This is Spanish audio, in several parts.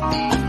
Bye.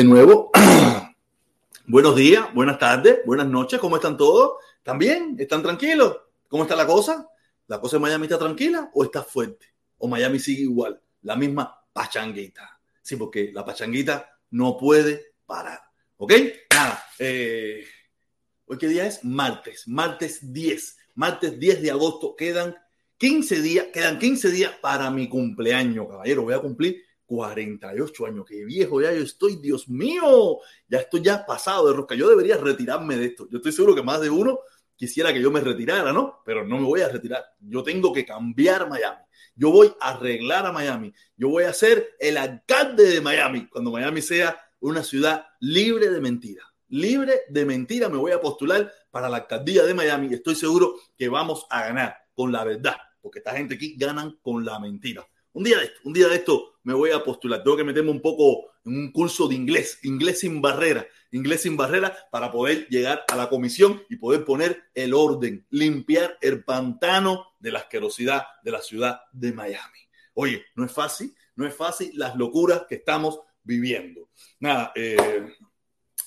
De nuevo, buenos días, buenas tardes, buenas noches, ¿cómo están todos? ¿Están bien? ¿Están tranquilos? ¿Cómo está la cosa? ¿La cosa en Miami está tranquila o está fuerte? ¿O Miami sigue igual? La misma pachanguita. Sí, porque la pachanguita no puede parar. ¿Ok? Nada. Eh, ¿Hoy qué día es? Martes. Martes 10. Martes 10 de agosto. Quedan 15 días. Quedan 15 días para mi cumpleaños, caballero. Voy a cumplir 48 años. Qué viejo ya yo estoy. Dios mío. Ya estoy ya pasado de rosca. Yo debería retirarme de esto. Yo estoy seguro que más de uno quisiera que yo me retirara, ¿no? Pero no me voy a retirar. Yo tengo que cambiar Miami. Yo voy a arreglar a Miami. Yo voy a ser el alcalde de Miami cuando Miami sea una ciudad libre de mentiras. Libre de mentiras me voy a postular para la alcaldía de Miami y estoy seguro que vamos a ganar con la verdad, porque esta gente aquí ganan con la mentira. Un día de esto, un día de esto me voy a postular. Tengo que meterme un poco en un curso de inglés, inglés sin barrera, inglés sin barrera para poder llegar a la comisión y poder poner el orden, limpiar el pantano de la asquerosidad de la ciudad de Miami. Oye, no es fácil, no es fácil las locuras que estamos viviendo. Nada, eh,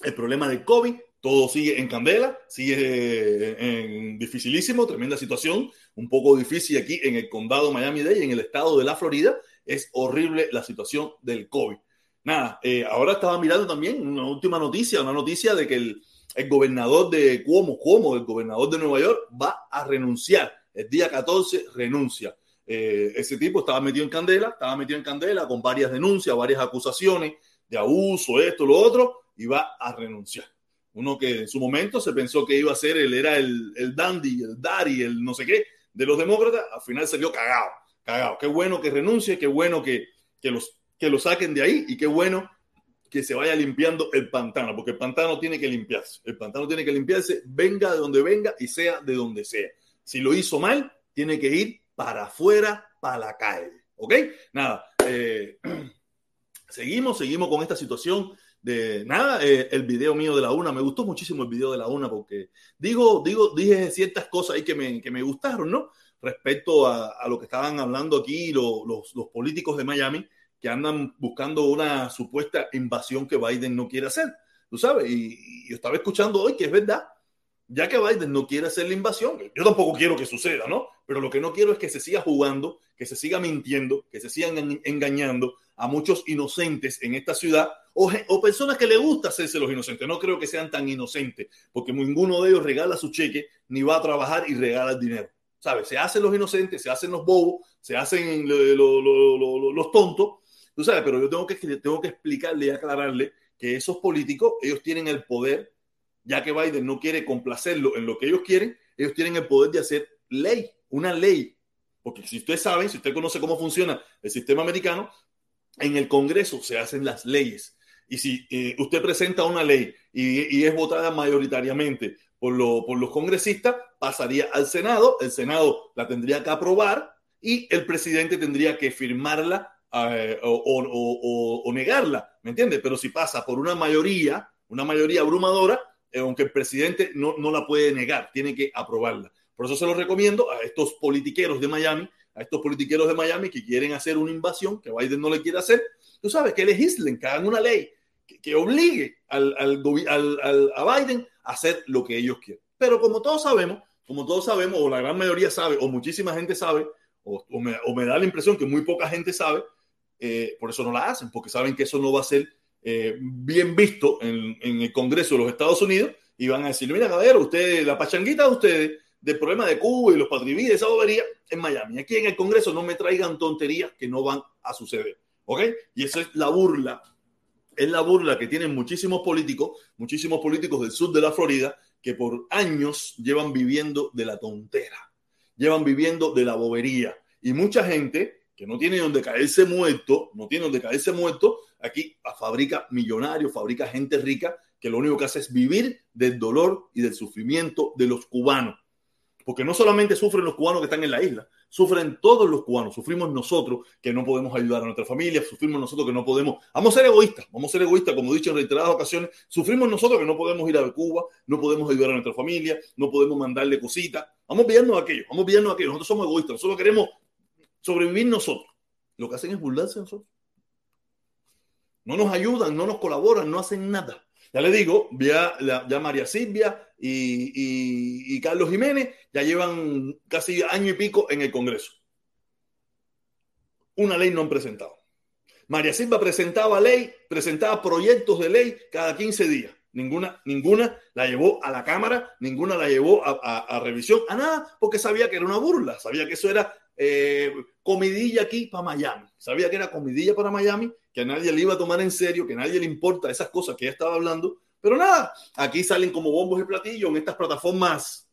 el problema del COVID, todo sigue en candela, sigue en dificilísimo, tremenda situación, un poco difícil aquí en el condado Miami-Dade, en el estado de la Florida, es horrible la situación del COVID. Nada, eh, ahora estaba mirando también una última noticia, una noticia de que el, el gobernador de Cuomo, Cuomo, el gobernador de Nueva York, va a renunciar. El día 14 renuncia. Eh, ese tipo estaba metido en candela, estaba metido en candela con varias denuncias, varias acusaciones de abuso, esto, lo otro, y va a renunciar. Uno que en su momento se pensó que iba a ser, él era el, el dandy, el daddy, el no sé qué, de los demócratas, al final salió cagado, cagado. Qué bueno que renuncie, qué bueno que, que, los, que lo saquen de ahí y qué bueno que se vaya limpiando el pantano, porque el pantano tiene que limpiarse, el pantano tiene que limpiarse, venga de donde venga y sea de donde sea. Si lo hizo mal, tiene que ir para afuera, para la calle. ¿Ok? Nada. Eh, seguimos, seguimos con esta situación de nada. Eh, el video mío de la una, me gustó muchísimo el video de la una porque digo, digo, dije ciertas cosas ahí que me, que me gustaron, ¿no? Respecto a, lo que estaban hablando aquí los, políticos de Miami que andan buscando una supuesta invasión que Biden no quiere hacer. Tú sabes, y, yo estaba escuchando hoy que es verdad ya que Biden no quiere hacer la invasión, yo tampoco quiero que suceda, ¿no? Pero lo que no quiero es que se siga jugando, que se siga mintiendo, que se sigan engañando a muchos inocentes en esta ciudad o, o personas que le gusta hacerse los inocentes. No creo que sean tan inocentes, porque ninguno de ellos regala su cheque ni va a trabajar y regala el dinero. ¿Sabes? Se hacen los inocentes, se hacen los bobos, se hacen lo, lo, lo, los tontos, tú sabes, pero yo tengo que, tengo que explicarle y aclararle que esos políticos, ellos tienen el poder ya que Biden no quiere complacerlo en lo que ellos quieren, ellos tienen el poder de hacer ley, una ley. Porque si ustedes saben, si usted conoce cómo funciona el sistema americano, en el Congreso se hacen las leyes. Y si eh, usted presenta una ley y, y es votada mayoritariamente por, lo, por, los congresistas, pasaría al Senado, el Senado la tendría que aprobar y el presidente tendría que firmarla eh, o, o, o, negarla, ¿me entiende? Pero si pasa por una mayoría, una mayoría abrumadora, aunque el presidente no, no la puede negar, tiene que aprobarla. Por eso se lo recomiendo a estos politiqueros de Miami, a estos politiqueros de Miami que quieren hacer una invasión que Biden no le quiere hacer. Tú sabes, que legislen, que hagan una ley que, obligue al, al, al, a Biden hacer lo que ellos quieren. Pero como todos sabemos, como todos sabemos, o la gran mayoría sabe, o muchísima gente sabe, o, me, da la impresión que muy poca gente sabe, eh, por eso no la hacen, porque saben que eso no va a ser eh, bien visto en, el Congreso de los Estados Unidos y van a decir, mira, caballero, ustedes, la pachanguita de ustedes, del problema de Cuba y los patrivides, esa bobería, en Miami. Aquí en el Congreso no me traigan tonterías que no van a suceder. ¿Ok? Y eso es la burla. Es la burla que tienen muchísimos políticos, muchísimos políticos del sur de la Florida, que por años llevan viviendo de la tontera, llevan viviendo de la bobería. Y mucha gente que no tiene donde caerse muerto, no tiene donde caerse muerto, aquí fabrica millonarios, fabrica gente rica que lo único que hace es vivir del dolor y del sufrimiento de los cubanos. Porque no solamente sufren los cubanos que están en la isla, sufren todos los cubanos, sufrimos nosotros que no podemos ayudar a nuestra familia, sufrimos nosotros que no podemos, vamos a ser egoístas, vamos a ser egoístas, como he dicho en reiteradas ocasiones, sufrimos nosotros que no podemos ir a Cuba, no podemos ayudar a nuestra familia, no podemos mandarle cositas, vamos viendo aquello, vamos viendo aquello, nosotros somos egoístas, nosotros queremos sobrevivir nosotros. Lo que hacen es burlarse de nosotros. No nos ayudan, no nos colaboran, no hacen nada. Ya le digo, ya, María Silvia y, Carlos Jiménez ya llevan casi año y pico en el Congreso. Una ley no han presentado. María Silva presentaba ley, presentaba proyectos de ley cada 15 días. Ninguna, ninguna la llevó a la Cámara, ninguna la llevó a, revisión, a nada, porque sabía que era una burla, sabía que eso era eh, comidilla aquí para Miami, sabía que era comidilla para Miami, que a nadie le iba a tomar en serio, que a nadie le importa esas cosas que ella estaba hablando, pero nada, aquí salen como bombos y platillos en estas plataformas,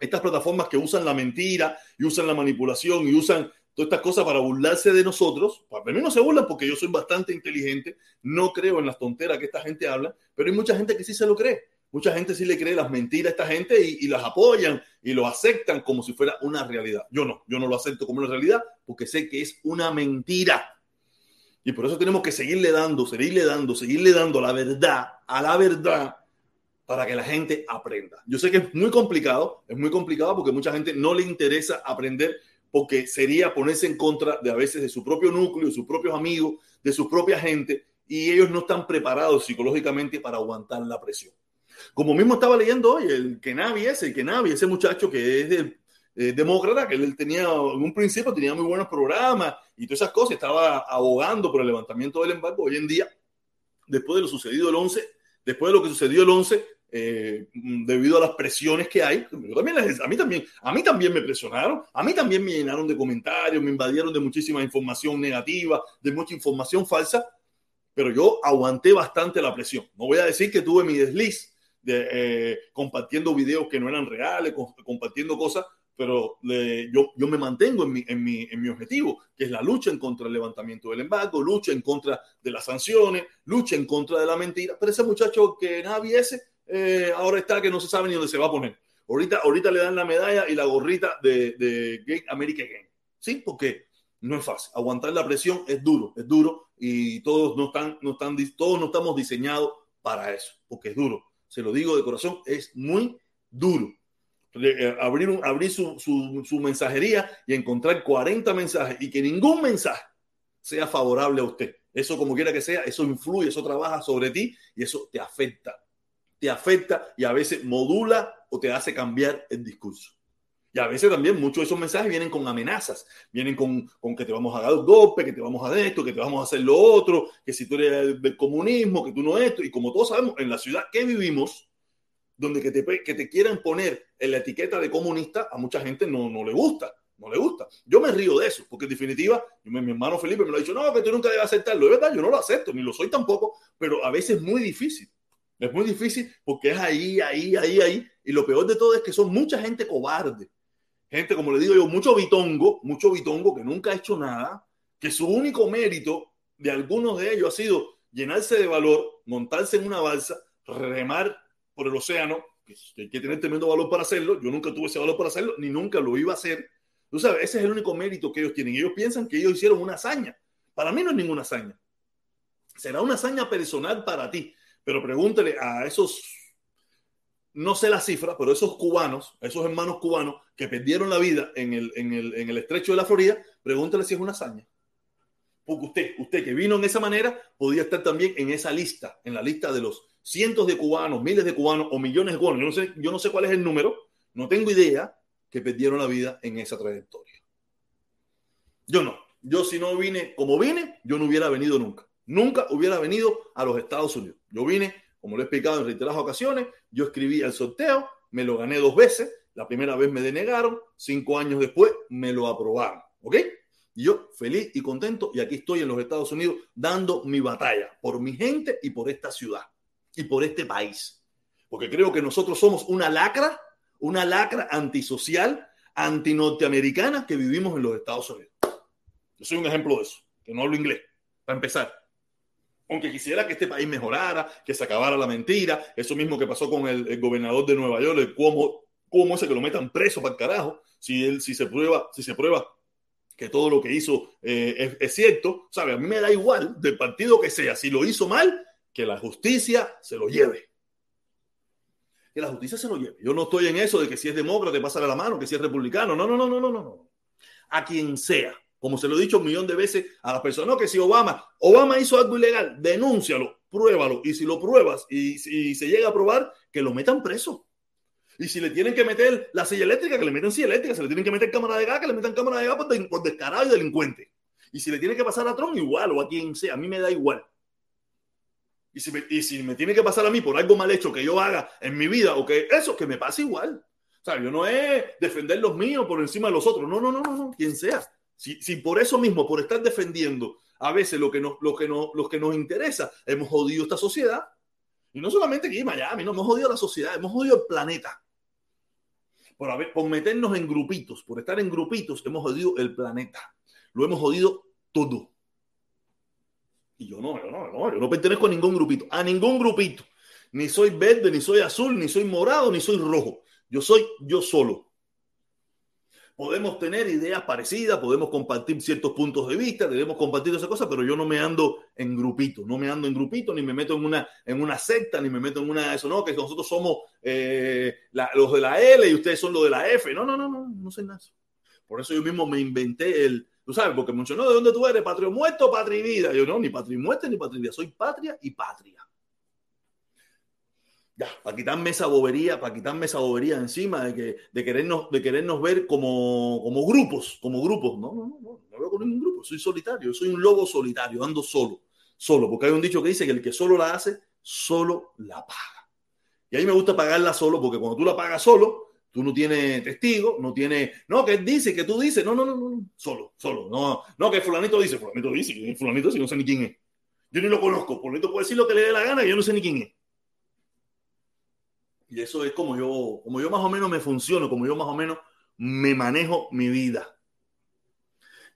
estas plataformas que usan la mentira y usan la manipulación y usan todas estas cosas para burlarse de nosotros. Para mí no se burlan porque yo soy bastante inteligente, no creo en las tonteras que esta gente habla, pero hay mucha gente que sí se lo cree. Mucha gente sí le cree las mentiras a esta gente y, las apoyan y lo aceptan como si fuera una realidad. Yo no, yo no lo acepto como una realidad porque sé que es una mentira. Y por eso tenemos que seguirle dando, seguirle dando, seguirle dando la verdad, a la verdad, para que la gente aprenda. Yo sé que es muy complicado, es muy complicado porque mucha gente no le interesa aprender porque sería ponerse en contra de a veces de su propio núcleo, de sus propios amigos, de su propia gente, y ellos no están preparados psicológicamente para aguantar la presión. Como mismo estaba leyendo hoy, el Kenavi ese, el Kenavi, ese muchacho que es de, eh, demócrata, que él tenía, en un principio tenía muy buenos programas y todas esas cosas, estaba abogando por el levantamiento del embargo. Hoy en día, después de lo sucedido el 11, después de lo que sucedió el 11, eh, debido a las presiones que hay. También, a, mí también, a mí también me presionaron, a mí también me llenaron de comentarios, me invadieron de muchísima información negativa, de mucha información falsa, pero yo aguanté bastante la presión. No voy a decir que tuve mi desliz de, eh, compartiendo videos que no eran reales, compartiendo cosas, pero yo, yo me mantengo en mi, en, mi, en mi objetivo, que es la lucha en contra del levantamiento del embargo, lucha en contra de las sanciones, lucha en contra de la mentira. Pero ese muchacho que nadie ese, eh, ahora está que no se sabe ni dónde se va a poner. Ahorita, ahorita le dan la medalla y la gorrita de, de Gay American Game. ¿Sí? Porque no es fácil. Aguantar la presión es duro, es duro y todos no están, no están, todos no estamos diseñados para eso, porque es duro. Se lo digo de corazón, es muy duro. Eh, abrir, abrir su, su, su mensajería y encontrar 40 mensajes y que ningún mensaje sea favorable a usted. Eso como quiera que sea, eso influye, eso trabaja sobre ti y eso te afecta te afecta y a veces modula o te hace cambiar el discurso. Y a veces también muchos de esos mensajes vienen con amenazas, vienen con, con que te vamos a dar un golpe, que te vamos a dar esto, que te vamos a hacer lo otro, que si tú eres del comunismo, que tú no esto. Y como todos sabemos, en la ciudad que vivimos, donde que te, que te quieran poner en la etiqueta de comunista, a mucha gente no, no le gusta, no le gusta. Yo me río de eso, porque en definitiva, mi, mi hermano Felipe me lo ha dicho, no, que tú nunca debes aceptarlo. Es verdad, yo no lo acepto, ni lo soy tampoco, pero a veces es muy difícil. Es muy difícil porque es ahí, ahí, ahí, ahí. Y lo peor de todo es que son mucha gente cobarde. Gente, como le digo yo, mucho bitongo, mucho bitongo que nunca ha hecho nada, que su único mérito de algunos de ellos ha sido llenarse de valor, montarse en una balsa, remar por el océano, que hay que tener tremendo valor para hacerlo. Yo nunca tuve ese valor para hacerlo, ni nunca lo iba a hacer. Tú sabes, ese es el único mérito que ellos tienen. Ellos piensan que ellos hicieron una hazaña. Para mí no es ninguna hazaña. Será una hazaña personal para ti. Pero pregúntele a esos, no sé la cifra, pero esos cubanos, esos hermanos cubanos que perdieron la vida en el, en el, en el estrecho de la Florida, pregúntele si es una hazaña. Porque usted, usted que vino en esa manera, podía estar también en esa lista, en la lista de los cientos de cubanos, miles de cubanos o millones de cubanos. Yo no sé, yo no sé cuál es el número, no tengo idea que perdieron la vida en esa trayectoria. Yo no. Yo si no vine como vine, yo no hubiera venido nunca. Nunca hubiera venido a los Estados Unidos. Yo vine, como lo he explicado en reiteradas ocasiones, yo escribí el sorteo, me lo gané dos veces, la primera vez me denegaron, cinco años después me lo aprobaron, ¿ok? Y yo feliz y contento y aquí estoy en los Estados Unidos dando mi batalla por mi gente y por esta ciudad y por este país. Porque creo que nosotros somos una lacra, una lacra antisocial, antinorteamericana que vivimos en los Estados Unidos. Yo soy un ejemplo de eso, que no hablo inglés, para empezar aunque quisiera que este país mejorara, que se acabara la mentira, eso mismo que pasó con el, gobernador de Nueva York, el cómo, cómo ese que lo metan preso para el carajo, si él, si se prueba, si se prueba que todo lo que hizo eh, es, cierto, sabe, a mí me da igual del partido que sea, si lo hizo mal, que la justicia se lo lleve. Que la justicia se lo lleve. Yo no estoy en eso de que si es demócrata, pásale la mano, que si es republicano. No, no, no, no, no, no. A quien sea Como se lo he dicho un millón de veces a las personas, no, que si Obama, Obama hizo algo ilegal, denúncialo, pruébalo. Y si lo pruebas y si se llega a probar, que lo metan preso. Y si le tienen que meter la silla eléctrica, que le metan silla eléctrica. Si le tienen que meter cámara de gas, que le metan cámara de gas por, descarado y delincuente. Y si le tiene que pasar a Trump, igual, o a quien sea, a mí me da igual. Y si, me, y si me tiene que pasar a mí por algo mal hecho que yo haga en mi vida, o que eso, que me pase igual. O sea, yo no es defender los míos por encima de los otros. No, no, no, no, no. Quien sea. Si, si por eso mismo, por estar defendiendo a veces lo que nos, lo que nos, lo que nos interesa, hemos jodido esta sociedad. Y no solamente aquí en Miami, no, hemos jodido la sociedad, hemos jodido el planeta. Por, haber, por meternos en grupitos, por estar en grupitos, hemos jodido el planeta. Lo hemos jodido todo. Y yo no, yo no, no, yo no pertenezco a ningún grupito, a ningún grupito. Ni soy verde, ni soy azul, ni soy morado, ni soy rojo. Yo soy yo solo. Podemos tener ideas parecidas, podemos compartir ciertos puntos de vista, debemos compartir esas cosas, pero yo no me ando en grupito, no me ando en grupito, ni me meto en una, en una secta, ni me meto en una eso, no, que nosotros somos eh, los de la L y ustedes son los de la F. No, no, no, no, no sé nada. Por eso yo mismo me inventé el, tú sabes, porque no, ¿de dónde tú eres? ¿Patrio muerto patria y vida? Yo no, ni patria y muerte ni patria y vida, soy patria y patria ya, para quitarme esa bobería, para quitarme esa bobería encima de, que, de, querernos, de querernos ver como, como grupos, como grupos. No, no, no, no, veo con ningún grupo, soy solitario, soy un lobo solitario, ando solo, solo, porque hay un dicho que dice que el que solo la hace, solo la paga. Y a mí me gusta pagarla solo, porque cuando tú la pagas solo, tú no tienes testigo, no tienes, no, que dice, que tú dices, no, no, no, no, solo, solo, no, no, que fulanito dice, fulanito dice, fulanito dice, no sé ni quién es. Yo ni lo conozco, fulanito puede decir lo que le dé la gana y yo no sé ni quién es. Y eso es como yo, como yo más o menos me funciono, como yo más o menos me manejo mi vida.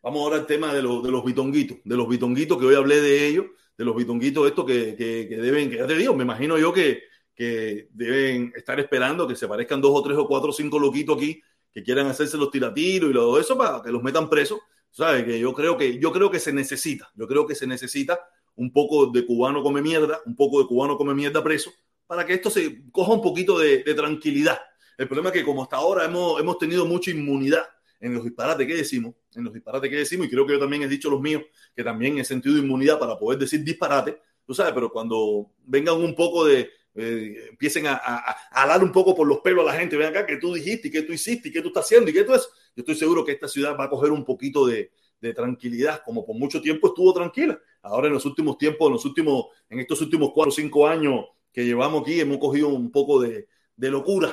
Vamos ahora al tema de, de los bitonguitos, de los bitonguitos que hoy hablé de ellos, de los bitonguitos estos que, que, que deben, que ya te digo, me imagino yo que, que deben estar esperando que se parezcan dos o tres o cuatro o cinco loquitos aquí que quieran hacerse los tiratiros y todo eso para que los metan presos. ¿Sabes? Que yo creo que, yo creo que se necesita, yo creo que se necesita un poco de cubano come mierda, un poco de cubano come mierda preso, para que esto se coja un poquito de, tranquilidad. El problema es que como hasta ahora hemos, hemos tenido mucha inmunidad en los disparates que decimos, en los disparates que decimos, y creo que yo también he dicho los míos, que también he sentido inmunidad para poder decir disparate, tú sabes, pero cuando vengan un poco de, eh, empiecen a, a, un poco por los pelos a la gente, ven acá que tú dijiste y que tú hiciste y que tú estás haciendo y que tú es, yo estoy seguro que esta ciudad va a coger un poquito de, de tranquilidad, como por mucho tiempo estuvo tranquila. Ahora en los últimos tiempos, en los últimos, en estos últimos cuatro o cinco años, que llevamos aquí hemos cogido un poco de, de locura.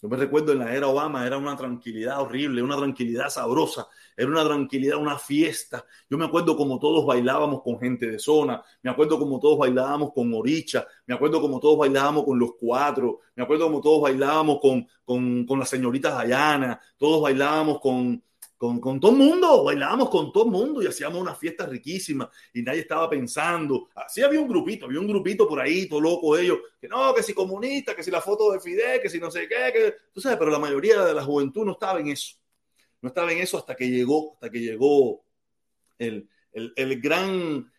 Yo me recuerdo en la era Obama era una tranquilidad horrible, una tranquilidad sabrosa, era una tranquilidad, una fiesta. Yo me acuerdo como todos bailábamos con gente de zona, me acuerdo como todos bailábamos con Oricha, me acuerdo como todos bailábamos con los cuatro, me acuerdo como todos bailábamos con, con, con las señoritas Dayana, todos bailábamos con, con, todo el mundo, bailábamos con todo mundo y hacíamos una fiesta riquísima y nadie estaba pensando. Así había un grupito, había un grupito por ahí, todo loco ellos, que no, que si comunista, que si la foto de Fidel, que si no sé qué, que tú sabes, pero la mayoría de la juventud no estaba en eso. No estaba en eso hasta que llegó, hasta que llegó el, el, el gran,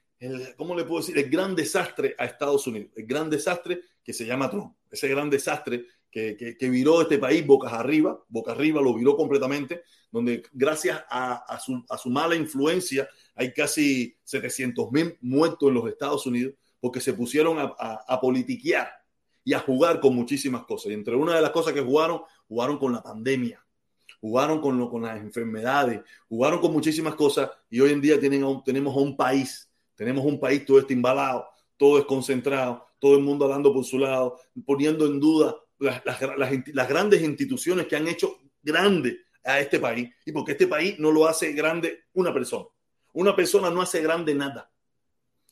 ¿cómo le puedo decir? El gran desastre a Estados Unidos, el gran desastre que se llama Trump, ese gran desastre que, que, viró este país bocas arriba, boca arriba lo viró completamente, donde gracias a, su, a su, mala influencia hay casi 700 mil muertos en los Estados Unidos porque se pusieron a, a, politiquear y a jugar con muchísimas cosas. Y entre una de las cosas que jugaron, jugaron con la pandemia, jugaron con, lo, con las enfermedades, jugaron con muchísimas cosas y hoy en día tienen, tenemos a un país, tenemos un país todo este embalado, todo desconcentrado, todo el mundo hablando por su lado, poniendo en duda las, grandes instituciones que han hecho grande a este país y porque este país no lo hace grande una persona. Una persona no hace grande nada.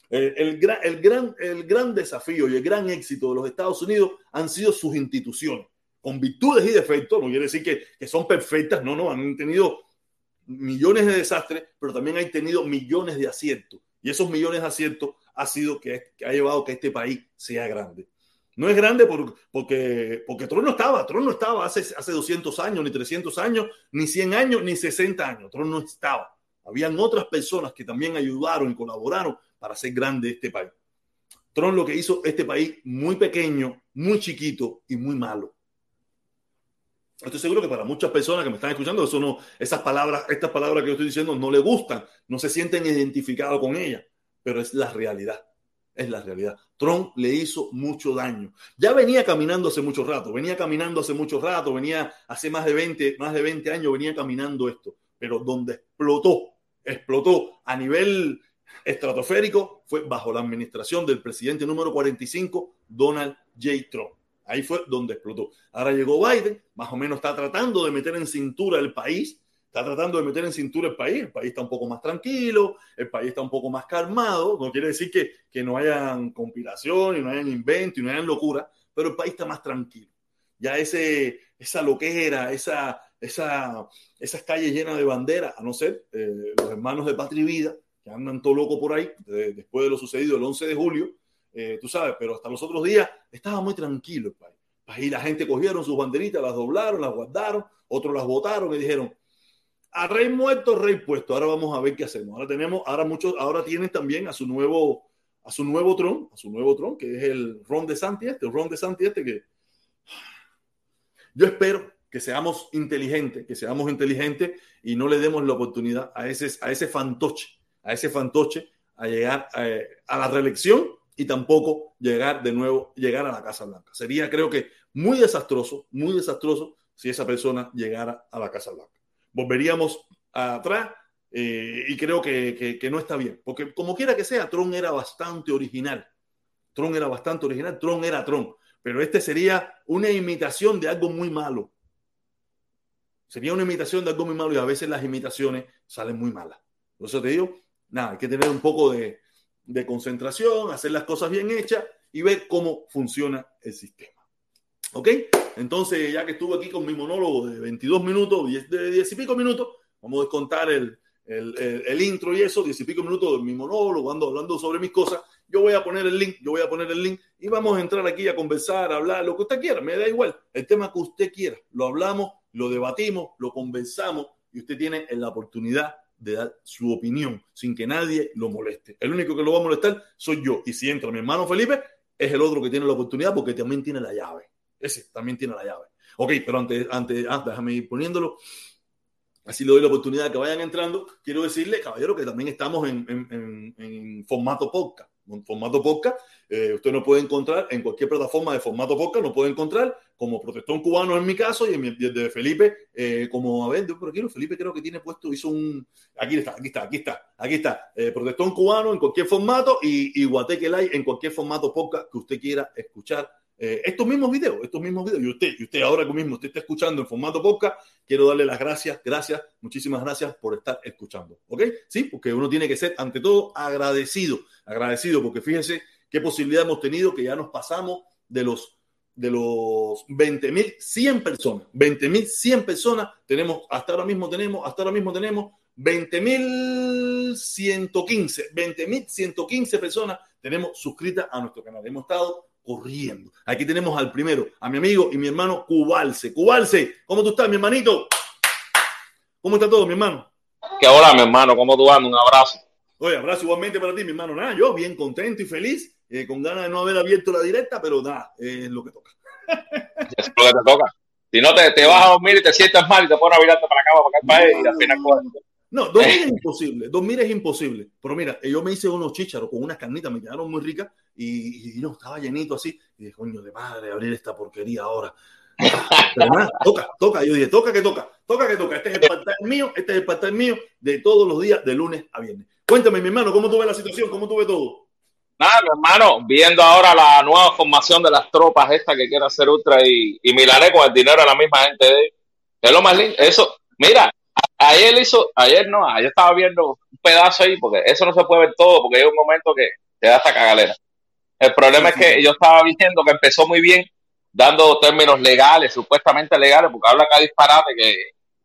El, el, gran, el, gran, el gran desafío y el gran éxito de los Estados Unidos han sido sus instituciones, con virtudes y defectos, no quiere decir que, que son perfectas, no, no, han tenido millones de desastres, pero también han tenido millones de aciertos. Y esos millones de aciertos ha sido que, que ha llevado a que este país sea grande. No es grande porque, porque Tron no estaba, Tron no estaba hace, hace 200 años, ni 300 años, ni 100 años, ni 60 años. Tron no estaba. Habían otras personas que también ayudaron y colaboraron para hacer grande este país. Tron lo que hizo este país muy pequeño, muy chiquito y muy malo. Estoy seguro que para muchas personas que me están escuchando, eso no, esas palabras, estas palabras que yo estoy diciendo no le gustan, no se sienten identificados con ellas, pero es la realidad. Es la realidad. Trump le hizo mucho daño. Ya venía caminando hace mucho rato, venía caminando hace mucho rato, venía hace más de 20, más de 20 años, venía caminando esto. Pero donde explotó, explotó a nivel estratosférico fue bajo la administración del presidente número 45, Donald J. Trump. Ahí fue donde explotó. Ahora llegó Biden, más o menos está tratando de meter en cintura el país, está tratando de meter en cintura el país. El país está un poco más tranquilo, el país está un poco más calmado. No quiere decir que, que no hayan conspiración y no hayan invento y no hayan locura, pero el país está más tranquilo. Ya ese, esa loquera, esa, esa, esas calles llenas de banderas, a no ser eh, los hermanos de Patria y Vida, que andan todo loco por ahí, después de lo sucedido el 11 de julio, eh, tú sabes, pero hasta los otros días estaba muy tranquilo el país. Ahí la gente cogieron sus banderitas, las doblaron, las guardaron, otros las votaron y dijeron, a rey muerto, rey puesto. Ahora vamos a ver qué hacemos. Ahora tenemos, ahora muchos, ahora tienen también a su nuevo, a su nuevo tron, a su nuevo tron, que es el Ron de Santi este, el Ron de Santi este que yo espero que seamos inteligentes, que seamos inteligentes y no le demos la oportunidad a ese, a ese fantoche, a ese fantoche a llegar eh, a la reelección y tampoco llegar de nuevo, llegar a la Casa Blanca. Sería, creo que, muy desastroso, muy desastroso si esa persona llegara a la Casa Blanca. Volveríamos atrás eh, y creo que, que, no está bien, porque como quiera que sea, Trump era bastante original. Trump era bastante original, Trump era Trump, pero este sería una imitación de algo muy malo. Sería una imitación de algo muy malo y a veces las imitaciones salen muy malas. Por eso te digo, nada, hay que tener un poco de, de concentración, hacer las cosas bien hechas y ver cómo funciona el sistema. ¿Ok? Entonces, ya que estuve aquí con mi monólogo de 22 minutos, de 10 y pico minutos, vamos a descontar el, el, intro y eso, 10 y pico minutos de mi monólogo, ando hablando sobre mis cosas. Yo voy a poner el link, yo voy a poner el link y vamos a entrar aquí a conversar, hablar, lo que usted quiera, me da igual, el tema que usted quiera. Lo hablamos, lo debatimos, lo conversamos y usted tiene la oportunidad de dar su opinión sin que nadie lo moleste. El único que lo va a molestar soy yo. Y si entra mi hermano Felipe, es el otro que tiene la oportunidad porque también tiene la llave. Ese también tiene la llave. Ok, pero antes, antes ah, déjame ir poniéndolo. Así le doy la oportunidad de que vayan entrando. Quiero decirle, caballero, que también estamos en, en, en formato podcast un formato podcast. Eh, usted no puede encontrar en cualquier plataforma de formato podcast, no puede encontrar como protestón cubano en mi caso y en el de Felipe, eh, como a ver, por aquí, Felipe creo que tiene puesto, hizo un. Aquí está, aquí está, aquí está, aquí está. Eh, protestón cubano en cualquier formato y, y Guateque Live en cualquier formato podcast que usted quiera escuchar eh, estos mismos videos, estos mismos videos, y usted, y usted ahora mismo usted está escuchando en formato podcast, quiero darle las gracias, gracias, muchísimas gracias por estar escuchando, ¿ok? Sí, porque uno tiene que ser ante todo agradecido, agradecido, porque fíjense qué posibilidad hemos tenido que ya nos pasamos de los de los 20.100 personas, 20.100 personas, tenemos, hasta ahora mismo tenemos, hasta ahora mismo tenemos 20.115, 20.115 personas tenemos suscritas a nuestro canal. Hemos estado corriendo. Aquí tenemos al primero, a mi amigo y mi hermano Cubalce. Cubalce, ¿cómo tú estás, mi hermanito? ¿Cómo está todo, mi hermano? Que hola, mi hermano, ¿cómo tú andas? Un abrazo. Oye, abrazo igualmente para ti, mi hermano. Nada, yo bien contento y feliz, eh, con ganas de no haber abierto la directa, pero nada, es lo que toca. es lo que te toca. Si no, te, te vas a dormir y te sientas mal y te pones a virarte para cama para acá para y al final... No, dormir es imposible, dormir es imposible. Pero mira, yo me hice unos chícharos con unas carnitas, me quedaron muy ricas y, no, estaba llenito así. Y dije, coño de madre, abrir esta porquería ahora. Pero nada, toca, toca. Yo dije, toca que toca, toca que toca. Este es el pastel mío, este es el pastel mío de todos los días, de lunes a viernes. Cuéntame, mi hermano, ¿cómo tuve la situación? ¿Cómo tuve todo? Nada, mi hermano, viendo ahora la nueva formación de las tropas esta que quiere hacer Ultra y, y Milané con el dinero de la misma gente de Es lo más lindo. Eso, mira, ayer hizo, ayer no, ayer estaba viendo un pedazo ahí, porque eso no se puede ver todo, porque hay un momento que te da esta cagalera. El problema es que yo estaba diciendo que empezó muy bien, dando términos legales, supuestamente legales, porque habla acá disparate, que,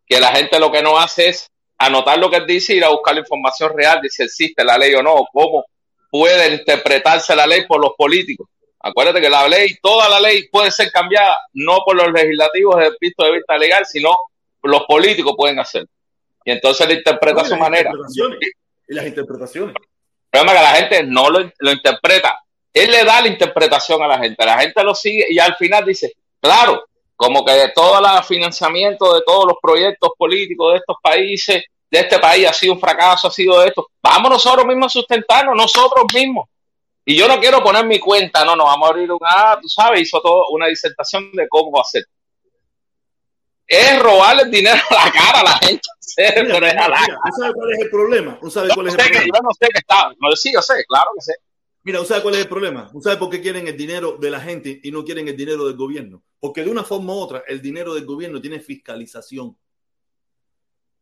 que la gente lo que no hace es anotar lo que dice y ir a buscar la información real de si existe la ley o no, o cómo puede interpretarse la ley por los políticos. Acuérdate que la ley, toda la ley puede ser cambiada, no por los legislativos desde el punto de vista legal, sino los políticos pueden hacerlo. Y entonces le interpreta a su manera. Y las interpretaciones. El problema es que la gente no lo, lo, interpreta. Él le da la interpretación a la gente. La gente lo sigue y al final dice, claro, como que todo el financiamiento de todos los proyectos políticos de estos países, de este país, ha sido un fracaso, ha sido esto. Vamos nosotros mismos a sustentarnos, nosotros mismos. Y yo no quiero poner mi cuenta, no, no, vamos a abrir un, ah, tú sabes, hizo todo una disertación de cómo va a ser. Es robarle el dinero a la cara a la gente. Mira, mira, ¿Tú cuál es el problema? ¿Tú sabes cuál es el problema? yo no sé qué está. No, sí, yo sé, claro que sé. Mira, ¿usted sabe cuál es el problema? ¿Usted sabe por qué quieren el dinero de la gente y no quieren el dinero del gobierno? Porque de una forma u otra, el dinero del gobierno tiene fiscalización.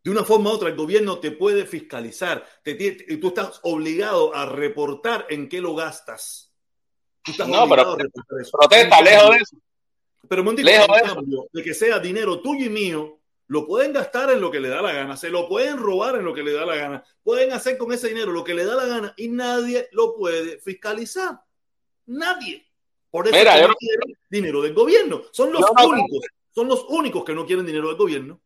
De una forma u otra, el gobierno te puede fiscalizar. y tú estás obligado a reportar en qué lo gastas. Tú estás no, pero, a protesta, lejos de eso. Pero, lejos de, eso. de que sea dinero tuyo y mío, lo pueden gastar en lo que le da la gana, se lo pueden robar en lo que le da la gana, pueden hacer con ese dinero lo que le da la gana y nadie lo puede fiscalizar. Nadie. Por eso no quieren dinero del gobierno. Son los únicos, son los únicos que no quieren dinero del gobierno.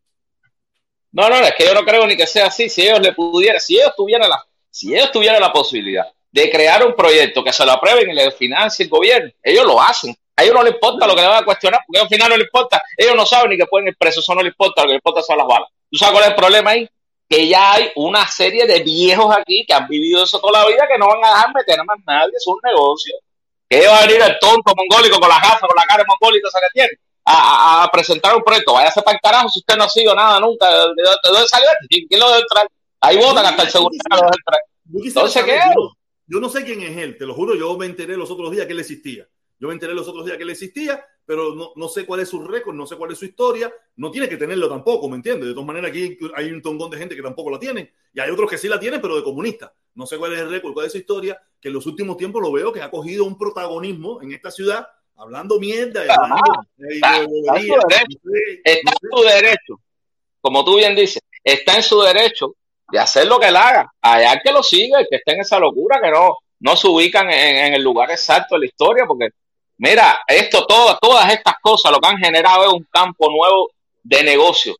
No, no, es que yo no creo ni que sea así. Si ellos le pudieran, si ellos tuvieran la, si ellos tuvieran la posibilidad de crear un proyecto que se lo aprueben y le financie el gobierno, ellos lo hacen. A ellos no les importa lo que le van a cuestionar, porque al final no les importa. Ellos no saben ni que pueden ir presos, eso no les importa, lo que les importa son las balas. ¿Tú sabes cuál es el problema ahí? Que ya hay una serie de viejos aquí que han vivido eso toda la vida que no van a dejar meter a más nadie, es un negocio. Que va a venir el tonto mongólico con la gafas, con la cara mongólica esa que tiene, a, presentar un proyecto. Váyase para el carajo si usted no ha sido nada nunca. ¿De, dónde salió? ¿Quién lo debe traer? Ahí votan hasta el segundo Entonces, ¿qué? Yo no sé quién es él, te lo juro, yo me enteré los otros días que él existía. Yo me enteré los otros días que él existía, pero no, no sé cuál es su récord, no sé cuál es su historia. No tiene que tenerlo tampoco, ¿me entiendes? De todas maneras, aquí hay un tongón de gente que tampoco la tiene. Y hay otros que sí la tienen, pero de comunista. No sé cuál es el récord, cuál es su historia, que en los últimos tiempos lo veo que ha cogido un protagonismo en esta ciudad, hablando mierda. está, en su derecho, como tú bien dices, está en su derecho de hacer lo que él haga. Allá que lo siga, que esté en esa locura, que no, no se ubican en, en el lugar exacto de la historia, porque Mira, esto, todo, todas estas cosas lo que han generado es un campo nuevo de negocio,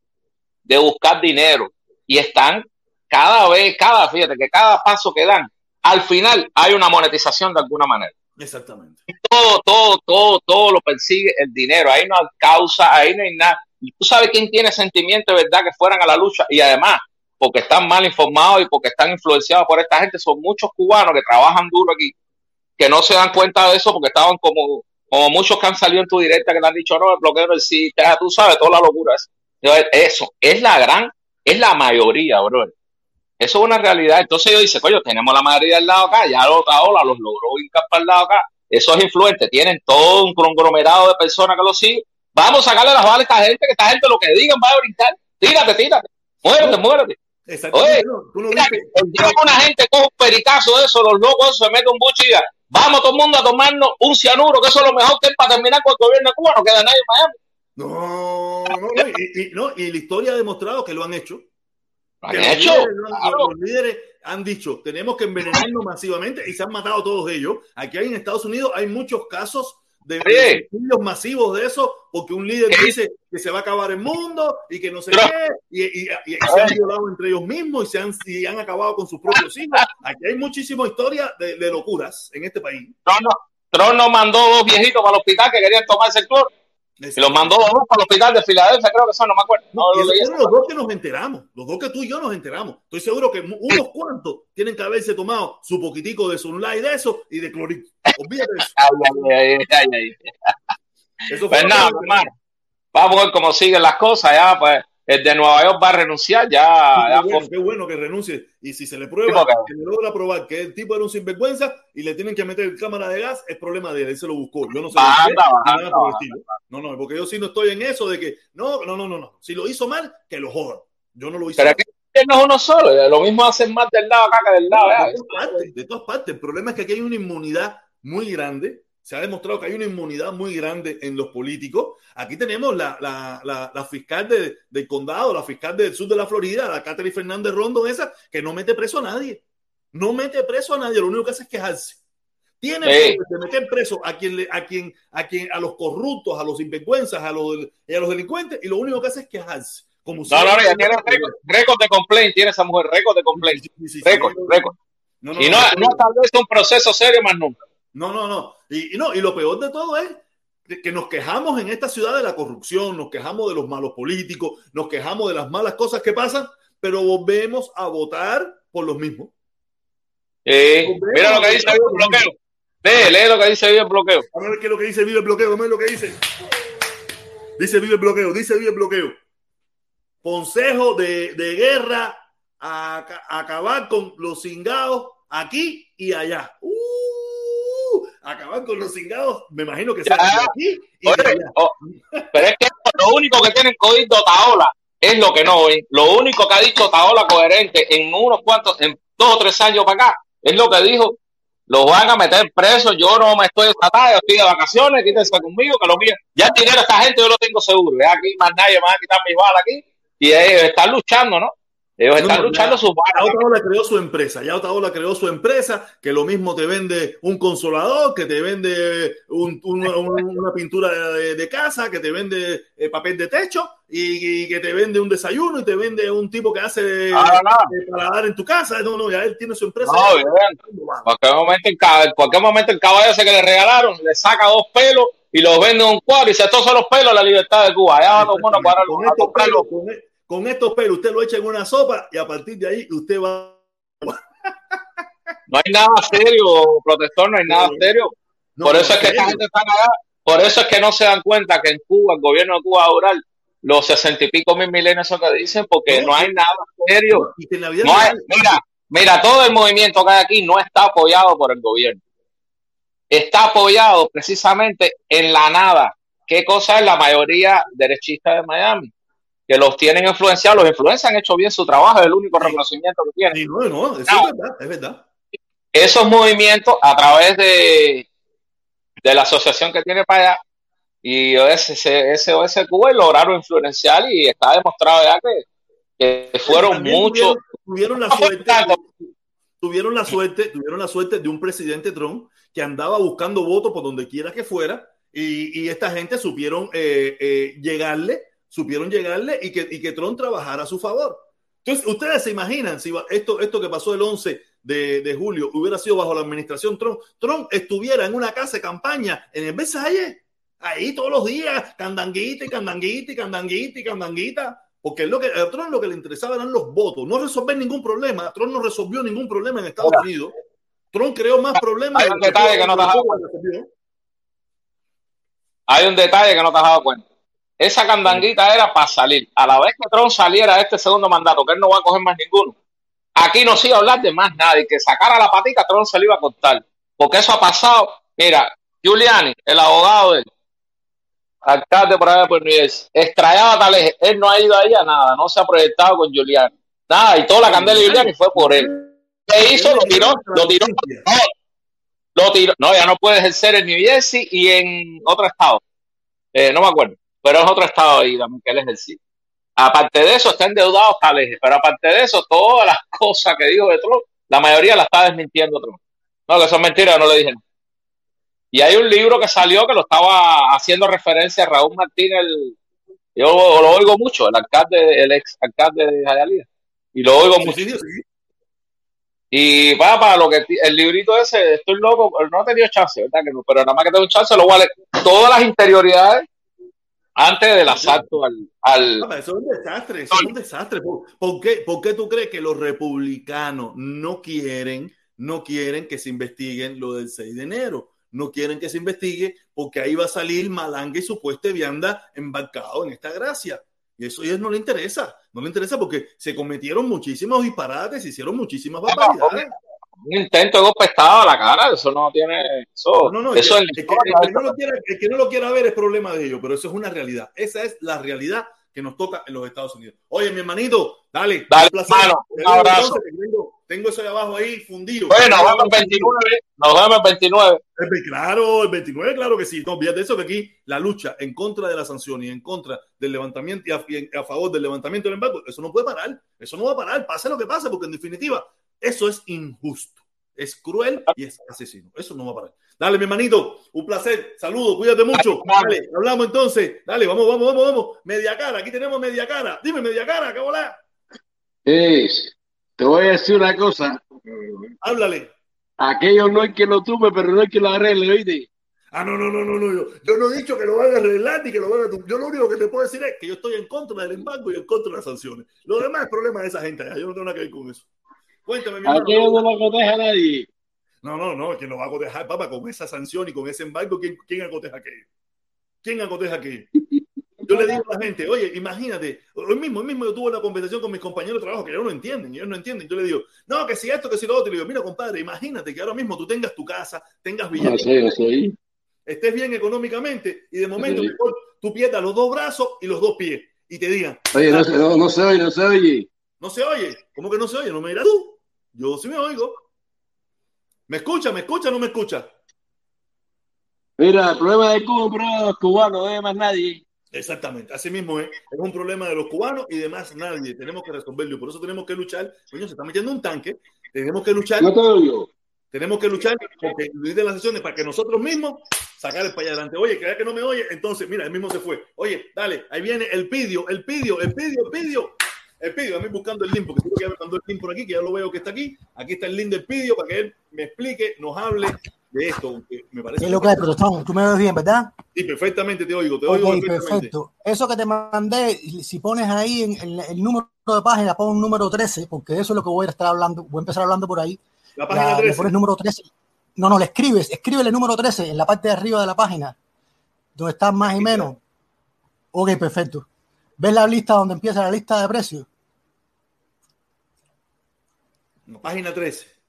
de buscar dinero. Y están cada vez, cada, fíjate que cada paso que dan, al final hay una monetización de alguna manera. Exactamente. todo, todo, todo, todo lo persigue el dinero. Ahí no hay causa, ahí no hay nada. Y tú sabes quién tiene sentimiento de verdad que fueran a la lucha. Y además, porque están mal informados y porque están influenciados por esta gente, son muchos cubanos que trabajan duro aquí, que no se dan cuenta de eso porque estaban como como muchos que han salido en tu directa que te han dicho, no, el bloqueo no existe, tú sabes, toda la locura. Eso es la gran, es la mayoría, bro. Eso es una realidad. Entonces yo dice, coño, tenemos la mayoría del lado acá, ya los ola los logró hincar para el lado acá. Esos influentes tienen todo un conglomerado de personas que lo siguen. Vamos a sacarle las balas a esta gente, que esta gente lo que digan va a brincar. Tírate, tírate. Muérete, muérete. Oye, mira, una gente con un pericazo de eso, los locos se meten un buche y Vamos todo el mundo a tomarnos un cianuro, que eso es lo mejor que es para terminar con el gobierno de Cuba, no queda nadie en Miami. No, no, no, y, no, y la historia ha demostrado que lo han hecho. ¿Lo han hecho? Los líderes, han dicho, tenemos que envenenarnos masivamente y se han matado todos ellos. Aquí en Estados Unidos hay muchos casos de estudios masivos de eso, porque un líder dice que se va a acabar el mundo y que no sé qué, y, se han violado entre ellos mismos y se han, y han acabado con sus propios hijos. Aquí hay muchísima historia de, locuras en este país. Tron nos mandó dos viejitos para el hospital que querían tomarse el cloro. Y los mandó dos para el hospital de Filadelfia, creo que son, no me acuerdo. No, los dos que nos enteramos, los dos que tú y yo nos enteramos. Estoy seguro que unos cuantos tienen que haberse tomado su poquitico de sunlight de eso y de clorito. Olvídate de eso. ay, ay, ay, eso pues nada, hermano. Vamos a ver cómo siguen las cosas, ya, pues el de Nueva York va a renunciar ya. qué, bueno, que renuncie. Y si se le prueba, que le logra probar que el tipo era un sinvergüenza y le tienen que meter cámara de gas, es problema de él. Él se lo buscó. Yo no sé. No, no, porque yo sí no estoy en eso de que no, no, no, no, no. Si lo hizo mal, que lo jodan. Yo no lo hice. Pero que no es uno solo. Lo mismo hacen más del lado acá que del lado. de, todas partes, de todas partes. El problema es que aquí hay una inmunidad muy grande se ha demostrado que hay una inmunidad muy grande en los políticos. Aquí tenemos la, la, la, fiscal del condado, la fiscal del sur de la Florida, la Catherine Fernández Rondo, esa, que no mete preso a nadie. No mete preso a nadie, lo único que hace es quejarse. Tiene que meter preso a quien, a quien, a quien, a los corruptos, a los sinvergüenzas, a los, a los delincuentes, y lo único que hace es quejarse. Como no, no, ya tiene récord, de complaint, tiene esa mujer, récord de complaint. récord, récord. y no, no, vez un proceso serio más nunca. No, no, no. Y, no, y lo peor de todo es que nos quejamos en esta ciudad de la corrupción, nos quejamos de los malos políticos, nos quejamos de las malas cosas que pasan, pero volvemos a votar por los mismos. mira lo que dice el bloqueo. Lee, lee lo que dice Vive el bloqueo. A ver qué es lo que dice Vive el bloqueo, lo que dice. Dice Vive el bloqueo, dice Vive el bloqueo. Consejo de, de guerra a, a, acabar con los cingados aquí y allá. Uh, acabar con los cingados, me imagino que será aquí Oye, oh, pero es que lo único que tiene COVID Taola es lo que no ven. Lo único que ha dicho Taola coherente en unos cuantos, en dos o tres años para acá, es lo que dijo. Los van a meter presos, yo no me estoy tratando, estoy de vacaciones, quítense conmigo, que lo mío. Ya el dinero esta gente yo lo tengo seguro. Aquí más nadie me va a quitar mi bala aquí. Y ellos están luchando, ¿no? Ellos están luchando su Ya Otaola creó su empresa, ya Otaola creó su empresa, que lo mismo te vende un consolador, que te vende una pintura de, casa, que te vende eh, papel de techo y, que te vende un desayuno y te vende un tipo que hace ah, para dar en tu casa. No, no, ya él tiene su empresa. No, bien. Cualquier momento, en cualquier momento el caballo ese que le regalaron le saca dos pelos y los vende en un cuadro y se estos son los pelos la libertad de Cuba. Ya va a para los pelos con estos pelos usted lo echa en una sopa y a partir de ahí usted va. No hay nada serio, protector, no hay nada serio. por eso es que esta gente está allá. Por eso es que no se dan cuenta que en Cuba, el gobierno de Cuba los sesenta y pico mil milenios eso que dicen, porque no, hay nada serio. mira, mira, todo el movimiento que hay aquí no está apoyado por el gobierno. Está apoyado precisamente en la nada. ¿Qué cosa es la mayoría derechista de Miami? Que los tienen influenciados, los influencias han hecho bien su trabajo, es el único reconocimiento que tienen. no, no, eso es verdad, es verdad. Esos movimientos, a través de, de la asociación que tiene para allá, y SOS Cuba lograron influenciar y está demostrado ya que, fueron muchos. Tuvieron, la suerte, tuvieron la suerte, tuvieron la suerte de un presidente Trump que andaba buscando votos por donde quiera que fuera y, esta gente supieron eh, eh, llegarle supieron llegarle y que, y que Trump trabajara a su favor. Entonces, ustedes se imaginan si esto, esto que pasó el 11 de, julio hubiera sido bajo la administración Trump, Trump estuviera en una casa de campaña en el Versailles, ahí todos los días, candanguita y candanguita y candanguita y candanguita, porque lo que, a Trump lo que le interesaba eran los votos, no resolver ningún problema. Trump no resolvió ningún problema en Estados Unidos. Trump creó más problemas. Hay un detalle que no te has dado cuenta. Hay un detalle que no te has dado cuenta. Esa candanguita era para salir. A la vez que Trump saliera de este segundo mandato, que él no va a coger más ninguno, aquí no se iba a hablar de más nadie. Que sacara la patica, Trump se le iba a cortar. Porque eso ha pasado. Mira, Giuliani, el abogado del alcalde por allá por New Jersey, extrañaba tal eje. Él no ha ido ahí a nada, no se ha proyectado con Giuliani. Nada, y toda la candela de Giuliani fue por él. ¿Qué hizo? Lo tiró, lo tiró. No, lo tiró. No, ya no puede ejercer en New Jersey y en otro estado. Eh, no me acuerdo pero es otro estado ahí también que él ejercita. Aparte de eso, está endeudado eje, pero aparte de eso, todas las cosas que dijo de Trump, la mayoría la está desmintiendo Trump. No, que son mentiras, no le dije Y hay un libro que salió que lo estaba haciendo referencia a Raúl Martínez, yo lo, oigo mucho, el alcalde, el ex alcalde de Jayalía, y lo oigo mucho. Y va para lo que el librito ese, estoy loco, no he tenido chance, ¿verdad? Que no, pero nada más que tengo un chance, lo voy a leer. Todas las interioridades antes del asalto al... al... eso es un desastre, eso es un desastre. ¿Por, qué, ¿Por, qué, tú crees que los republicanos no quieren, no quieren que se investiguen lo del 6 de enero? No quieren que se investigue porque ahí va a salir Malanga y su pueste vianda embarcado en esta gracia. Y eso a ellos no le interesa. No le interesa porque se cometieron muchísimos disparates, se hicieron muchísimas barbaridades un intento de golpe a la cara, eso no tiene. Eso, no, no, eso el, que, no lo quiera, el que no lo quiera ver es problema de ellos, pero eso es una realidad. Esa es la realidad que nos toca en los Estados Unidos. Oye, mi hermanito, dale, dale un, placer. un abrazo. Tengo, tengo, eso de abajo ahí fundido. Bueno, nos vemos el 29. Nos vemos el 29. Claro, el 29, claro que sí. No, de eso que aquí la lucha en contra de la sanción y en contra del levantamiento y a, a favor del levantamiento del embargo, eso no puede parar. Eso no va a parar, pase lo que pase, porque en definitiva eso es injusto, es cruel y es asesino. Eso no va a parar. Dale, mi hermanito, un placer. Saludos, cuídate mucho. Dale, hablamos entonces. Dale, vamos, vamos, vamos, vamos. Media cara, aquí tenemos media cara. Dime, media cara, ¿qué volá? te voy a decir una cosa. Háblale. Aquello no hay que lo tuve, pero no hay que lo arregle, oíste. Ah, no, no, no, no, no. Yo, yo no he dicho que lo van a arreglar ni que lo van a. Yo lo único que te puedo decir es que yo estoy en contra del embargo y en contra de las sanciones. Lo demás es problema de esa gente. Yo no tengo nada que ver con eso. Cuéntame, mi hermano. Aquí no lo acoteja a nadie. No, no, no, que lo va a acotejar, papá, con esa sanción y con ese embargo. ¿Quién, quién acoteja qué? ¿Quién acoteja qué? Yo le digo a la gente, oye, imagínate, hoy mismo, hoy mismo yo tuve una conversación con mis compañeros de trabajo que ellos no entienden, ellos no entienden. Yo le digo, no, que si esto, que si lo otro. Y le digo, mira, compadre, imagínate que ahora mismo tú tengas tu casa, tengas billetes, no estés bien económicamente y de momento tú pierdas los dos brazos y los dos pies y te digan, oye, no, se, no, no se oye, no se oye. No se oye, ¿cómo que no se oye? No me dirás tú. Yo sí me oigo. ¿Me escucha? ¿Me escucha? ¿No me escucha? Mira, el problema de Cuba es un problema de los cubanos, no hay más nadie. Exactamente, así mismo es. Es un problema de los cubanos y demás nadie. Tenemos que resolverlo. Por eso tenemos que luchar. Coño, se está metiendo un tanque. Tenemos que luchar. No te yo. Tenemos que luchar porque de las sesiones para que nosotros mismos sacar el para allá adelante. Oye, que que no me oye, entonces, mira, el mismo se fue. Oye, dale, ahí viene el pidio, el pidio, el pidio, el pidio. El pidio, a mí buscando el link, porque estoy buscando el link por aquí, que ya lo veo que está aquí. Aquí está el link del pidio para que él me explique, nos hable de esto, me parece. Es lo que hay, protestón. Tú me ves bien, ¿verdad? Sí, perfectamente te oigo, te oigo perfecto. Eso que te mandé, si pones ahí en, el número de página, pon un número 13, porque eso es lo que voy a estar hablando, voy a empezar hablando por ahí. La página 13. Le pones número 13. No, no, le escribes, escríbele el número 13 en la parte de arriba de la página, donde está más y menos. Ok, perfecto. ¿Ves la lista donde empieza la lista de precios? Página 13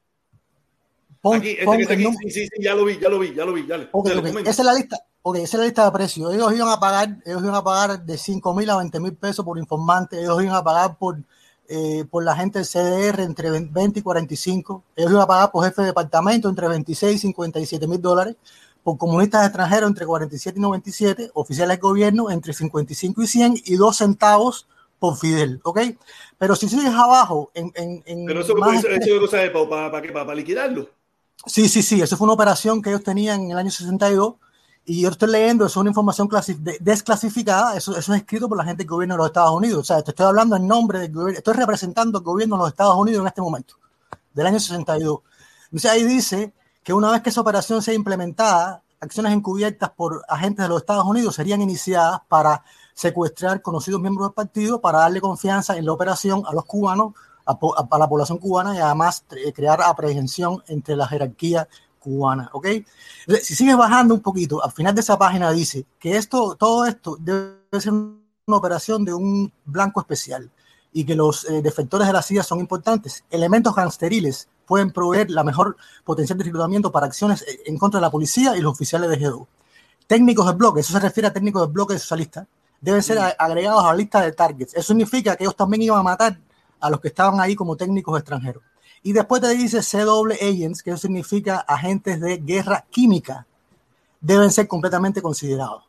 aquí, este que está aquí, sí, sí, sí, ya lo vi, ya lo vi, ya lo vi, dale. Okay, okay. Esa es la lista. Ok, esa es la lista de precios. Ellos iban a pagar, ellos iban a pagar de 5 mil a 20 mil pesos por informante. Ellos iban a pagar por, eh, por la gente del CDR entre 20 y 45. Ellos iban a pagar por jefe de departamento entre 26 y 57 mil dólares. Por comunistas extranjeros entre 47 y 97. Oficiales de gobierno entre 55 y 100 y 2 centavos por Fidel, ¿ok? Pero si sigues abajo en... en, en Pero eso, más eso, eso, eso para, para, para, para liquidarlo. Sí, sí, sí, eso fue una operación que ellos tenían en el año 62 y yo estoy leyendo, eso es una información desclasificada, eso, eso, es escrito por la gente del gobierno de los Estados Unidos, o sea, te estoy hablando en nombre del gobierno, estoy representando al gobierno de los Estados Unidos en este momento, del año 62. Entonces ahí dice que una vez que esa operación sea implementada, acciones encubiertas por agentes de los Estados Unidos serían iniciadas para secuestrar conocidos miembros del partido, para darle confianza en la operación a los cubanos a, la población cubana y además eh, crear aprehensión entre la jerarquía cubana, ¿ok? Si sigues bajando un poquito, al final de esa página dice que esto, todo esto debe ser una operación de un blanco especial y que los eh, defectores de la CIA son importantes. Elementos gangsteriles pueden proveer la mejor potencial de reclutamiento para acciones eh, en contra de la policía y los oficiales de GEDO. Técnicos de bloque, eso se refiere a técnicos de bloque socialista, deben ser agregados a la lista de targets. Eso significa que ellos también iban a matar a los que estaban ahí como técnicos extranjeros. Y después te dice CW Agents, que eso significa agentes de guerra química. Deben ser completamente considerados.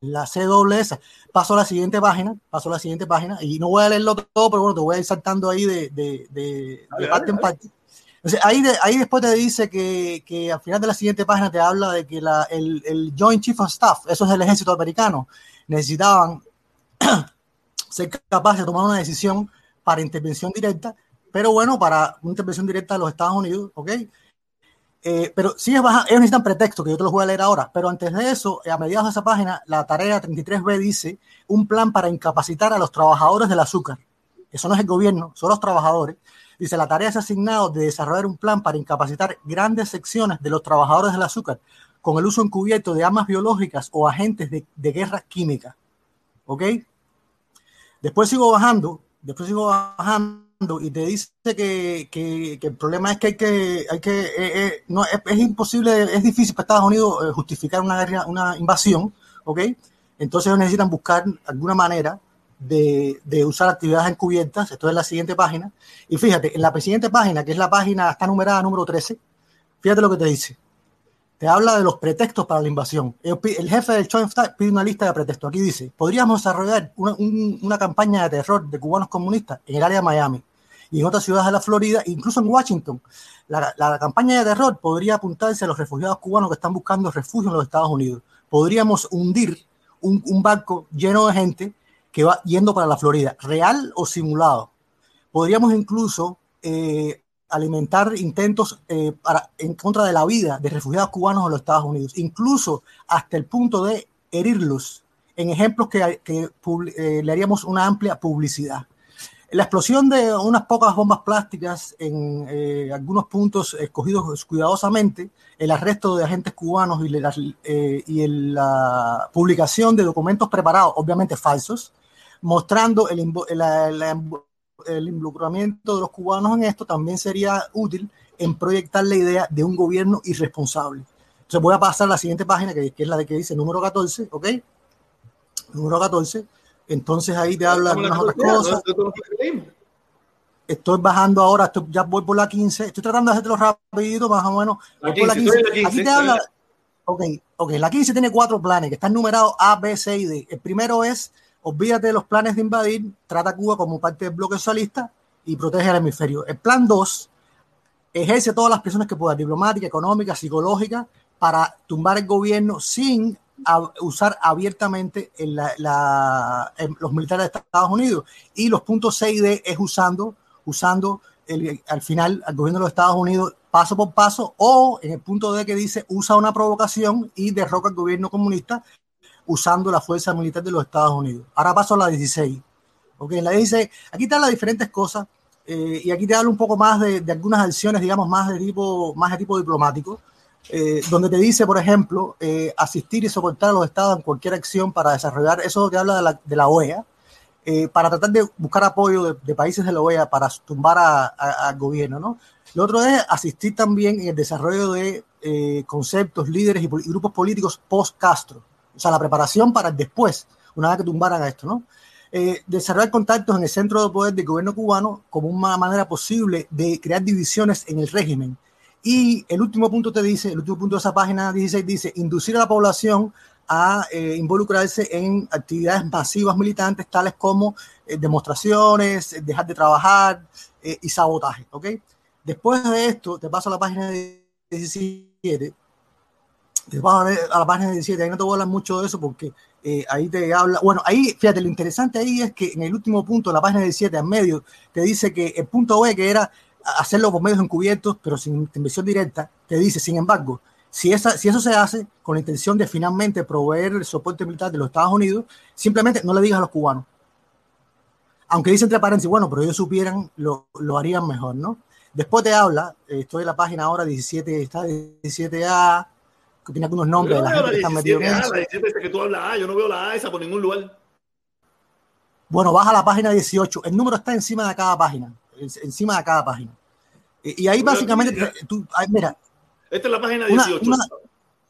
La CWS. Paso a la siguiente página, paso a la siguiente página, y no voy a leerlo todo, pero bueno, te voy a ir saltando ahí de, de, de, parte en parte. Entonces, ahí, después te dice que, al final de la siguiente página te habla de que el, Joint Chief of Staff, eso es el ejército americano, necesitaban ser capaces de tomar una decisión para intervención directa, pero bueno, para una intervención directa de los Estados Unidos, ¿ok? Eh, pero sí es baja, ellos necesitan pretexto, que yo te los voy a leer ahora, pero antes de eso, a mediados de esa página, la tarea 33B dice un plan para incapacitar a los trabajadores del azúcar. Eso no es el gobierno, son los trabajadores. Dice, la tarea es asignado de desarrollar un plan para incapacitar grandes secciones de los trabajadores del azúcar con el uso encubierto de armas biológicas o agentes de, de guerra química. ¿Ok? Después sigo bajando después sigo bajando y te dice que, que, el problema es que hay que, hay que eh, eh, no, es, imposible, es difícil para Estados Unidos eh, justificar una, guerra, una invasión, ¿ok? Entonces necesitan buscar alguna manera de, usar actividades encubiertas, esto es la siguiente página, y fíjate, en la siguiente página, que es la página, está numerada número 13, fíjate lo que te dice te habla de los pretextos para la invasión. El jefe del Staff pide una lista de pretextos. Aquí dice, podríamos desarrollar una, campaña de terror de cubanos comunistas en el área de Miami y en otras ciudades de la Florida, incluso en Washington. La, la, campaña de terror podría apuntarse a los refugiados cubanos que están buscando refugio en los Estados Unidos. Podríamos hundir un, un barco lleno de gente que va yendo para la Florida, real o simulado. Podríamos incluso eh, alimentar intentos eh, para, en contra de la vida de refugiados cubanos en los Estados Unidos, incluso hasta el punto de herirlos en ejemplos que, que eh, le haríamos una amplia publicidad. La explosión de unas pocas bombas plásticas en eh, algunos puntos escogidos cuidadosamente, el arresto de agentes cubanos y, la, eh, y la publicación de documentos preparados, obviamente falsos, mostrando el, la, la, el involucramiento de los cubanos en esto, también sería útil en proyectar la idea de un gobierno irresponsable. Entonces voy a pasar a la siguiente página, que, que es la de que dice número 14, ¿ok? Número 14 entonces ahí te habla de unas otras cosas. Estoy bajando ahora, estoy, ya voy por la 15. Estoy tratando de hacerlo rapidito, más o menos. Voy por la 15. Aquí te habla. Ok, ok, la 15 tiene cuatro planes que están numerados A, B, C y D. El primero es, olvídate de los planes de invadir, trata a Cuba como parte del bloque socialista y protege el hemisferio. El plan 2 ejerce todas las presiones que pueda, diplomática, económica, psicológica, para tumbar el gobierno sin usar abiertamente los militares de Estados Unidos. Y los puntos C y D es usando, usando el, al final al gobierno de los Estados Unidos paso por paso, o en el punto D que dice usa una provocación y derroca al gobierno comunista usando la fuerza militar de los Estados Unidos. Ahora paso a la 16. Ok, la 16, aquí te habla diferentes cosas eh, y aquí te habla un poco más de, de, algunas acciones, digamos, más de tipo, más de tipo diplomático. Eh, donde te dice, por ejemplo, eh, asistir y soportar a los estados en cualquier acción para desarrollar, eso que habla de la, de la OEA, eh, para tratar de buscar apoyo de, de, países de la OEA para tumbar al gobierno, ¿no? Lo otro es asistir también en el desarrollo de eh, conceptos, líderes y, y grupos políticos post-Castro, o sea, la preparación para después, una vez que tumbaran a esto, ¿no? Eh, desarrollar contactos en el centro de poder del gobierno cubano como una manera posible de crear divisiones en el régimen y el último punto te dice, el último punto de esa página 16 dice, inducir a la población a eh, involucrarse en actividades masivas militantes tales como eh, demostraciones, dejar de trabajar eh, y sabotaje, ¿ok? Después de esto, te paso a la página 17, te paso a la página 17, ahí no te voy a hablar mucho de eso porque eh, ahí te habla, bueno, ahí, fíjate, lo interesante ahí es que en el último punto, la página 17, en medio, te dice que el punto B, que era hacerlo por medios encubiertos, pero sin intervención directa, te dice, sin embargo, si, esa, si eso se hace con la intención de finalmente proveer el soporte militar de los Estados Unidos, simplemente no le digas a los cubanos. Aunque dice entre paréntesis, bueno, pero ellos supieran, lo, lo harían mejor, ¿no? Después te habla, eh, estoy en la página ahora 17, está 17A, que tiene algunos nombres de la gente que está metido en eso. que tú hablas A, yo no veo la A esa por ningún lugar. Bueno, baja a la página 18. El número está encima de cada página encima de cada página. Y ahí básicamente, tú, mira. Esta es la página 18. Una, una,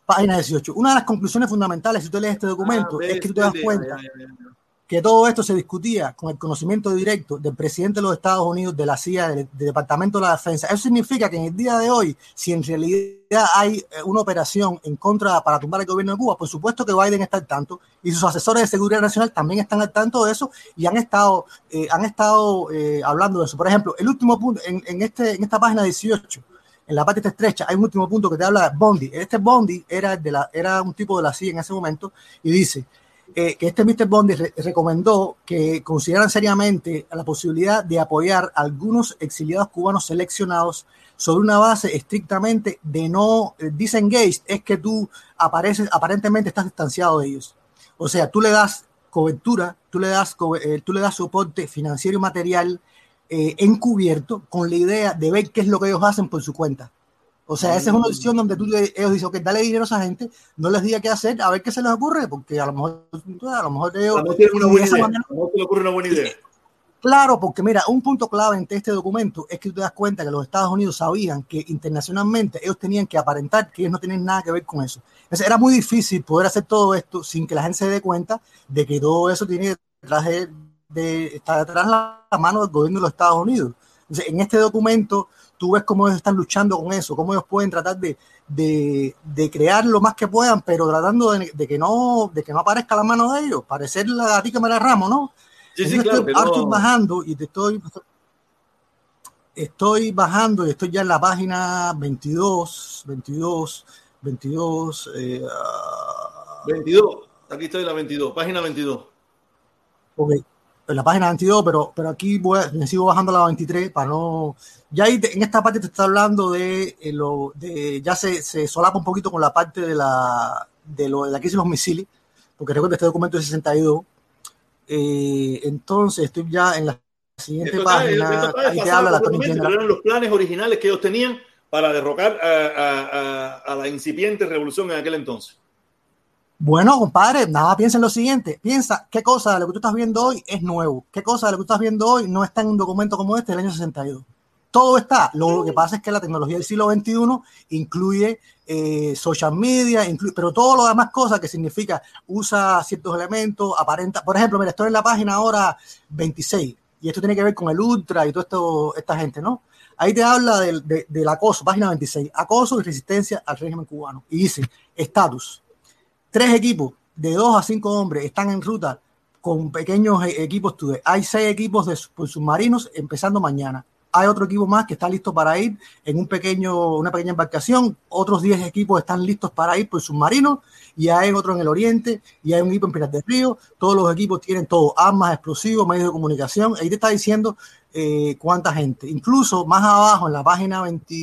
página 18. Una de las conclusiones fundamentales, si tú lees este documento, ah, es que tú te das cuenta ya, ya, ya, que todo esto se discutía con el conocimiento directo del presidente de los Estados Unidos, de la CIA, del, del, Departamento de la Defensa. Eso significa que en el día de hoy, si en realidad hay una operación en contra para tumbar el gobierno de Cuba, por supuesto que Biden está al tanto y sus asesores de seguridad nacional también están al tanto de eso y han estado, eh, han estado eh, hablando de eso. Por ejemplo, el último punto, en, en, este, en esta página 18, en la parte estrecha, hay un último punto que te habla de Bondi. Este Bondi era, de la, era un tipo de la CIA en ese momento y dice, eh, que este Mr. Bondi re recomendó que consideraran seriamente la posibilidad de apoyar a algunos exiliados cubanos seleccionados sobre una base estrictamente de no eh, disengage, es que tú apareces, aparentemente estás distanciado de ellos. O sea, tú le das cobertura, tú le das, eh, tú le das soporte financiero y material eh, encubierto con la idea de ver qué es lo que ellos hacen por su cuenta. O sea, esa es una opción donde tú ellos dicen, ok, dale dinero a esa gente, no les diga qué hacer, a ver qué se les ocurre, porque a lo mejor, a lo mejor ellos... No tiene una buena idea. Manera, no te le ocurre una buena idea. Claro, porque mira, un punto clave en este documento es que tú te das cuenta que los Estados Unidos sabían que internacionalmente ellos tenían que aparentar que ellos no tenían nada que ver con eso. Entonces era muy difícil poder hacer todo esto sin que la gente se dé cuenta de que todo eso tiene detrás de, de está detrás la, la mano del gobierno de los Estados Unidos. Entonces, en este documento tú ves cómo ellos están luchando con eso, cómo ellos pueden tratar de, de, de crear lo más que puedan, pero tratando de, de, que no, de que no aparezca la mano de ellos, parecer la gatita me la ramo, ¿no? Sí, sí, claro, estoy, estoy, bajando y te estoy estoy bajando y estoy ya en la página 22, 22, 22, eh, uh, 22, aquí estoy en la 22, página 22. Ok, en la página 22, pero, pero aquí voy me sigo bajando a la 23 para no... Ya ahí te- en esta parte te está hablando de, eh, lo, de ya se, se solapa un poquito con la parte de la, de, lo, de la crisis de los misiles, porque recuerda este documento de 62. Eh, entonces estoy ya en la siguiente está- página, ahí te habla la eran los planes originales que ellos tenían para derrocar a, a- a- a la incipiente revolución en aquel entonces. Bueno, compadre, nada piensa en lo siguiente. Piensa qué cosa de lo que tú estás viendo hoy es nuevo. Qué cosa de lo que tú estás viendo hoy no está en un documento como este del año 62. Todo está. Lo que pasa es que la tecnología del siglo XXI incluye eh, social media, incluye, pero todo lo demás cosas que significa usa ciertos elementos, aparenta. Por ejemplo, mira, estoy en la página ahora 26 y esto tiene que ver con el ultra y toda esta gente, ¿no? Ahí te habla del, de- del acoso, página 26, acoso y resistencia al régimen cubano. Y dice, estatus, tres equipos de dos a cinco hombres están en ruta con pequeños eh, equipos. today. Hay seis equipos de submarinos empezando mañana. Hay otro equipo más que está listo para ir en un pequeño, una pequeña embarcación. Otros 10 equipos están listos para ir por submarinos. Y hay otro en el oriente. Y hay un equipo en Pinar del Río. Todos los equipos tienen todo: armas, explosivos, medios de comunicación. Ahí te está diciendo eh, cuánta gente. Incluso más abajo en la página 20,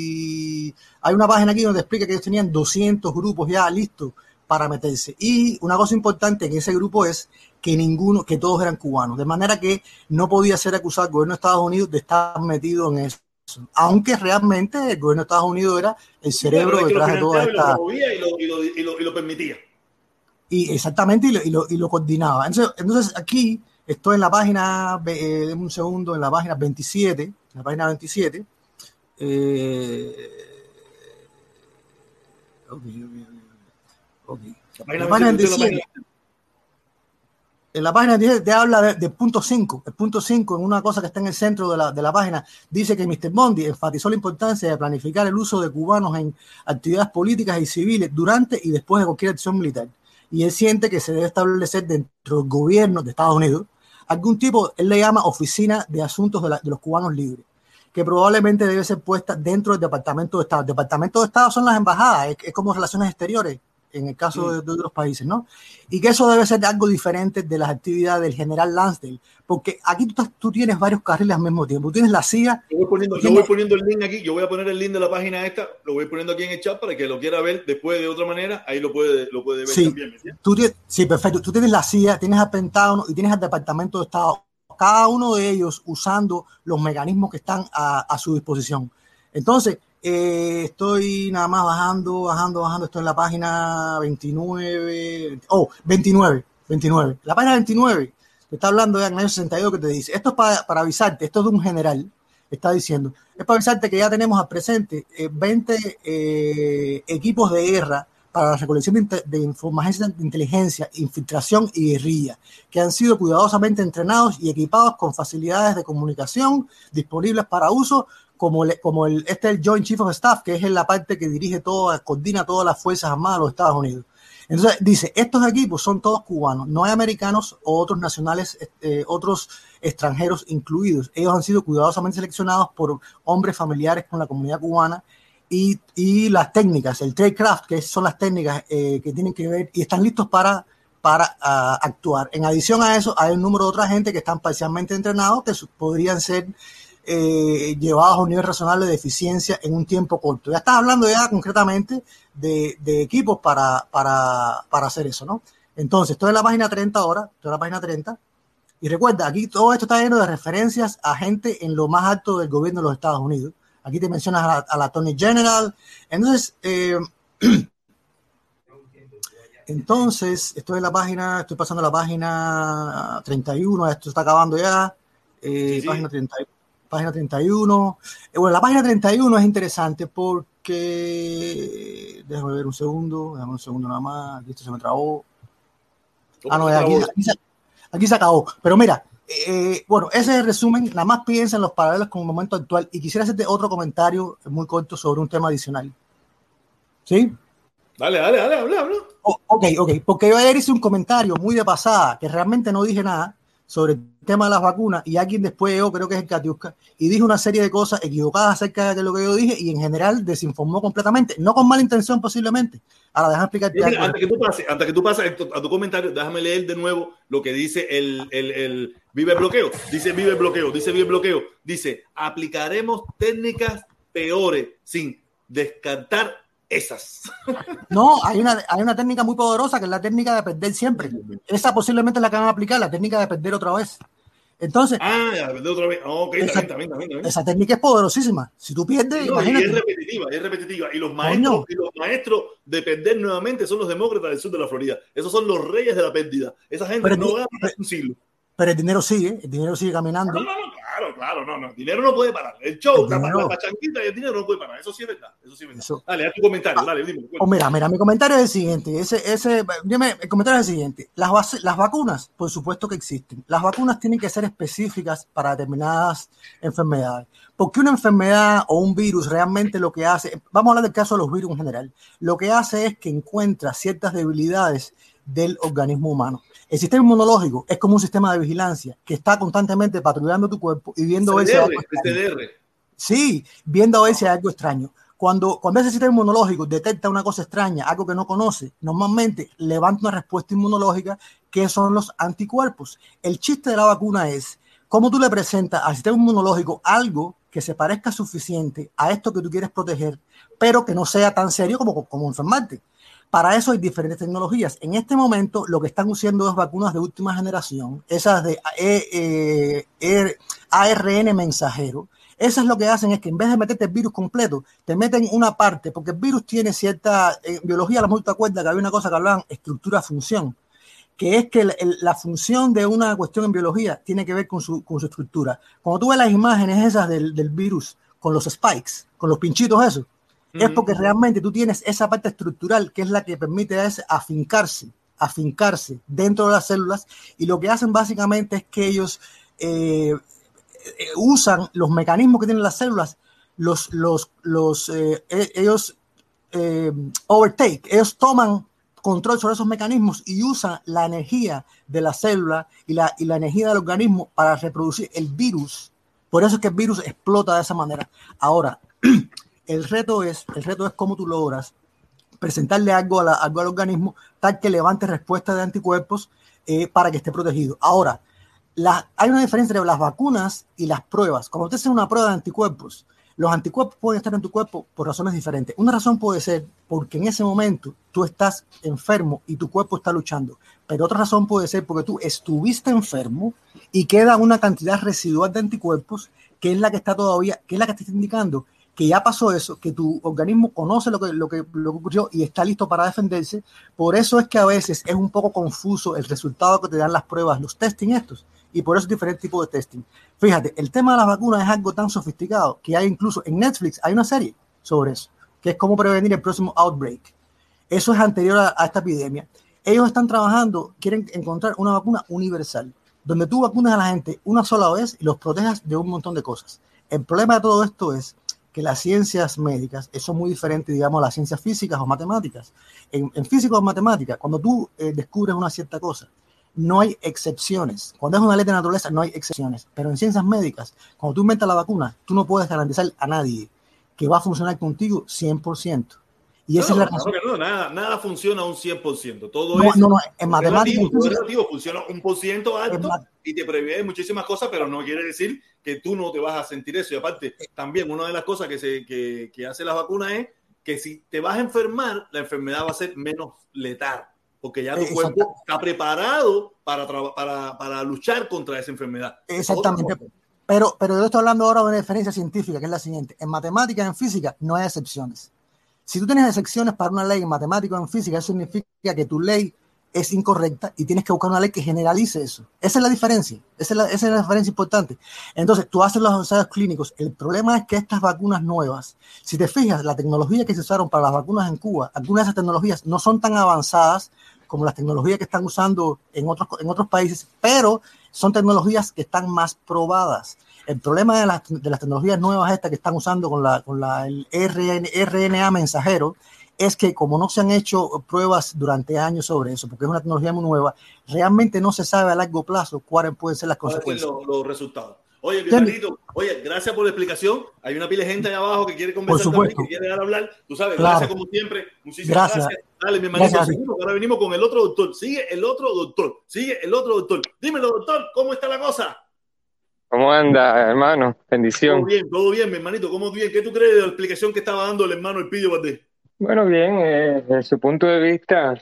hay una página aquí donde explica que ellos tenían 200 grupos ya listos para meterse. Y una cosa importante en ese grupo es que ninguno, que todos eran cubanos, de manera que no podía ser acusado el gobierno de Estados Unidos de estar metido en eso. Aunque realmente el gobierno de Estados Unidos era el cerebro lo detrás de toda esta. y lo, y lo- y lo- permitía. Y exactamente, y lo, y lo, coordinaba. Entonces, entonces aquí estoy en la página, eh, un segundo, en la página 27, en la página 27. Eh, ok, ok, ok. La página La página 27, la 27. En la página 10 te habla de, de punto 5. El punto 5, en una cosa que está en el centro de la, de la página, dice que Mr. Bondi enfatizó la importancia de planificar el uso de cubanos en actividades políticas y civiles durante y después de cualquier acción militar. Y él siente que se debe establecer dentro del gobierno de Estados Unidos algún tipo, él le llama Oficina de Asuntos de, la- de los Cubanos Libres, que probablemente debe ser puesta dentro del Departamento de Estado. El Departamento de Estado son las embajadas, es, es como relaciones exteriores en el caso de, de otros países, ¿no? Y que eso debe ser algo diferente de las actividades del general Lansdale, porque aquí tú, tú tienes varios carriles al mismo tiempo. Tú tienes la CIA, Yo voy, poniendo, yo Tiene- voy poniendo el link aquí, yo voy a poner el link de la página esta, lo voy poniendo aquí en el chat para que lo quiera ver después de otra manera, ahí lo puede, lo puede ver Sí. también. ¿me entiendes? tú tienes, sí, perfecto. Tú tienes la CIA, tienes al Pentágono y tienes al Departamento de Estado, cada uno de ellos usando los mecanismos que están a, a su disposición. Entonces, eh, estoy nada más bajando, bajando, bajando. Estoy en la página 29. Oh, 29, 29. La página 29 te está hablando de año 62 que te dice, esto es para, para avisarte, esto es de un general, está diciendo, es para avisarte que ya tenemos al presente eh, 20 eh, equipos de guerra para la recolección de, de información de inteligencia, infiltración y guerrilla, que han sido cuidadosamente entrenados y equipados con facilidades de comunicación disponibles para uso, como, el, como el, este el Joint Chief of Staff, que es la parte que dirige todo, coordina todas las Fuerzas Armadas de los Estados Unidos. Entonces dice, estos equipos son todos cubanos, no hay americanos o otros nacionales, eh, otros extranjeros incluidos. Ellos han sido cuidadosamente seleccionados por hombres familiares con la comunidad cubana y, y las técnicas, el tradecraft, que son las técnicas eh, que tienen que ver y están listos para, para ah, actuar. En adición a eso, hay un número de otra gente que están parcialmente entrenados que podrían ser eh, llevados a un nivel razonable de eficiencia en un tiempo corto. Ya estás hablando ya concretamente de, de equipos para, para, para hacer eso, ¿no? Entonces, estoy en la página 30 ahora, estoy en la página 30. Y recuerda, aquí todo esto está lleno de referencias a gente en lo más alto del gobierno de los Estados Unidos. Aquí te mencionas a la, a la Attorney General. Entonces, eh, entonces, estoy en la página, estoy pasando a la página 31, esto está acabando ya. Eh, Sí, sí. Página, 30, página 31. Eh, bueno, la página 31 es interesante porque. Déjame ver un segundo, déjame un segundo nada más. Aquí esto se me trabó. Ah, no, ¿Cómo aquí, se aquí se, aquí se acabó. Pero mira, eh, bueno, ese es el resumen. Nada más piensa en los paralelos con el momento actual. Y quisiera hacerte otro comentario muy corto sobre un tema adicional. ¿Sí? Dale, dale, dale, habla, habla. Oh, ok, ok. Porque yo ayer hice un comentario muy de pasada que realmente no dije nada sobre el tema de las vacunas y alguien después, yo creo que es el Katiuska, y dije una serie de cosas equivocadas acerca de lo que yo dije y en general desinformó completamente, no con mala intención posiblemente. Ahora déjame explicarte Mira, antes que tú pases, antes que tú pases a tu comentario, déjame leer de nuevo lo que dice el, el, el, Vive bloqueo, dice vive el bloqueo, dice vive el bloqueo, dice aplicaremos técnicas peores sin descartar esas. No, hay una, hay una técnica muy poderosa que es la técnica de perder siempre. Esa posiblemente es la que van a aplicar, la técnica de perder otra vez. Entonces, ah, ya, de otra vez. Oh, ok, esa, también, también, también, esa técnica es poderosísima. Si tú pierdes, no, imagínate. Y es repetitiva, es repetitiva. Y los maestros, y los maestros de perder nuevamente son los demócratas del sur de la Florida. Esos son los reyes de la pérdida. Esa gente Pero no gana un siglo. Pero el dinero sigue, el dinero sigue caminando. No, no, no, claro, claro, no, no. El dinero no puede parar. El show, El la, dinero- la pachanquita y el dinero no puede parar. Eso sí es verdad. Eso sí es verdad. Eso. Dale, haz tu comentario, dale, dime. Oh, mira, mira, mi comentario es el siguiente. Ese, ese, dime, el comentario es el siguiente. Las, vac- las vacunas, por supuesto que existen. Las vacunas tienen que ser específicas para determinadas enfermedades. Porque una enfermedad o un virus realmente lo que hace, vamos a hablar del caso de los virus en general, lo que hace es que encuentra ciertas debilidades del organismo humano. El sistema inmunológico es como un sistema de vigilancia que está constantemente patrullando tu cuerpo y viendo CDR. Sí, viendo a ver si hay algo extraño. Cuando, cuando ese sistema inmunológico detecta una cosa extraña, algo que no conoce, normalmente levanta una respuesta inmunológica que son los anticuerpos. El chiste de la vacuna es cómo tú le presentas al sistema inmunológico algo que se parezca suficiente a esto que tú quieres proteger, pero que no sea tan serio como, como enfermarte. Para eso hay diferentes tecnologías. En este momento lo que están usando es vacunas de última generación, esas de eh, eh, eh, ARN mensajero. Esas lo que hacen es que en vez de meterte el virus completo, te meten una parte, porque el virus tiene cierta eh, biología, la multa acuerda que había una cosa que hablaban estructura-función, que es que la función de una cuestión en biología tiene que ver con su, con su estructura. Cuando tú ves las imágenes esas del, del virus con los spikes, con los pinchitos esos, es porque realmente tú tienes esa parte estructural que es la que permite a ese afincarse, afincarse dentro de las células y lo que hacen básicamente es que ellos eh, eh, usan los mecanismos que tienen las células, los, los, los eh, eh, ellos eh, overtake, ellos toman control sobre esos mecanismos y usan la energía de la célula y la, y la energía del organismo para reproducir el virus. Por eso es que el virus explota de esa manera. Ahora, el reto es, el reto es cómo tú logras presentarle algo, a algo al organismo tal que levante respuesta de anticuerpos eh, para que esté protegido. Ahora, hay una diferencia entre las vacunas y las pruebas. Cuando usted hace una prueba de anticuerpos, los anticuerpos pueden estar en tu cuerpo por razones diferentes. Una razón puede ser porque en ese momento tú estás enfermo y tu cuerpo está luchando. Pero otra razón puede ser porque tú estuviste enfermo y queda una cantidad residual de anticuerpos que es la que está todavía, que es la que te está indicando que ya pasó eso, que tu organismo conoce lo que, lo que, lo ocurrió y está listo para defenderse. Por eso es que a veces es un poco confuso el resultado que te dan las pruebas, los testing estos, y por eso diferentes tipos de testing. Fíjate, el tema de las vacunas es algo tan sofisticado que hay incluso en Netflix, hay una serie sobre eso, que es cómo prevenir el próximo outbreak. Eso es anterior a, a esta epidemia. Ellos están trabajando, quieren encontrar una vacuna universal, donde tú vacunas a la gente una sola vez y los protejas de un montón de cosas. El problema de todo esto es que las ciencias médicas son muy diferentes, digamos, a las ciencias físicas o matemáticas. En, en física o matemática, cuando tú eh, descubres una cierta cosa, no hay excepciones. Cuando es una ley de naturaleza, no hay excepciones. Pero en ciencias médicas, cuando tú inventas la vacuna, tú no puedes garantizar a nadie que va a funcionar contigo 100%. Y esa no, es la razón. no, nada, nada funciona un 100%. Todo No, es no, no, en matemáticas relativo, relativo, funciona un por ciento alto y te previene muchísimas cosas, pero no quiere decir que tú no te vas a sentir eso. Y aparte, también una de las cosas que, se, que, que hace la vacuna es que si te vas a enfermar, la enfermedad va a ser menos letal, porque ya tu Eh, cuerpo está preparado para, para, para luchar contra esa enfermedad. Exactamente. Pero, pero yo estoy hablando ahora de una diferencia científica, que es la siguiente. En matemáticas en física no hay excepciones. Si tú tienes excepciones para una ley en matemática o en física, eso significa que tu ley es incorrecta y tienes que buscar una ley que generalice eso. Esa es la diferencia. Esa es la, esa es la diferencia importante. Entonces, tú haces los ensayos clínicos. El problema es que estas vacunas nuevas, si te fijas, la tecnología que se usaron para las vacunas en Cuba, algunas de esas tecnologías no son tan avanzadas como las tecnologías que están usando en otros, en otros países, pero son tecnologías que están más probadas. El problema de las, de las tecnologías nuevas estas que están usando con, la, con la, el RN, RNA mensajero es que como no se han hecho pruebas durante años sobre eso, porque es una tecnología muy nueva, realmente no se sabe a largo plazo cuáles pueden ser las ¿Cuáles son consecuencias. los, los resultados? Oye, mi hermanito, oye, gracias por la explicación. Hay una pila de gente allá abajo que quiere conversar también, que quiere dar a hablar. Tú sabes, Claro. gracias como siempre. Muchísimas gracias. Gracias. Dale, mi hermanito. Ahora venimos con el otro doctor. Sigue el otro doctor. Sigue el otro doctor. Dímelo, doctor, ¿cómo está la cosa? ¿Cómo anda, hermano? Todo Bendición. bien, todo bien, mi hermanito. ¿Cómo bien? ¿Qué tú crees de la explicación que estaba dando el hermano Elpidio Valdés? Bueno, bien, eh, desde su punto de vista,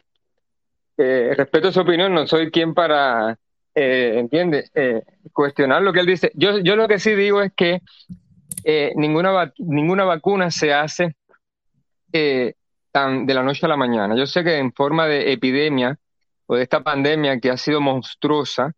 eh, respeto su opinión, no soy quien para, eh, entiende, Eh, cuestionar lo que él dice. Yo, yo lo que sí digo es que eh, ninguna, ninguna vacuna se hace tan de la noche a la mañana. Yo sé que en forma de epidemia o de esta pandemia que ha sido monstruosa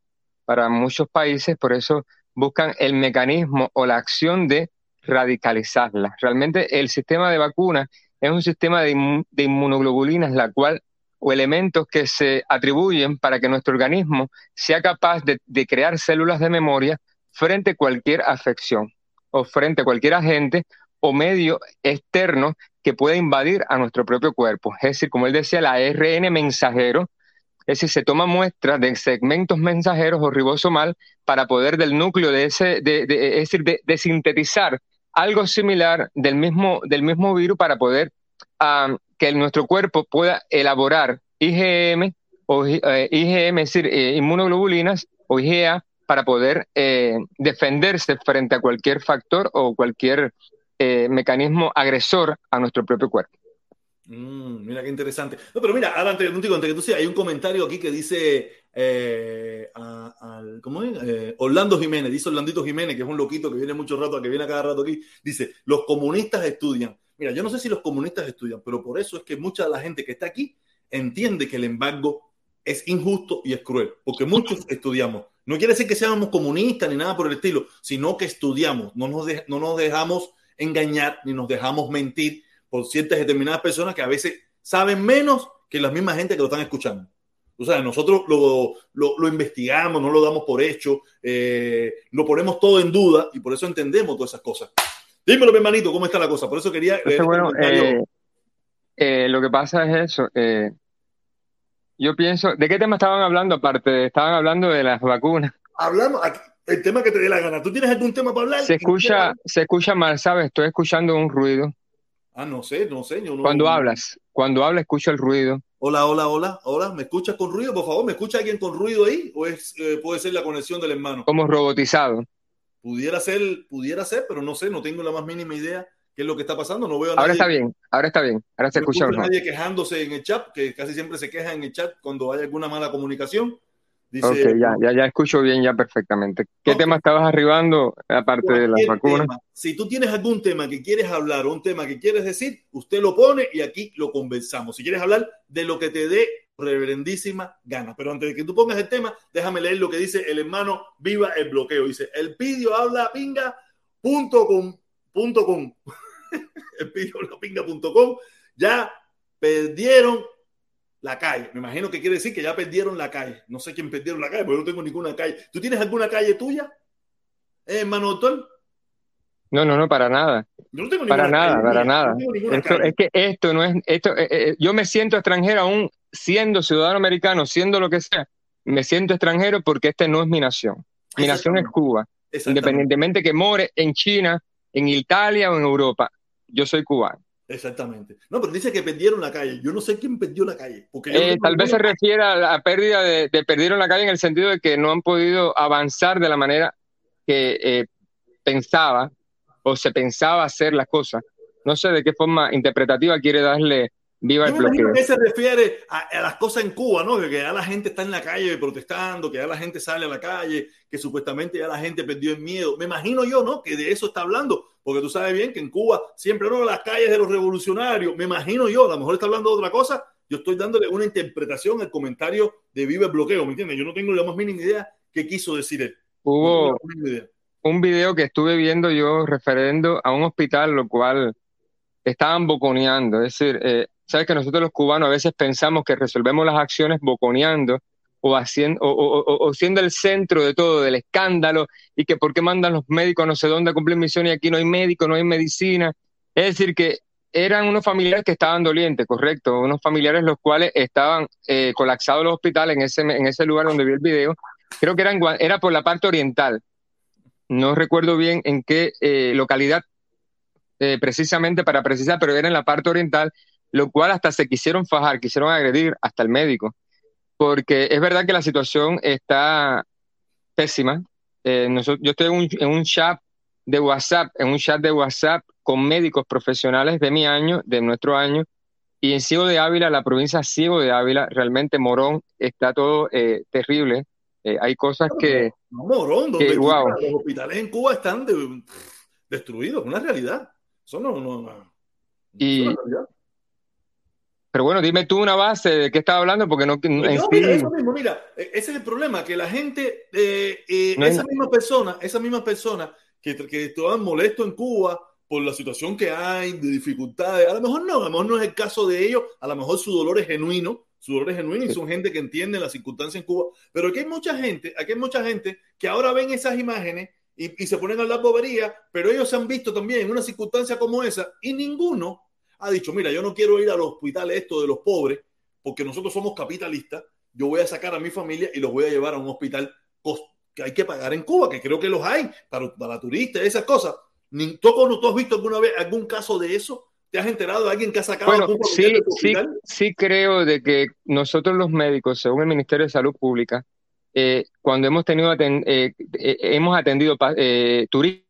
para muchos países, por eso buscan el mecanismo o la acción de radicalizarla. Realmente el sistema de vacunas es un sistema de, de inmunoglobulinas, la cual, o elementos que se atribuyen para que nuestro organismo sea capaz de, de crear células de memoria frente a cualquier afección o frente a cualquier agente o medio externo que pueda invadir a nuestro propio cuerpo. Es decir, como él decía, la ARN mensajero, es decir, se toma muestras de segmentos mensajeros o ribosomal para poder del núcleo de ese, de, de- es decir, de, de sintetizar algo similar del mismo, del mismo virus para poder ah, que nuestro cuerpo pueda elaborar IgM o eh, IgM, es decir, eh, inmunoglobulinas o IgA para poder eh, defenderse frente a cualquier factor o cualquier eh, mecanismo agresor a nuestro propio cuerpo. Mm, mira qué interesante. No, pero mira, ahora antes, antes que tú sigas, hay un comentario aquí que dice eh, ¿cómo es? Eh, Orlando Jiménez, dice Orlandito Jiménez, que es un loquito que viene mucho rato, que viene a cada rato aquí, dice, los comunistas estudian. Mira, yo no sé si los comunistas estudian, pero por eso es que mucha de la gente que está aquí entiende que el embargo es injusto y es cruel, porque muchos estudiamos. No quiere decir que seamos comunistas ni nada por el estilo, sino que estudiamos, no nos, de- no nos dejamos engañar ni nos dejamos mentir por ciertas determinadas personas que a veces saben menos que la misma gente que lo están escuchando. O sea, nosotros lo, lo, lo investigamos, no lo damos por hecho, eh, lo ponemos todo en duda y por eso entendemos todas esas cosas. Dímelo, mi hermanito, ¿cómo está la cosa? Por eso quería Entonces, este bueno, eh, eh, lo que pasa es eso. eh, yo pienso, ¿de qué tema estaban hablando aparte? Estaban hablando de las vacunas. Hablamos, aquí, el tema que te dé la gana. ¿Tú tienes algún tema para hablar? Se escucha, se escucha mal, ¿sabes? Estoy escuchando un ruido. Ah, no sé, no sé. Yo no, Cuando hablas, cuando hablas escucho el ruido. Hola, hola, hola, hola. ¿Me escuchas con ruido, por favor? ¿Me escucha alguien con ruido ahí? ¿O es, eh, puede ser la conexión del hermano? como robotizado. Pudiera ser, pudiera ser, pero no sé, no tengo la más mínima idea qué es lo que está pasando. No veo a Ahora nadie, está bien, ahora está bien, ahora se no escucha mejor. nadie quejándose en el chat, que casi siempre se queja en el chat cuando hay alguna mala comunicación. Dice, Ok, ya, ya, ya escucho bien ya perfectamente. ¿Qué tema estabas arribando aparte de las vacunas? tema. Si tú tienes algún tema que quieres hablar o un tema que quieres decir, usted lo pone y aquí lo conversamos. Si quieres hablar de lo que te dé reverendísima gana. Pero antes de que tú pongas el tema, déjame leer lo que dice el hermano Viva el Bloqueo. Dice, el pidio habla pinga punto com, punto com. el pidio habla pinga punto com. Ya perdieron la calle. Me imagino que quiere decir que ya perdieron la calle. No sé quién perdieron la calle, porque yo no tengo ninguna calle. ¿Tú tienes alguna calle tuya, eh, hermano doctor? No, no, no, para nada. Yo no tengo Para nada, calle para nada. No Esto, es que esto no es, esto, eh, eh, yo me siento extranjero aún siendo ciudadano americano, siendo lo que sea, me siento extranjero porque esta no es mi nación. Mi nación es Cuba, independientemente que more en China, en Italia o en Europa. Yo soy cubano. Exactamente. No, pero dice que perdieron la calle. Yo no sé quién perdió la calle. Porque Eh, tal vez se refiere a la pérdida de, de perdieron la calle en el sentido de que no han podido avanzar de la manera que eh, pensaba o se pensaba hacer las cosas. No sé de qué forma interpretativa quiere darle viva Yo el bloqueo. que se refiere a, a las cosas en Cuba, ¿no? Que ya la gente está en la calle protestando, que ya la gente sale a la calle, que supuestamente ya la gente perdió el miedo. Me imagino yo, ¿no? Que de eso está hablando, porque tú sabes bien que en Cuba siempre, no, las calles de los revolucionarios. Me imagino yo, a lo mejor está hablando de otra cosa. Yo estoy dándole una interpretación al comentario de Viva el Bloqueo, ¿me entiendes? Yo no tengo la más mínima idea qué quiso decir él. Hubo un video que estuve viendo yo referendo a un hospital, lo cual estaban boconeando. Es decir, eh, sabes que nosotros los cubanos a veces pensamos que resolvemos las acciones boconeando o, haciendo, o, o- o- siendo el centro de todo, del escándalo, y que por qué mandan los médicos a no sé dónde a cumplir misión y aquí no hay médico, no hay medicina. Es decir, que eran unos familiares que estaban dolientes, correcto, unos familiares los cuales estaban eh, colapsados en los hospitales en ese, en ese lugar donde vi el video. Creo que eran, era por la parte oriental no recuerdo bien en qué eh, localidad eh, precisamente para precisar, pero era en la parte oriental, lo cual hasta se quisieron fajar, quisieron agredir hasta el médico, porque es verdad que la situación está pésima. Eh, yo estoy en un, en un chat de WhatsApp, en un chat de WhatsApp con médicos profesionales de mi año, de nuestro año, y en Ciego de Ávila, la provincia Ciego de Ávila, realmente Morón está todo eh, terrible. Eh, hay cosas que. No, Morón, donde wow. los hospitales en Cuba están de, destruidos, una realidad. Eso no, no, no y, pero bueno, dime tú una base de qué estás hablando, porque no. En no, mira, eso mismo, mira, e, ese es el problema, que la gente, eh, eh, no esa misma persona, esa misma persona que, que estaban molesto en Cuba por la situación que hay, de dificultades, a lo mejor no, a lo mejor no es el caso de ellos, a lo mejor su dolor es genuino, su dolor es genuino y son gente que entiende la circunstancia en Cuba, pero aquí hay mucha gente, aquí hay mucha gente que ahora ven esas imágenes y, y se ponen a hablar bobería, pero ellos se han visto también en una circunstancia como esa y ninguno ha dicho, mira, yo no quiero ir a los hospitales esto de los pobres, porque nosotros somos capitalistas, yo voy a sacar a mi familia y los voy a llevar a un hospital que hay que pagar en Cuba, que creo que los hay para, para turistas, esas cosas. Ni, ¿tú, ¿Tú has visto alguna vez algún caso de eso? ¿Te has enterado de alguien que ha sacado bueno, sí, sí, sí creo de que nosotros los médicos, según el Ministerio de Salud Pública, eh, cuando hemos tenido aten eh, eh, hemos atendido turistas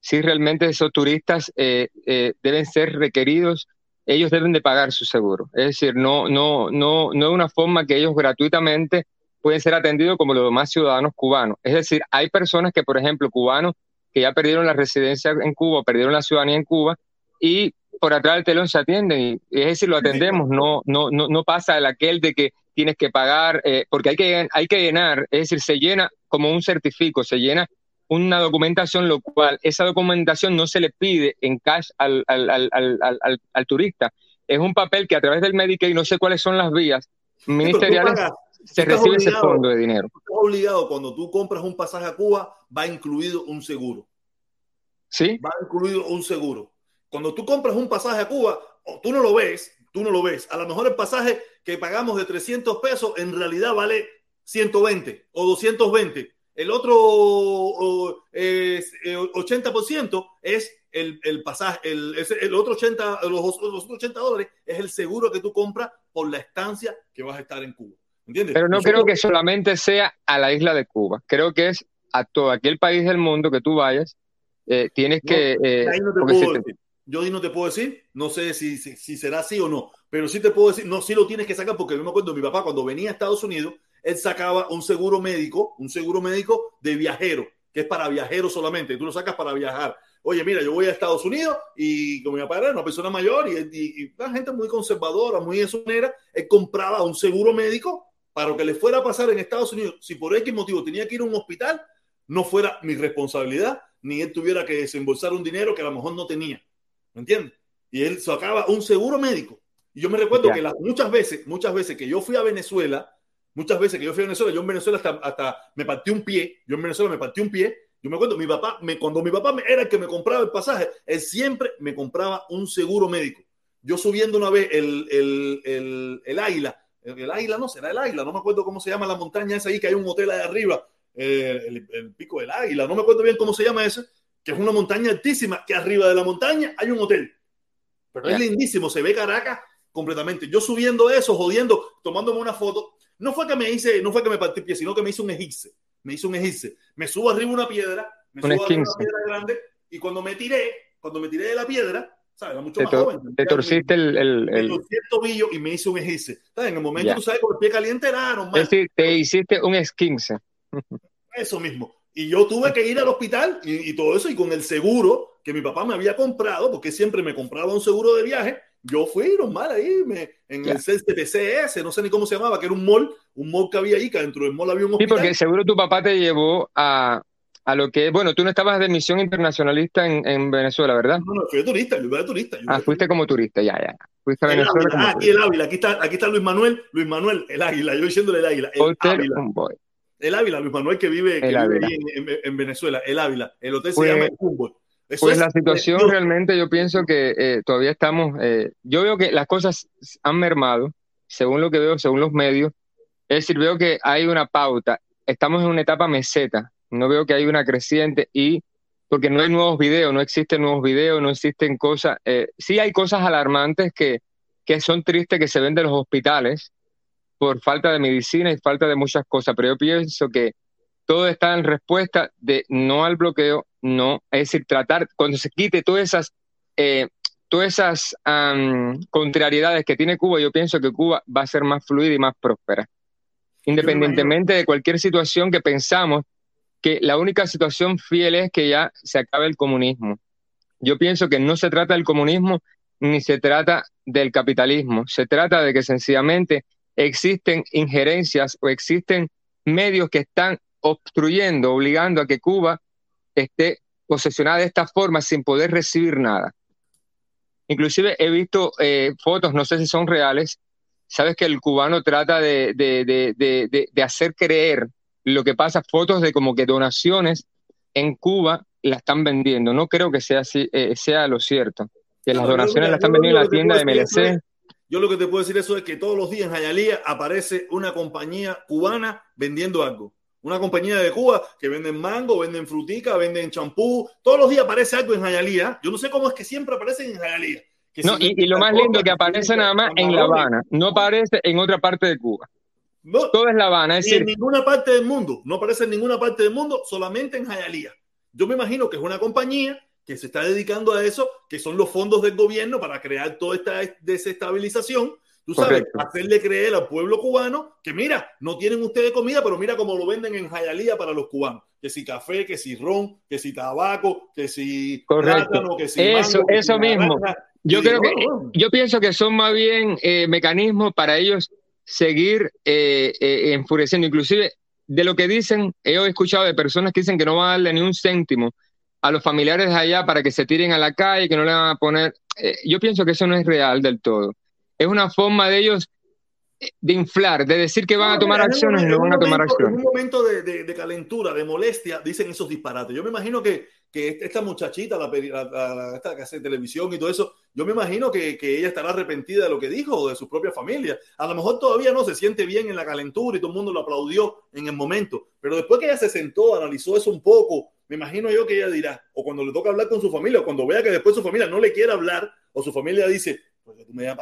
si realmente esos turistas eh, eh, deben ser requeridos, ellos deben de pagar su seguro. Es decir, no, no, no, no es una forma que ellos gratuitamente pueden ser atendidos como los demás ciudadanos cubanos. Es decir, hay personas que, por ejemplo, cubanos que ya perdieron la residencia en Cuba, perdieron la ciudadanía en Cuba y por atrás del telón se atienden. Y, es decir, lo atendemos, no, no, no, no pasa el aquel de que tienes que pagar, eh, porque hay que, hay que llenar, es decir, se llena como un certifico, se llena una documentación, lo cual esa documentación no se le pide en cash al, al, al, al turista. Es un papel que a través del Medicaid, no sé cuáles son las vías ministeriales, se recibe ese fondo de dinero. Estás obligado, cuando tú compras un pasaje a Cuba, va incluido un seguro. ¿Sí? Va incluido un seguro. Cuando tú compras un pasaje a Cuba, tú no lo ves, tú no lo ves. A lo mejor el pasaje que pagamos de 300 pesos en realidad vale 120 o 220 el otro es, 80% eh, es el, el pasaje, el, el, otro 80, los, los 80 dólares es el seguro que tú compras por la estancia que vas a estar en Cuba. ¿Entiendes? Pero no Nosotros, creo que solamente sea a la isla de Cuba. Creo que es a todo aquel país del mundo que tú vayas, eh, tienes que... No, no te puedo decir. Yo no te puedo decir, no sé si, si, si, será así o no, pero sí te puedo decir, no, sí lo tienes que sacar porque yo me acuerdo, mi papá cuando venía a Estados Unidos, él sacaba un seguro médico, un seguro médico de viajero, que es para viajeros solamente. Tú lo sacas para viajar. Oye, mira, yo voy a Estados Unidos y como mi papá era una persona mayor y, y, y una gente muy conservadora, muy esonera, él compraba un seguro médico para lo que le fuera a pasar en Estados Unidos. Si por X motivo tenía que ir a un hospital, no fuera mi responsabilidad, ni él tuviera que desembolsar un dinero que a lo mejor no tenía. ¿Me entiendes? Y él sacaba un seguro médico. Y yo me recuerdo que las, muchas veces, muchas veces que yo fui a Venezuela, Muchas veces que yo fui a Venezuela, yo en Venezuela hasta, hasta me partí un pie, yo en Venezuela me partí un pie, yo me acuerdo, mi papá, me, cuando mi papá era el que me compraba el pasaje, él siempre me compraba un seguro médico. Yo subiendo una vez el, el, el, el águila, el, águila no, será el águila, no me acuerdo cómo se llama la montaña esa ahí, que hay un hotel ahí arriba, el, el, pico del águila, no me acuerdo bien cómo se llama ese, que es una montaña altísima, que arriba de la montaña hay un hotel. Pero es lindísimo, se ve Caracas completamente. Yo subiendo eso, jodiendo, tomándome una foto, no fue que me hice, no fue que me partí el pie, sino que me hice un egipse. Me hice un egipse. Me subo arriba una piedra, me subo arriba una piedra grande, y cuando me tiré, cuando me tiré de la piedra, ¿sabes? Era mucho te más joven. Te torciste el, el, el... Me torcí el tobillo y me hice un egipse. ¿Sabes? En el momento, Ya. tú sabes, con el pie caliente era normal. Es decir, te hiciste un esquince. Eso mismo. Y yo tuve que ir al hospital y, y todo eso, y con el seguro que mi papá me había comprado, porque siempre me compraba un seguro de viaje, yo fui normal ahí, me, en el CTPCS, no sé ni cómo se llamaba, que era un mall, un mall que había ahí, que dentro del mall había un Sí, hospital. porque seguro tu papá te llevó a, a lo que, bueno, tú no estabas de misión internacionalista en, en Venezuela, ¿verdad? No, no, fui de turista, yo iba de turista. Yo Ah, fuiste turista. como turista, ya, ya. Fuiste a El Venezuela Ávila, como ah, aquí el Ávila, aquí está, aquí está Luis Manuel, Luis Manuel, el Águila, yo diciéndole el Águila, el Hotel Ávila, Humboldt. el Ávila, Luis Manuel que vive, que ahí en, en- en Venezuela, el Ávila, el hotel Pues- se llama el Humboldt. Eso Pues es la situación realmente yo pienso que eh, todavía estamos, eh, yo veo que las cosas han mermado, según lo que veo, según los medios, es decir, veo que hay una pauta, estamos en una etapa meseta, No veo que hay una creciente y porque no hay nuevos videos, no existen nuevos videos, no existen cosas. Eh, sí hay cosas alarmantes que, que son tristes que se ven de los hospitales por falta de medicina y falta de muchas cosas, pero yo pienso que todo está en respuesta de no al bloqueo, no, es decir, tratar, cuando se quite todas esas, eh, todas esas contrariedades que tiene Cuba, yo pienso que Cuba va a ser más fluida y más próspera. Independientemente de cualquier situación que pensamos que la única situación fiel es que ya se acabe el comunismo. Yo pienso que no se trata del comunismo ni se trata del capitalismo, se trata de que sencillamente existen injerencias o existen medios que están obstruyendo, obligando a que Cuba esté posesionada de esta forma sin poder recibir nada. Inclusive he visto eh, fotos, no sé si son reales, sabes que el cubano trata de, de, hacer creer lo que pasa, fotos de como que donaciones en Cuba la están vendiendo. No creo que sea así, eh, sea lo cierto. Que las donaciones las están vendiendo en la tienda de MLC. yo lo que te puedo decir eso es que todos los días en Jayalía aparece una compañía cubana vendiendo algo. Una compañía de Cuba que venden mango, venden frutica, venden champú. Todos los días aparece algo en Jayalía. Yo no sé cómo es que siempre aparecen en Jayalía. No, y, lo más lindo es que aparece nada más en La Habana, no aparece en otra parte de Cuba. No, Todo es La Habana, es decir, en ninguna parte del mundo, no aparece en ninguna parte del mundo, solamente en Jayalía. Yo me imagino que es una compañía que se está dedicando a eso, que son los fondos del gobierno para crear toda esta desestabilización Tú sabes, hacerle creer al pueblo cubano que mira, no tienen ustedes comida, pero mira cómo lo venden en Jayalía para los cubanos. Que si café, que si ron, que si tabaco, que si plátano, que si Eso, eso mismo. Yo creo que, yo pienso que son más bien eh, mecanismos para ellos seguir eh, eh, enfureciendo. Inclusive, de lo que dicen, he escuchado de personas que dicen que no van a darle ni un céntimo a los familiares de allá para que se tiren a la calle, que no le van a poner... yo pienso que eso no es real del todo es una forma de ellos de inflar, de decir que van a tomar acciones y no van a tomar acciones. En un momento de, calentura, de molestia, dicen esos disparates. Yo me imagino que, esta muchachita, la, esta que hace televisión y todo eso, yo me imagino que, ella estará arrepentida de lo que dijo o de su propia familia. A lo mejor todavía no se siente bien en la calentura y todo el mundo lo aplaudió en el momento. Pero después que ella se sentó, analizó eso un poco, me imagino yo que ella dirá, o cuando le toca hablar con su familia, o cuando vea que después su familia no le quiere hablar, o su familia dice, ¿Para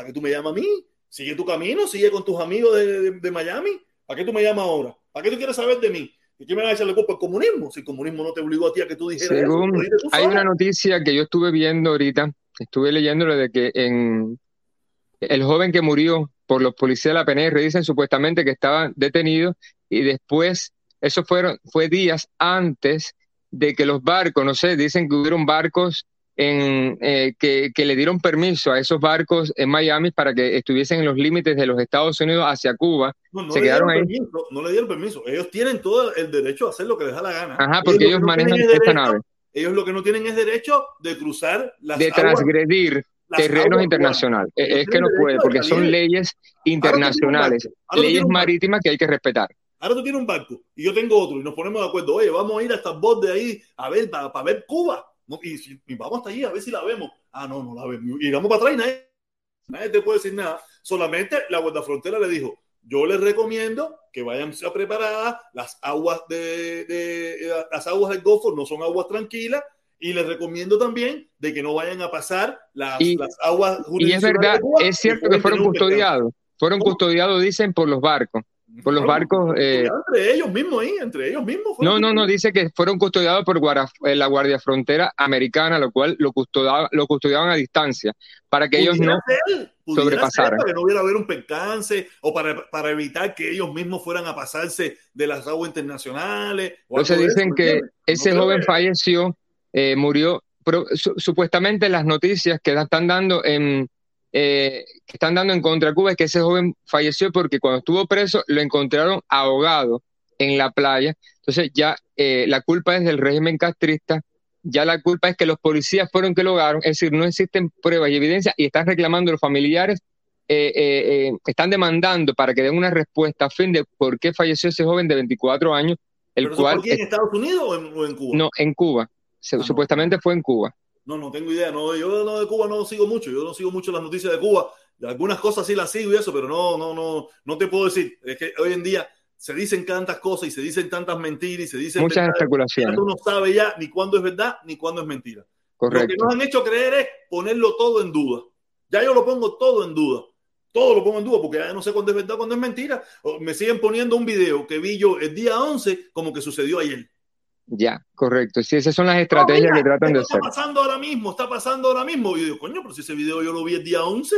qué tú me llamas a mí? Sigue tu camino, sigue con tus amigos de, Miami. ¿Para qué tú me llamas ahora? ¿Para qué tú quieres saber de mí? ¿Y qué me vas a echarle culpa al comunismo? Si el comunismo no te obligó a ti a que tú dijeras hay una noticia que yo estuve viendo ahorita, estuve leyéndole de que en el joven que murió por los policías de la PNR dicen supuestamente que estaban detenidos y después, eso fueron, fue días antes de que los barcos, no sé, dicen que hubieron barcos en, eh, que, le dieron permiso a esos barcos en Miami para que estuviesen en los límites de los Estados Unidos hacia Cuba. No, se quedaron ahí. no le dieron permiso. Ellos tienen todo el derecho a hacer lo que les da la gana. Ajá, porque ellos, manejan esta nave. Ellos lo que no tienen es derecho de cruzar las De transgredir terrenos internacionales. Es, que no puede, porque son leyes internacionales, leyes marítimas que hay que respetar. Ahora tú tienes un barco y yo tengo otro y nos ponemos de acuerdo. Oye, vamos a ir a estas de ahí a ver, para ver Cuba y, vamos hasta allí a ver si la vemos. Ah, no, no la vemos. Y vamos para atrás y nadie, nadie te puede decir nada. Solamente la Frontera le dijo, yo les recomiendo que vayan preparadas, las aguas de, las aguas del Golfo no son aguas tranquilas y les recomiendo también de que no vayan a pasar las, las aguas Y es verdad, es cierto que fueron custodiados, fueron custodiados, dicen, por los barcos por los barcos. Eh, entre ellos mismos ahí, entre ellos mismos. No, no, no, dice que fueron custodiados por eh, la Guardia Frontera Americana, lo cual lo, custodiaban, lo custodiaban a distancia, para que ellos no sobrepasaran. para que no hubiera haber un percance o para, para, evitar que ellos mismos fueran a pasarse de las aguas internacionales. Entonces dicen que ese joven falleció, eh, murió, pero, supuestamente las noticias que están dando en eh, que están dando en contra de Cuba es que ese joven falleció porque cuando estuvo preso lo encontraron ahogado en la playa. Entonces ya eh, la culpa es del régimen castrista, ya la culpa es que los policías fueron que lo hogaron, es decir, no existen pruebas y evidencias y están reclamando los familiares, eh, están demandando para que den una respuesta a fin de por qué falleció ese joven de 24 años. El cual, en Estados Unidos o en, Cuba? No, en Cuba. Ah, supuestamente fue en Cuba. No, no tengo idea. No, yo no, de Cuba no sigo mucho. Yo no sigo mucho las noticias de Cuba. Algunas cosas sí las sigo y eso, pero no, no, no, no te puedo decir. Es que hoy en día se dicen tantas cosas y se dicen tantas mentiras y se dicen Muchas verdades, especulaciones. Uno sabe ya ni cuándo es verdad ni cuándo es mentira. Lo que Correcto. nos han hecho creer es ponerlo todo en duda. Ya yo lo pongo todo en duda. Todo lo pongo en duda porque ya no sé cuándo es verdad, cuándo es mentira. O me siguen poniendo un video que vi yo el día 11 como que sucedió ayer. Ya, correcto. Sí, esas son las No, estrategias mira, que tratan de hacer. Está pasando ahora mismo, está pasando ahora mismo. Y yo digo, coño, pero si ese video yo lo vi el día 11,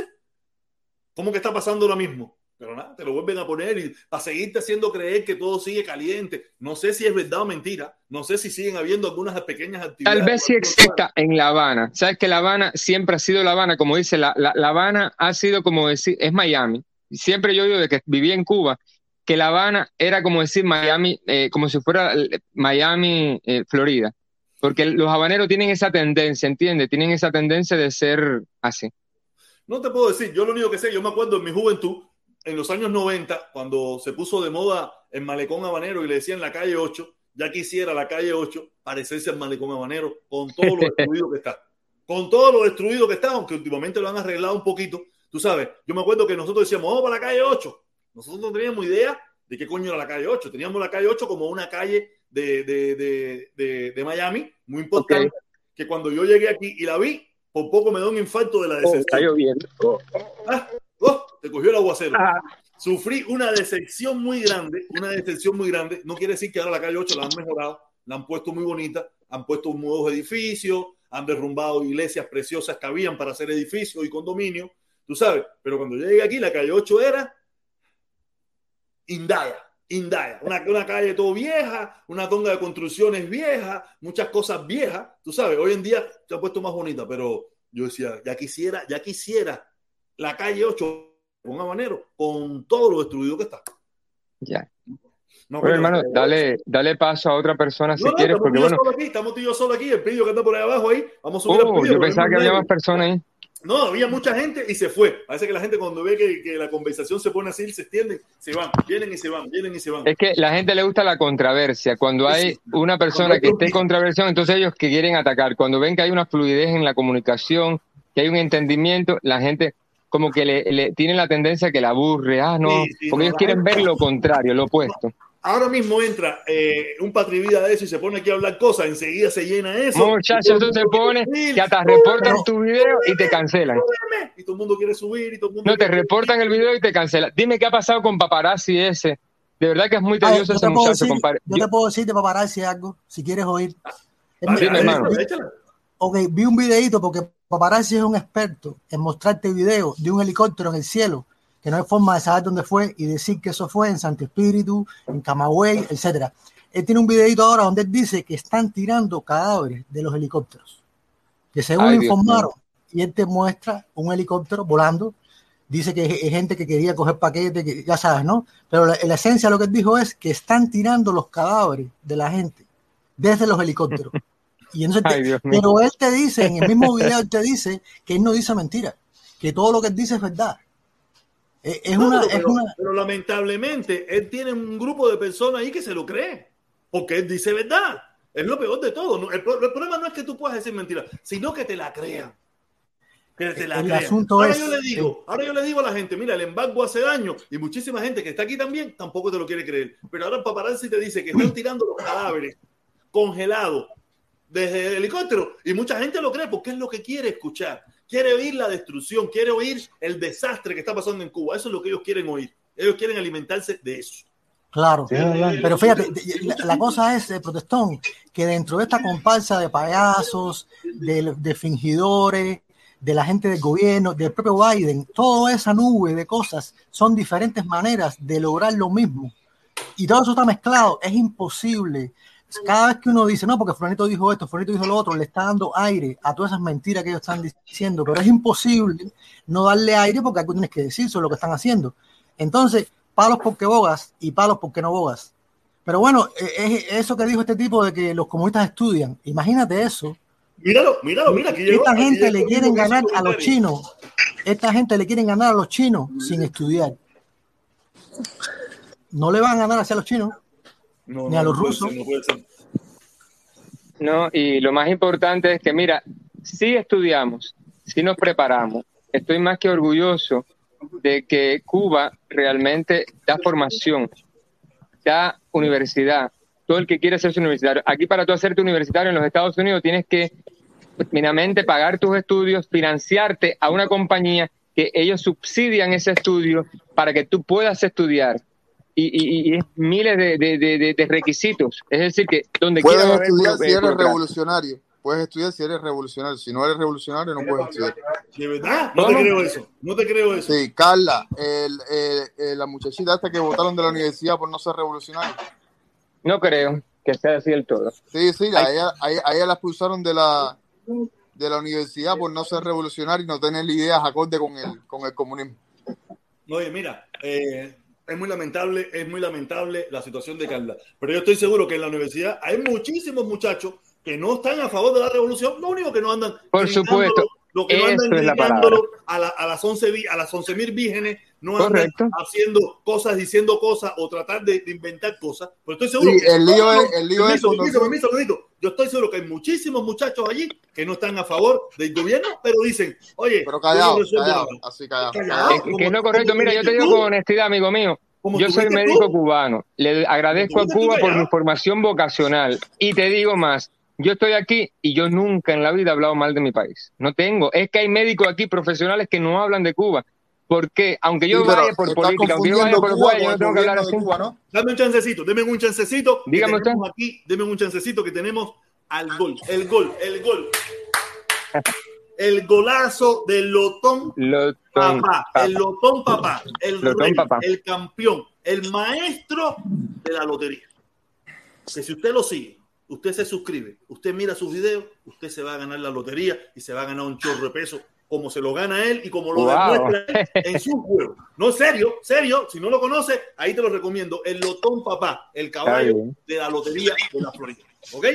¿cómo que está pasando ahora mismo? Pero nada, te lo vuelven a poner y para seguirte haciendo creer que todo sigue caliente. No sé si es verdad o mentira. No sé si siguen habiendo algunas pequeñas actividades. Tal vez sí exista en La Habana. Sabes que La Habana siempre ha sido La Habana, como dice, la, la, la Habana ha sido como decir, es Miami. Siempre yo digo de que viví en Cuba, que La Habana era como decir Miami, eh, como si fuera eh, Miami, eh, Florida. Porque los habaneros tienen esa tendencia, ¿entiendes? Tienen esa tendencia de ser así. No te puedo decir, yo lo único que sé, yo me acuerdo en mi juventud, en los años 90, cuando se puso de moda el malecón habanero y le decían la calle 8, ya quisiera la calle 8 parecerse al malecón habanero con todo lo destruido que está. Con todo lo destruido que está, aunque últimamente lo han arreglado un poquito. Tú sabes, yo me acuerdo que nosotros decíamos, vamos para la calle 8. Nosotros no teníamos idea de qué coño era la calle 8. Teníamos la calle 8 como una calle de, de, de, de, Miami, muy importante, Ok. que cuando yo llegué aquí y la vi, por poco me da un infarto de la Oh, está decepción. lloviendo. Ah, oh, te cogió el aguacero. Ah. Sufrí una decepción muy grande, una decepción muy grande. No quiere decir que ahora la calle 8 la han mejorado, la han puesto muy bonita, han puesto nuevos edificios, han derrumbado iglesias preciosas que habían para hacer edificios y condominios, tú sabes. Pero cuando yo llegué aquí, la calle 8 era Indaya, Indaya, una, una calle todo vieja, una tonga de construcciones viejas, muchas cosas viejas, tú sabes. Hoy en día se ha puesto más bonita, pero yo decía, ya quisiera, ya quisiera la calle 8 con habanero, con todo lo destruido que está. Ya. No, Bueno, hermano, no, dale, dale paso a otra persona si no, quieres, porque bueno. aquí, estamos tú y yo solo aquí, el pillo que anda por ahí abajo ahí, vamos a subir al Oh, pillo, yo pensaba que había más personas ahí. No, había mucha gente y se fue. Parece que la gente cuando ve que, que la conversación se pone así, se extiende, se van, vienen y se van, vienen y se van. Es que la gente le gusta la controversia. Cuando hay una persona que esté en controversión, entonces ellos que quieren atacar. Cuando ven que hay una fluidez en la comunicación, que hay un entendimiento, la gente como que le, le tiene la tendencia a que la aburre. Ah, no, Sí, sí, porque no, ellos quieren gente- ver lo contrario, lo opuesto. Ahora mismo entra eh, un patrivida de eso y se pone aquí a hablar cosas, enseguida se llena eso. Muchachos, tú te pones que hasta reportan tu video y te cancelan. Y todo el mundo quiere subir y todo el mundo No, te reportan el video y te cancelan. Dime qué ha pasado con paparazzi ese. De verdad que es muy tedioso ese muchacho, decir, compadre. yo Yo- te puedo decir de paparazzi algo, si quieres oír. Vale, mi- Dime, hermano. Ok, vi un videito porque paparazzi es un experto en mostrarte videos de un helicóptero en el cielo, que no hay forma de saber dónde fue y decir que eso fue en Santo Espíritu, en Camagüey, etcétera. Él tiene un videito ahora donde él dice que están tirando cadáveres de los helicópteros, que según Ay, informaron, y él te muestra un helicóptero volando, dice que hay gente que quería coger paquetes, que ya sabes, ¿no? Pero la, la esencia de lo que él dijo es que están tirando los cadáveres de la gente desde los helicópteros. Y entonces Ay, pero él te dice, en el mismo video, él te dice que él no dice mentira, que todo lo que él dice es verdad. Es, una, pero, es una, pero lamentablemente él tiene un grupo de personas ahí que se lo cree, porque él dice verdad. Es lo peor de todo. ¿no? El, el problema no es que tú puedas decir mentira, sino que te la crean. Que te la El crean. asunto ahora es- yo le digo, ahora yo le digo a la gente, mira, el embargo hace daño y muchísima gente que está aquí también tampoco te lo quiere creer. Pero ahora el paparazzi te dice que están tirando los cadáveres congelados desde el helicóptero y mucha gente lo cree porque es lo que quiere escuchar. Quiere oír la destrucción, quiere oír el desastre que está pasando en Cuba. Eso es lo que ellos quieren oír. Ellos quieren alimentarse de eso. claro. Sí, Pero fíjate, la, la cosa es, eh, protestón, que dentro de esta comparsa de payasos, de, de fingidores, de la gente del gobierno, del propio Biden, toda esa nube de cosas son diferentes maneras de lograr lo mismo. Y todo eso está mezclado. Es imposible. Cada vez que uno dice, no, porque Fulanito dijo esto, Fulanito dijo lo otro, le está dando aire a todas esas mentiras que ellos están diciendo. Pero es imposible no darle aire porque algo tienes que decir sobre lo que están haciendo. Entonces, palos porque bogas y palos porque no bogas. Pero bueno, es eso que dijo este tipo de que los comunistas estudian. Imagínate eso. Míralo, míralo, mira. Esta gente le quieren ganar a los chinos. Esta gente le quieren ganar a los chinos sin estudiar. No le van a ganar hacia los chinos. No, ni a los no rusos. ser, no puede ser. No, y lo más importante es que, mira, si estudiamos, si nos preparamos, estoy más que orgulloso de que Cuba realmente da formación da universidad. Todo el que quiere hacerse universitario. Aquí para tú hacerte universitario en los Estados Unidos tienes que minimamente pagar tus estudios, financiarte a una compañía que ellos subsidian ese estudio para que tú puedas estudiar. Y, y, y es miles de, de- de- de requisitos. Es decir, que donde Puedes estudiar si eres burocracia. revolucionario. Puedes estudiar si eres revolucionario. Si no eres revolucionario, no puedes estudiar. ¿De verdad? No te creo eso. No te creo eso. Sí, Carla, el, el- el- la muchachita esta que votaron de la universidad por no ser revolucionario. No creo que sea así del todo. Sí, sí, a ella, a ella- a ella la expulsaron de la, de la universidad por no ser revolucionario y no tener ideas acorde con el, con el comunismo. Oye, mira, eh, es muy lamentable, es muy lamentable la situación de Carla. Pero yo estoy seguro que en la universidad hay muchísimos muchachos que no están a favor de la revolución, lo único que no andan Por supuesto, lo que no andan es la a, la- a las 11 vi- a las 11 mil vírgenes, no andan Correcto. haciendo cosas, diciendo cosas o tratar de, de inventar cosas. Pero estoy seguro Sí, que el lío es- el lío es Permiso, permiso, permiso, permiso. Yo estoy seguro que hay muchísimos muchachos allí que no están a favor del gobierno, pero dicen, oye, Pero yo callado, no resuelvo callado, nada. así callado. Callado. Es que es lo correcto. Mira, yo te digo tú. con honestidad, amigo mío. Como Yo soy médico tú. cubano. Le agradezco a Cuba por mi formación vocacional. Y te digo más, yo estoy aquí y yo nunca en la vida he hablado mal de mi país. No tengo. Es que hay médicos aquí profesionales que no hablan de Cuba. Porque aunque yo Sí, vaya por política, aunque yo vaya confundiendo por Cuba Cuba, yo con no el tengo que hablar así. Cuba, ¿no? Dame un chancecito, deme un chancecito. que Dígame tenemos aquí, deme un chancecito que tenemos al gol, el gol, el gol. El golazo del Lotón Lotón, papá, papá. el Lotón papá, el Lotón rey, papá. el campeón, el maestro de la lotería. Que si usted lo sigue, usted se suscribe, usted mira sus videos, usted se va a ganar la lotería y se va a ganar un chorro de peso como se lo gana él y como lo Wow. demuestra él en su juego. No, serio, serio, si no lo conoce, ahí te lo recomiendo. El Lotón Papá, el caballo de la lotería de la Florida. ¿Ok?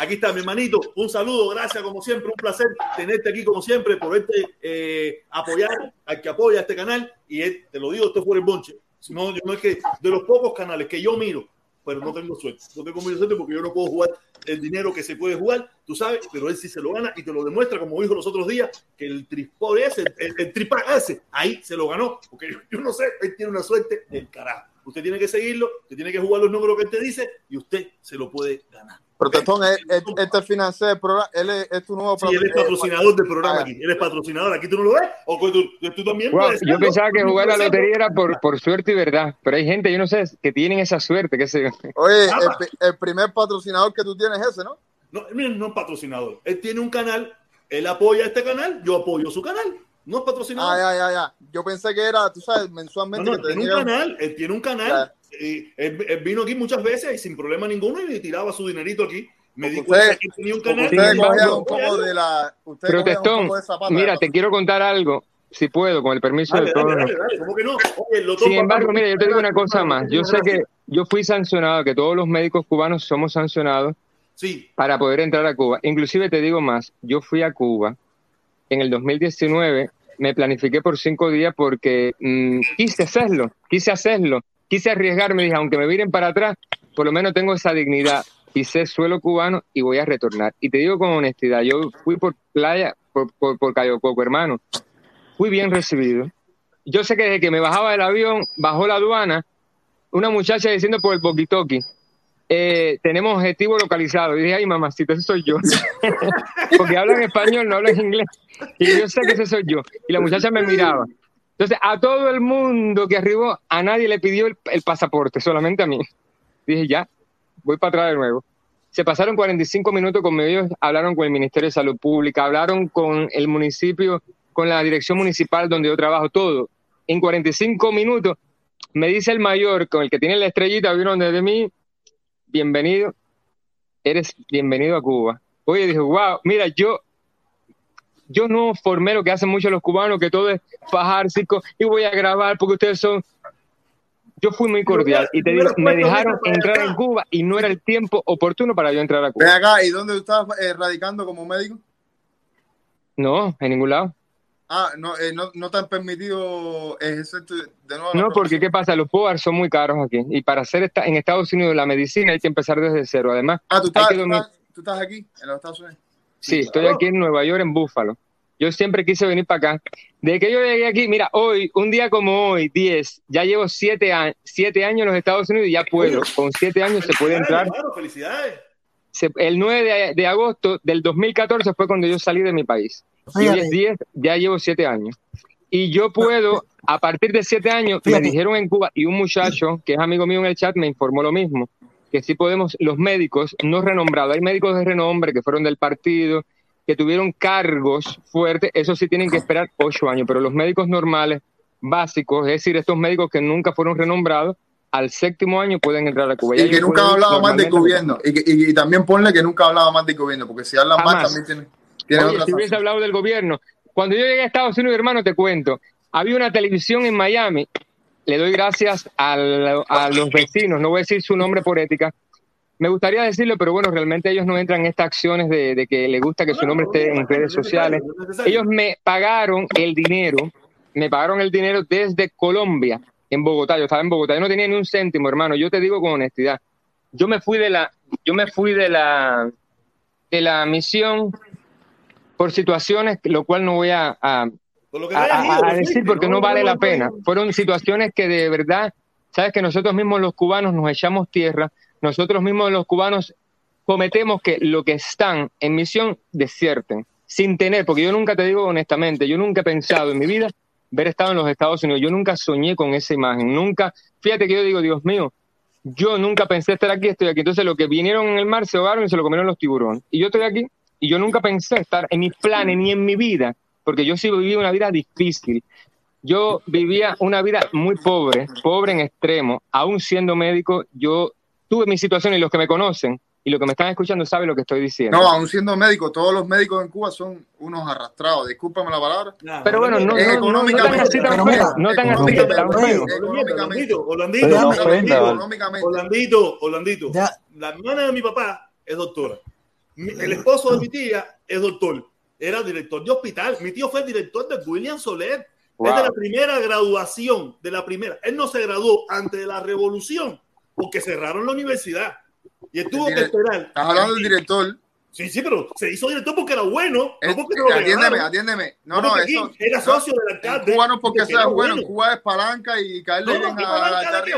Aquí está, mi hermanito. Un saludo, gracias como siempre, un placer tenerte aquí como siempre, poderte eh, apoyar al que apoya este canal. Y él, te lo digo, esto es por el bonche. Si no, yo no es que de los pocos canales que yo miro, pero no tengo suerte. No tengo mucha suerte porque yo no puedo jugar el dinero que se puede jugar, tú sabes, pero él sí se lo gana y te lo demuestra, como dijo los otros días, que el trispor ese, el, el ese, ahí se lo ganó. Porque yo, yo no sé, él tiene una suerte del carajo. Usted tiene que seguirlo, usted tiene que jugar los números que él te dice y usted se lo puede ganar. Protestón, él- él- este financia el programa, él es, es tu nuevo Sí, él es eh, patrocinador del programa ah, aquí. Él es patrocinador. Aquí tú no lo ves. O tú, tú también Wow, puedes yo pensaba que jugar la puedes serlo. lotería era por, por suerte y verdad, pero hay gente, yo no sé, que tienen esa suerte, qué sé yo. Oye, el, el primer patrocinador que tú tienes es ese, ¿no? No, él no es patrocinador. Él tiene un canal, él apoya este canal, yo apoyo su canal. No es patrocinador. Ah, ya, ya, ya. Yo pensé que era, tú sabes, No, mensualmente no, que te tiene un llegan- canal, él tiene un canal. Y él, él vino aquí muchas veces y sin problema ninguno y tiraba su dinerito aquí. Me di Ustedes- cuenta que tenía un canal. Protestón, mira, te quiero contar algo, si puedo, con el permiso Dale, de todos. dale, dale, ¿cómo que no? Oye, lo Sin embargo, mira, yo te digo una cosa más. Yo sé que yo fui sancionado, que todos los médicos cubanos somos sancionados Sí, para poder entrar a Cuba. Inclusive te digo más, yo fui a Cuba en el 2019, me planifiqué por cinco días porque mm, quise hacerlo, quise hacerlo, quise arriesgarme, dije, aunque me viren para atrás, por lo menos tengo esa dignidad. Pisé suelo cubano y voy a retornar. Y te digo con honestidad, yo fui por playa, por, por, por Cayo Coco, hermano. Fui bien recibido. Yo sé que desde que me bajaba del avión, bajó la aduana, una muchacha diciendo por el walkie-talkie, eh, tenemos objetivo localizado. Y dije, ay, mamacita, ese soy yo. Porque hablan español, no hablan inglés. Y yo sé que ese soy yo. Y la muchacha me miraba. Entonces, a todo el mundo que arribó, a nadie le pidió el, pasaporte, solamente a mí. Dije, ya, voy para atrás de nuevo. Se pasaron 45 minutos conmigo, ellos hablaron con el Ministerio de Salud Pública, hablaron con el municipio, con la dirección municipal donde yo trabajo, todo. En 45 minutos me dice el mayor, con el que tiene la estrellita, vieron desde mí, bienvenido, eres bienvenido a Cuba. Oye, dije, wow, mira, yo, yo no formé lo que hacen muchos los cubanos, que todo es fajar, circo, y voy a grabar porque ustedes son... Yo fui muy cordial y te digo, me dejaron entrar en Cuba y no era el tiempo oportuno para yo entrar a Cuba. acá, ¿y dónde estás eh, radicando como médico? No, en ningún lado. Ah, no, eh, no, no te han permitido ejercer tu- de nuevo. No, porque. ¿qué pasa? Los POAR son muy caros aquí y para hacer esta, en Estados Unidos la medicina hay que empezar desde cero. Además, Ah, tú hay estás, que tú, domi- estás, tú estás aquí, en los Estados Unidos. Sí, estoy aquí en Nueva York, en Búfalo. Yo siempre quise venir para acá. Desde que yo llegué aquí, mira, hoy, un día como hoy, 10, ya llevo 7 años, siete años en los Estados Unidos y ya puedo. Con 7 años se puede entrar. Claro, felicidades. Se- el 9 de, de agosto del 2014 fue cuando yo salí de mi país. Y hoy es 10, ya llevo 7 años. Y yo puedo, a partir de 7 años, me dijeron en Cuba, y un muchacho que es amigo mío en el chat me informó lo mismo, que sí podemos, los médicos no renombrados, hay médicos de renombre que fueron del partido, que tuvieron cargos fuertes, eso sí tienen que esperar 8 años, pero los médicos normales, básicos, es decir, estos médicos que nunca fueron renombrados, al séptimo año pueden entrar a Cuba. Ya Y que nunca ha hablado más del gobierno. Y, que- y- y también ponle que nunca ha hablado más del gobierno, porque si habla más Jamás. también tiene, tiene Oye, otra si hubiese hablado del gobierno. Cuando yo llegué a Estados Unidos, hermano, te cuento, había una televisión en Miami. Le doy gracias a los vecinos, no voy a decir su nombre por ética. Me gustaría decirlo, pero bueno, realmente ellos no entran en estas acciones de, de que les gusta que su nombre esté en redes sociales. Ellos me pagaron el dinero, me pagaron el dinero desde Colombia, en Bogotá. Yo estaba en Bogotá, yo no tenía ni un céntimo, hermano. Yo te digo con honestidad. Yo me fui de la, yo me fui de la, de la misión por situaciones, lo cual no voy a, a- Lo que a- decir porque no vale la pena. Fueron situaciones que de verdad, sabes que nosotros mismos los cubanos nos echamos tierra, nosotros mismos los cubanos cometemos que lo que están en misión desierten, sin tener, porque yo nunca te digo honestamente, yo nunca he pensado en mi vida ver estado en los Estados Unidos, yo nunca soñé con esa imagen, nunca, fíjate que yo digo, Dios mío, yo nunca pensé estar aquí, estoy aquí. Entonces, lo que vinieron en el mar se ahogaron y se lo comieron los tiburones. Y yo estoy aquí y yo nunca pensé estar en mis planes ni en mi vida, porque yo sí viví una vida difícil. Yo vivía una vida muy pobre, pobre en extremo. Aún siendo médico, yo tuve mi situación y los que me conocen y los que me están escuchando saben lo que estoy diciendo. No, aún siendo médico, todos los médicos en Cuba son unos arrastrados. Discúlpame la palabra. Nah, Pero bueno, no, Eh, no, no, tan económicamente, así tan feo, no tan tan feo. Económicamente. Orlandito, Orlandito. Ya. La hermana de mi papá es doctora. El esposo de mi tía es doctor. Era director de hospital. Mi tío fue el director de William Soler. Wow. Es de la primera graduación, de la primera. Él no se graduó antes de la revolución porque cerraron la universidad. Y él tuvo que esperar. Estás hablando del director. Sí, sí, pero se hizo director porque era bueno, Eh, no porque lo atiéndeme, atiéndeme. No, no, eso. Era socio del En alcalde. Cuba no porque porque sea bueno, en bueno. Cuba es palanca y caerle No, bien ¿qué a palanca la de.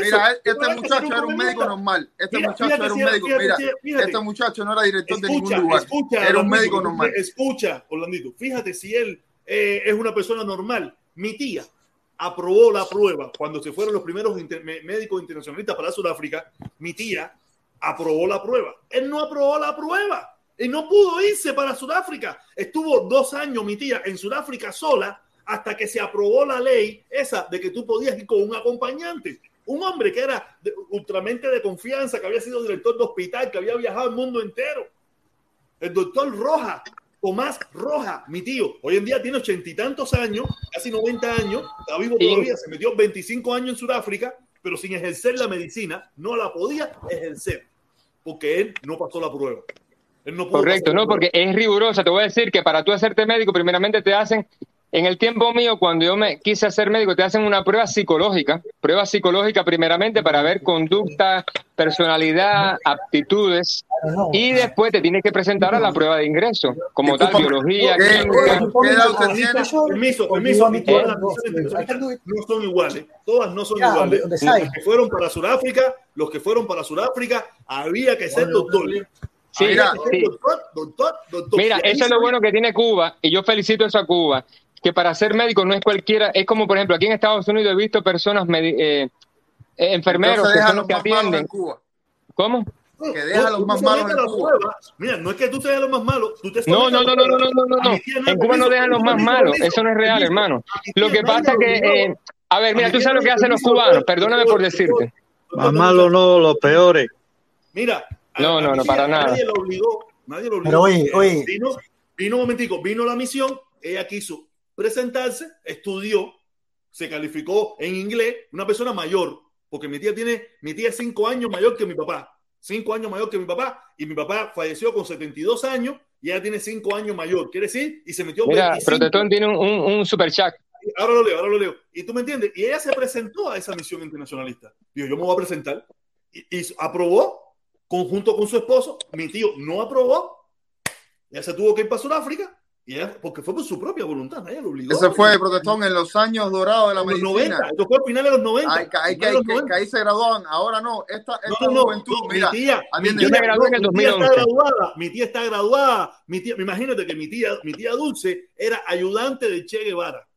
Mira, ¿Qué este palanca muchacho era un médico normal. Este Mira, muchacho fíjate era un médico. fíjate Mira, este muchacho no era director de ningún lugar. escucha, Era un médico normal. Escucha, Orlandito, fíjate si él eh, es una persona normal. Mi tía aprobó la prueba cuando se fueron los primeros inter- médicos internacionalistas para Sudáfrica. Mi tía aprobó la prueba. Él no aprobó la prueba. Él no pudo irse para Sudáfrica. Estuvo dos años mi tía en Sudáfrica sola hasta que se aprobó la ley esa de que tú podías ir con un acompañante. Un hombre que era de- ultramente de confianza, que había sido director de hospital, que había viajado el mundo entero. El doctor Roja, Tomás Roja, mi tío, hoy en día tiene ochenta y tantos años, casi 90 años, está vivo Y- todavía, se metió 25 años en Sudáfrica, pero sin ejercer la medicina, no la podía ejercer, porque él no pasó la prueba. Él no pudo Correcto, no, prueba. porque es rigurosa. Te voy a decir que para tú hacerte médico, primeramente te hacen, en el tiempo mío, cuando yo me quise hacer médico, te hacen una prueba psicológica, prueba psicológica primeramente para ver conducta, personalidad, aptitudes, y después te tienes que presentar a la prueba de ingreso, como tal, biología, ¿qué- química. qué- qué edad usted tiene? Permiso, permiso, todas las misiones no son iguales, todas no son iguales. Los que fueron para Sudáfrica, los que fueron para Sudáfrica, había que ser doctor. Sí, doctor, doctor, doctor. Mira, eso es lo bueno que tiene Cuba, y yo felicito eso a Cuba, que para ser médico no es cualquiera, es como por ejemplo aquí en Estados Unidos he visto personas, eh, eh, enfermeros que son los que malos atienden. en Cuba. ¿Cómo? No, que deja no, a los más malos en Cuba. Mira, no es que tú seas los más malos, tú te No, no, no, no, no, no, no, no, En Cuba no dejan los más malos. Eso no es real, hermano. Lo que pasa que, obligó. eh, a ver, mira, tú sabes lo que hacen los cubanos. Perdóname por decirte. Más doctor, malo no, los peores. Mira, No, no, no, para nada. Nadie lo obligó, nadie lo obligó. Pero oye, Eh, oye. Vino, vino un momentico, vino la misión, ella quiso presentarse, estudió, se calificó en inglés, una persona mayor, porque mi tía tiene, mi tía es cinco años mayor que mi papá, cinco años mayor que mi papá, y mi papá falleció con 72 años y ella tiene cinco años mayor, quiere decir, y se metió Mira, 25. Protestón tiene un, un, un super chat. Ahora lo leo, ahora lo leo. Y tú me entiendes, y ella se presentó a esa misión internacionalista. Dijo, yo me voy a presentar. Y, y aprobó, conjunto con su esposo. Mi tío no aprobó. Ella se tuvo que ir para Sudáfrica Y ella- porque fue por su propia voluntad, ella lo obligó. Ese fue protestón en los años dorados de la en los medicina. 90, esto fue a finales de los 90. Ay, que, ay, que, los que- 90. que ahí se graduaban. Ahora no. Esta, esta No, no, juventud, no, mira, mi tía, mi tía, gradué en el mi tía está 2011. graduada, mi tía está graduada, mi tía, imagínate que mi tía, mi tía Dulce era ayudante de Che Guevara.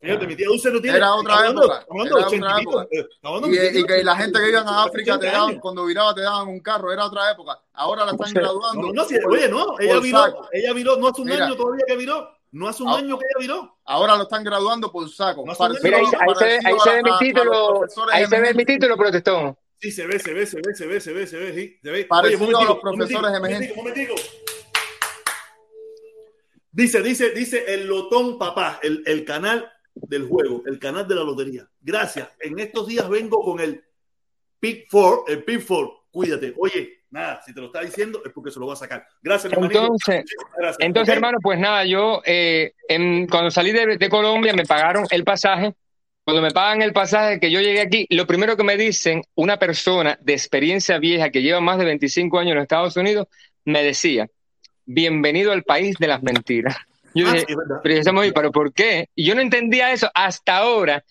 Fíjate, mi tía Dulce no tiene. Era otra época, estamos hablando de era 80 otra y pico, época. eh, Y, que la gente que iban a África te 80 daban, cuando viraba te daban un carro, era otra época. Ahora la están Sí. graduando. No, no, por- oye, no, ella viró, ella viró, no hace un Mira. año todavía que viró, no hace un Ah. año que ella viró. Ahora lo están graduando por saco. No, Parecido Mira, ahí, ahí se, ahí se ve mi título, ahí se ve mi título, protestón. Sí, se ve, se ve, se ve, se ve, se ve, se ve, sí, se ve. Parecido Oye, a los profesores emergentes. momentico, momentico. Dice, dice, dice el Lotón Papá, el, el canal del juego, el canal de la lotería. Gracias. En estos días vengo con el Pick 4, el Pick 4. Cuídate. Oye, nada, si te lo está diciendo es porque se lo va a sacar. Gracias. Entonces, Gracias. entonces hermano, pues nada, yo eh, en- cuando salí de, de Colombia me pagaron el pasaje. Cuando me pagan el pasaje que yo llegué aquí, lo primero que me dicen, una persona de experiencia vieja que lleva más de 25 años en los Estados Unidos, me decía, bienvenido al país de las mentiras. Yo Ah, dije, sí, es verdad. pero, yo decía, "Muy, ¿pero por qué? Y yo no entendía eso hasta ahora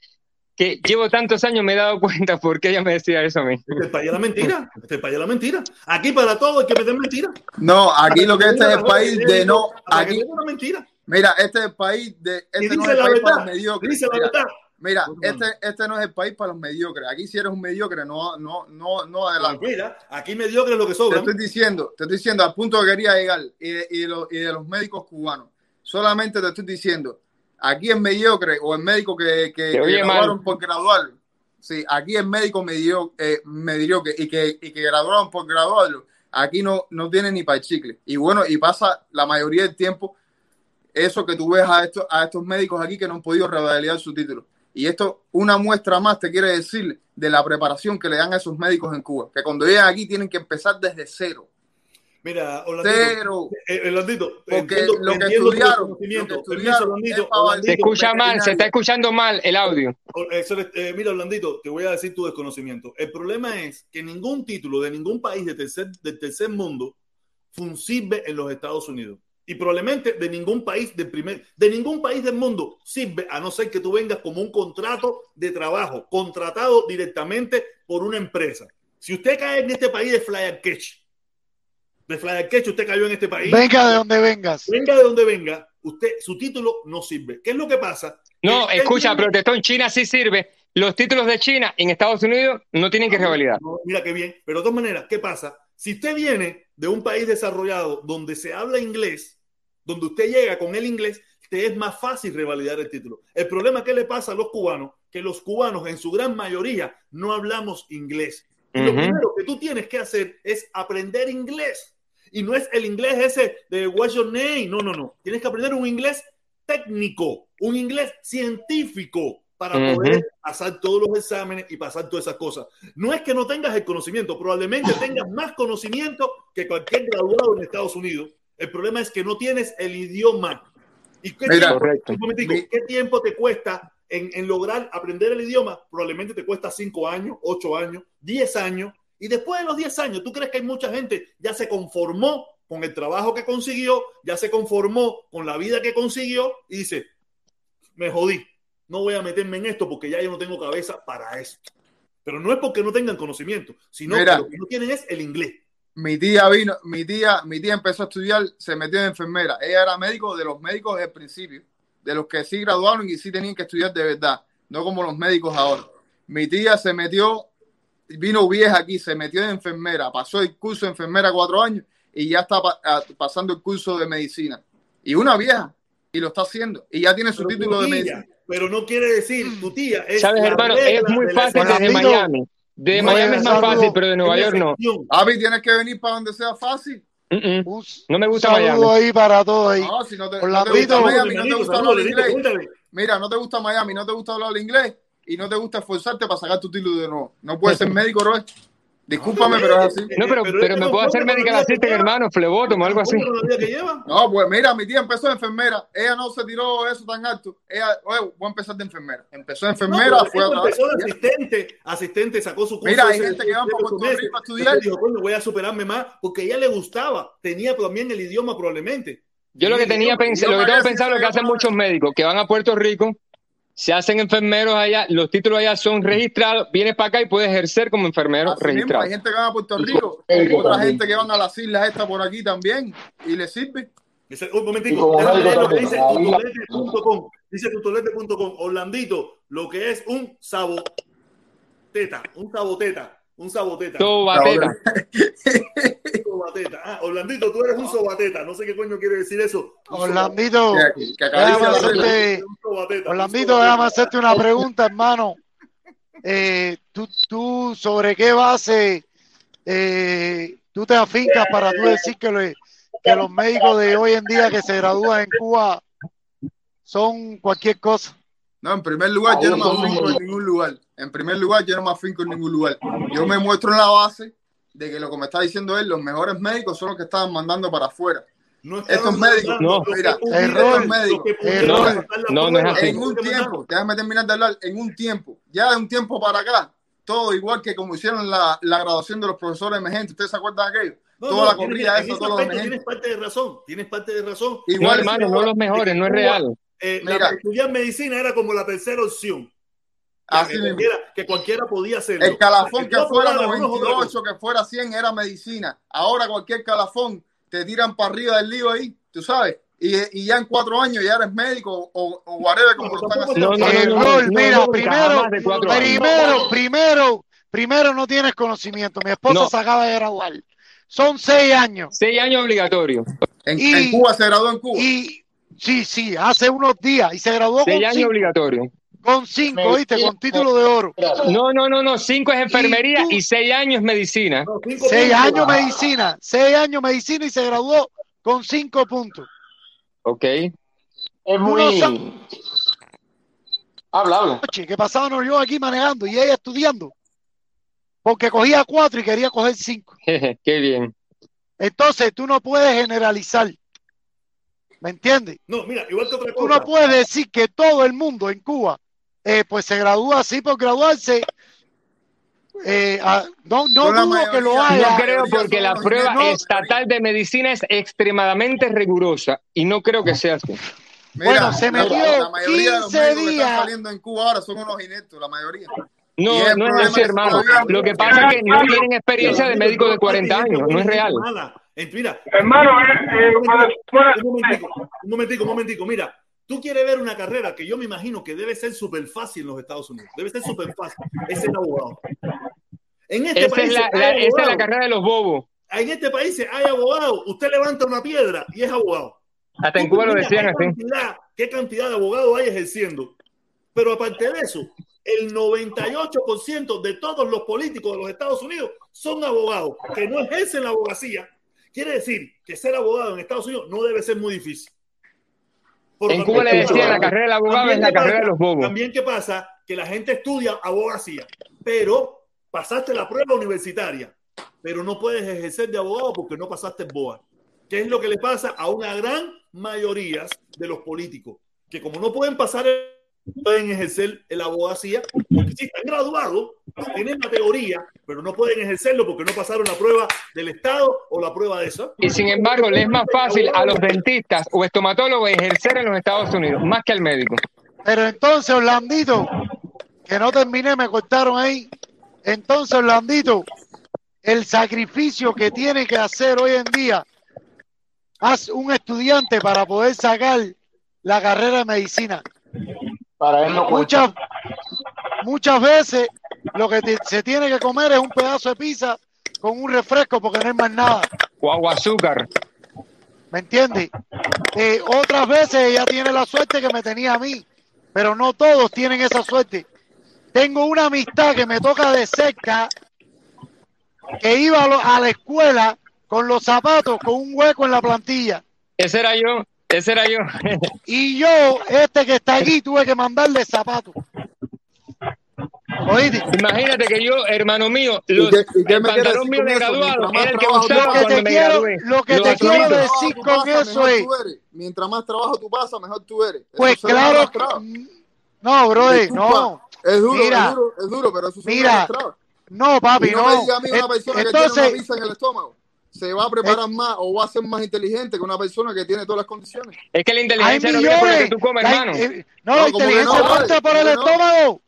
que llevo tantos años me he dado cuenta por qué ella me decía eso a mí. Este es el país de la mentira. Este es el país de la mentira. Aquí para todo hay que meter mentira. No, aquí lo que este es el país de no. Aquí, mentira. mira, este es el país de. Y Este no dice es el la país verdad. Dice la verdad. Mira, este, este no es el país para los mediocres. Aquí si eres un mediocre, no, no, no, no adelante. Mira, aquí mediocre es lo que Te sobra. estoy diciendo, te estoy diciendo al punto que quería llegar y de, y de los, y de los médicos cubanos. Solamente te estoy diciendo, aquí es mediocre o el médico que, que, Te graduaron mal. por graduarlo. Sí, aquí es médico medio, eh, mediocre y que, y que graduaron por graduarlo. Aquí no, no tiene ni para el chicle. Y bueno, y pasa la mayoría del tiempo eso que tú ves a estos, a estos médicos aquí que no han podido revalidar su título. Y esto, una muestra más, te quiere decir de la preparación que le dan a esos médicos en Cuba, que cuando llegan aquí tienen que empezar desde cero. Mira, Orlandito. Cero. Eh, Orlandito, Porque entiendo- lo que estudiaron, lo que Permiso, estudiaron Orlandito, Orlandito, Se escucha mal, se está escuchando mal el audio. Eso es- eh, mira, Orlandito, te voy a decir tu desconocimiento. El problema es que ningún título de ningún país de tercer, del tercer mundo sirve en los Estados Unidos. Y probablemente de ningún país del primer, de ningún país del mundo sirve, a no ser que tú vengas como un contrato de trabajo, contratado directamente por una empresa. Si usted cae en este país de Flyer Catch, de Flyer Catch, usted cayó en este país. Venga de donde vengas. venga de donde venga, usted, su título no sirve. ¿Qué es lo que pasa? No, escucha, protestón, China sí sirve. Los títulos de China en Estados Unidos no tienen que revalidar. No, mira qué bien. Pero de todas maneras, ¿qué pasa? Si usted viene de un país desarrollado donde se habla inglés, donde usted llega con el inglés, te es más fácil revalidar el título. El problema que le pasa a los cubanos, que los cubanos en su gran mayoría no hablamos inglés. Lo primero que tú tienes que hacer es aprender inglés. Y no es el inglés ese de what's your name. No, no, no. Tienes que aprender un inglés técnico, un inglés científico para poder pasar todos los exámenes y pasar todas esas cosas. No es que no tengas el conocimiento, probablemente tengas más conocimiento que cualquier graduado en Estados Unidos. El problema es que no tienes el idioma. ¿Y qué, Mira, tiempo, Mi- ¿qué tiempo te cuesta en, en lograr aprender el idioma? Probablemente te cuesta 5 años, 8 años, 10 años. Y después de los 10 años, ¿tú crees que hay mucha gente ya se conformó con el trabajo que consiguió, ya se conformó con la vida que consiguió y dice, me jodí, no voy a meterme en esto porque ya yo no tengo cabeza para esto. Pero no es porque no tengan conocimiento, sino Mira. que lo que no tienen es el inglés. Mi tía vino, mi tía, mi tía empezó a estudiar, se metió de enfermera. Ella era médico de los médicos del principio, de los que sí graduaron y sí tenían que estudiar de verdad, no como los médicos ahora. Mi tía se metió, vino vieja aquí, se metió de enfermera, pasó el curso de enfermera cuatro años y ya está pa- pasando el curso de medicina. Y una vieja, y lo está haciendo, y ya tiene su Pero título tu de medicina. Pero no quiere decir, tu tía es ¿Sabes, hermano? Es muy de fácil desde Miami. De no Miami es más fácil, pero de Nueva York no. Papi, tienes que venir para donde sea fácil. Mm, mm. No me gusta saludo Miami. ahí para todos ahí. No, si no te, no te Orlandito. gusta Saludos, Miami, no te hermanito, gusta saludos, hablar inglés. Mira, no te gusta Miami, no te gusta hablar inglés y no te gusta esforzarte para sacar tu título de nuevo. No puedes ser médico, Roy. Discúlpame, pero es así. No, pero, pero me puedo hacer medical assistant, hermano, flebotomo, algo así. No, pues mira, mi tía empezó de enfermera. Ella no se tiró eso tan alto. Ella, oye, voy a empezar de enfermera. Empezó de enfermera, No, fue a empezó de asistente, asistente, sacó su curso. Mira, hay gente que va para Puerto. Rico a estudiar. Después dijo, coño, voy a superarme más, porque a ella le gustaba, tenía también el idioma probablemente. Yo lo que tenía pensado, lo que tengo pensado es lo que hacen muchos médicos, que van a Puerto Rico, se hacen enfermeros allá, los títulos allá son registrados, vienes para acá y puedes ejercer como enfermero Así mismo, registrado. hay gente que va a Puerto Rico, otra también. gente que van a las islas estas por aquí también y les sirve. Dice, un momentico, lo que dice tutolete.com. Dice tutolete.com. Orlandito, lo que es un saboteta, un saboteta, un saboteta. Sobateta. Sobateta. Ah, Orlandito, tú eres un sobateta. No sé qué coño quiere decir eso. Un Orlandito, déjame hacerte, Un sobateta, un Orlandito, déjame hacerte una pregunta, hermano. Eh, tú, tú, ¿sobre qué base eh, tú te afincas para tú decir que, le- que los médicos de hoy en día que se gradúan en Cuba son cualquier cosa? No, en primer lugar, yo no me afinco en ningún lugar. En primer lugar, yo no me afinco en ningún lugar. Yo me muestro en la base de que lo que me está diciendo él, los mejores médicos son los que estaban mandando para afuera. No Estos médicos, no, mira, error, pudieran error. No, no es así. En un tiempo, déjame terminar de hablar, en un tiempo, ya de un tiempo para acá, todo igual que como hicieron la, la graduación de los profesores emergentes. ¿Ustedes se acuerdan de aquello? No, Toda no, la tienes- corrida los aspecto emergentes. Tienes parte de razón, tienes parte de razón. No, Igual hermano, no los mejores, no es real. Eh, Mira. la, estudiar medicina era como la tercera opción. Así que, cualquiera, que cualquiera podía hacerlo. El calafón Que que fuera aprobaras uno es otra 98, que fuera 100 era medicina. Ahora cualquier calafón te tiran para arriba del lío ahí, tú sabes. Y, y ya en cuatro años ya eres médico o, o whatever como lo están haciendo. No, no, no, no, Error, no, mira, primero, primero, primero, primero no tienes conocimiento. Mi esposa No. se acaba de graduar. Son seis años. Seis años obligatorio. En, en Cuba se graduó en Cuba. Y sí, sí, hace unos días. Y se graduó Seis con años cinco, obligatorio. con cinco, ¿viste? Con título de oro. No, no, no, no. Cinco es enfermería ¿Y seis años medicina. No, Seis años medicina, seis años medicina y se graduó con cinco puntos. Ok. Es muy. Habla, habla. Noche, que pasábamos yo aquí manejando y ella estudiando. Porque cogía cuatro y quería coger cinco. Qué bien. Entonces tú no puedes generalizar. ¿Me entiendes? No, mira, igual que otra Tú cosa. no puedes decir que todo el mundo en Cuba eh, pues se gradúa así por graduarse. Eh, no no Yo la dudo que lo haya. No creo porque la prueba estatal de medicina es extremadamente rigurosa y no creo que sea así. Mira, Bueno, se la- metió la mayoría de los 15 médicos que días. están saliendo en Cuba ahora son unos ineptos, la mayoría. No, el no es problema así, hermano. Lo que pasa es que no tienen experiencia de médico de 40 años, no es real. Eh, Mira, Hermano, eh, eh, un momentico, un momentico. Mira, tú quieres ver una carrera que yo me imagino que debe ser súper fácil en los Estados Unidos. Debe ser súper fácil. Es ser abogado. En este Esa país es la, hay la- esa es la carrera de los bobos. En este país hay abogados. Usted levanta una piedra y es abogado. Hasta en Cuba lo decían qué así. Cantidad, ¿Qué cantidad de abogados hay ejerciendo? Pero aparte de eso, el 98% de todos los políticos de los Estados Unidos son abogados que no ejercen la abogacía. Quiere decir que ser abogado en Estados Unidos no debe ser muy difícil. Por En Cuba le decían la carrera del abogado es la carrera de los bobos. También qué pasa que la gente estudia abogacía, pero pasaste la prueba universitaria, pero no puedes ejercer de abogado porque no pasaste BOA. ¿Qué es lo que le pasa a una gran mayoría de los políticos? Que como no pueden pasar, el- pueden ejercer la abogacía, porque sí están graduados, tienen la teoría, pero no pueden ejercerlo porque no pasaron la prueba del Estado o la prueba de eso. Y sin embargo, le es más fácil a los dentistas o estomatólogos ejercer en los Estados Unidos, más que al médico. Pero entonces, Orlandito, que no terminé, me cortaron ahí. Entonces, Orlandito, el sacrificio que tiene que hacer hoy en día haz un estudiante para poder sacar la carrera de medicina. Para él no cuenta. Muchas, muchas veces lo que te- se tiene que comer es un pedazo de pizza con un refresco porque no hay más nada. O agua azúcar. ¿Me entiendes? Eh, otras veces ella tiene la suerte que me tenía a mí, pero no todos tienen esa suerte. Tengo una amistad que me toca de cerca, que iba a, lo- a la escuela con los zapatos con un hueco en la plantilla. Ese era yo, ese era yo. Y yo, este que está aquí, tuve que mandarle zapatos. ¿Oíste? Imagínate que yo, hermano mío, los, qué- y qué el pantalón mío de eso? graduado era el que usaba Lo que cuando te me quiero, gradué. lo que te quiero decir tú con pasas, eso es. Mientras más trabajo tú pasas, mejor tú eres. Eso pues ve claro, que- no, brother, no, Es duro, Mira. es duro, es duro, pero eso se Mira, no, papi, Y no me no. diga a mí una persona que tiene una Entonces, pizza en el estómago. Se va a preparar más o va a ser más inteligente que una persona que tiene todas las condiciones. Es que la inteligencia no viene por lo que millones. tú comes, La- hermano. eh, no, la No, que inteligencia no, vale, parte por el no. estómago.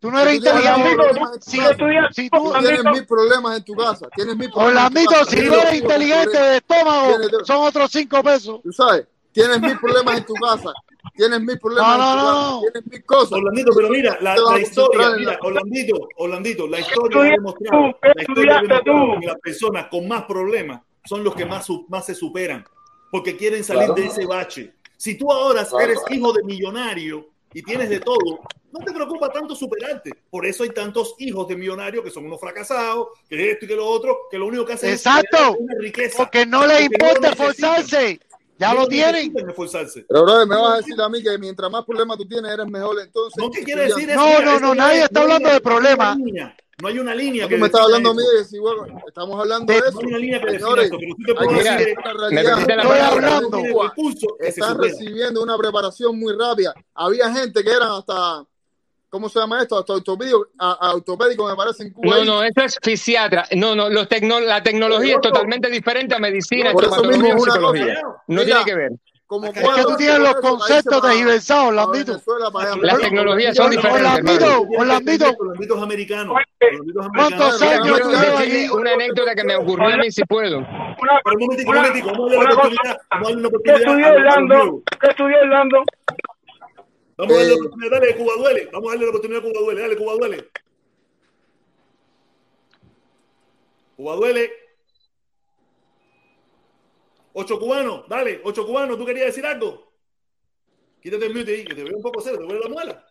Tú no eres inteligente. Si, Tú si tienes mil problemas en tu casa. Tienes mil problemas Orlandito, si tú eres inteligente de estómago, son otros cinco pesos. Tú sabes, tienes mil problemas en tu casa. Tienes mil problemas No, en tu no, casa. no. Tienes mil cosas. Orlandito, pero mira, la, la historia, mira, la- Orlandito, Orlandito, la historia ha demostrado, la historia demostrado que las personas con más problemas son los que más, más se superan, porque quieren salir Claro. de ese bache. Si tú ahora Claro. eres hijo de millonario y tienes de todo, no te preocupa tanto superarte. Por eso hay tantos hijos de millonarios que son unos fracasados, que esto y que lo otro, que lo único que hacen Exacto. es una riqueza. Porque no les Porque no importa necesitan. esforzarse. Ya No lo tienen. esforzarse. Pero, brother, me vas a decir a mí que mientras más problemas tú tienes, eres mejor entonces. No, ¿qué quiere decir eso? No, no, no, nadie es- está hablando de problemas. No hay una línea, no hay una línea No, que tú me estás hablando a mí de bueno, estamos hablando de No eso. hay una línea que Señores, eso, pero te decir Estoy hablando. Están recibiendo una preparación muy rápida. Había gente que eran hasta, ¿cómo se llama esto? Hasta ortopédico, a- a ortopédico me parece en Cuba. No, no, eso es fisiatra. No, no, los tecno- la tecnología es totalmente diferente a medicina, Por eso traumatología es una psicología. cosa. No Mira, tiene que ver. Como Es que tú tienes los conceptos para Orlandito. Las tecnologías son diferentes, Orlandito. Orlandito. Orlandito es americano. Oye, Orlandito es ¿Cuántos años una anécdota que me ocurrió a mí, si puedo. Una, un momentico, momentico, vamos a darle oportunidad, ¿Qué estudió los- los Orlando? ¿Qué estudió Orlando? Vamos a darle la Eh, oportunidad, dale, Cuba duele. Vamos a darle la oportunidad a Cuba duele, dale, Cuba duele. Cuba duele. Ocho cubanos, dale, ocho cubanos, ¿tú querías decir algo? Quítate el mute ahí, que te veo un poco serio, te duele la muela.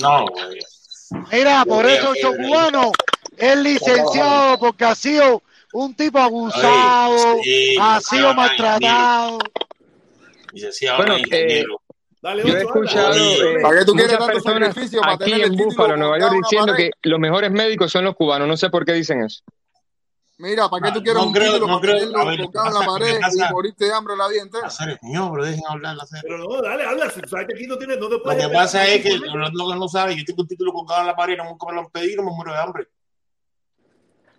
No, güey. Mira, por eso Ocho Cubano es licenciado porque ha sido un tipo abusado, sí, ha sido maltratado. Licenciado Bueno, en ingeniero. Dale, Yo he escuchado eh, ¿para qué tú quieres muchas tanto sacrificio para aquí tener en Búfalo, Nueva York, diciendo pared? que los mejores médicos son los cubanos. No sé por qué dicen eso. Mira, ¿para qué tú No, quieres no un creo- título no para creo- ver, lo en la lo pared y morirte de hambre la vida entera? Hacer, señor, pero dejen hablar. Pero no, dale, habla. si Sabes que aquí no tienes, no te Lo puedes. que pasa es que lo lo que no sabe, yo tengo un título colgado en la pared, nunca me lo han pedido, me muero de hambre.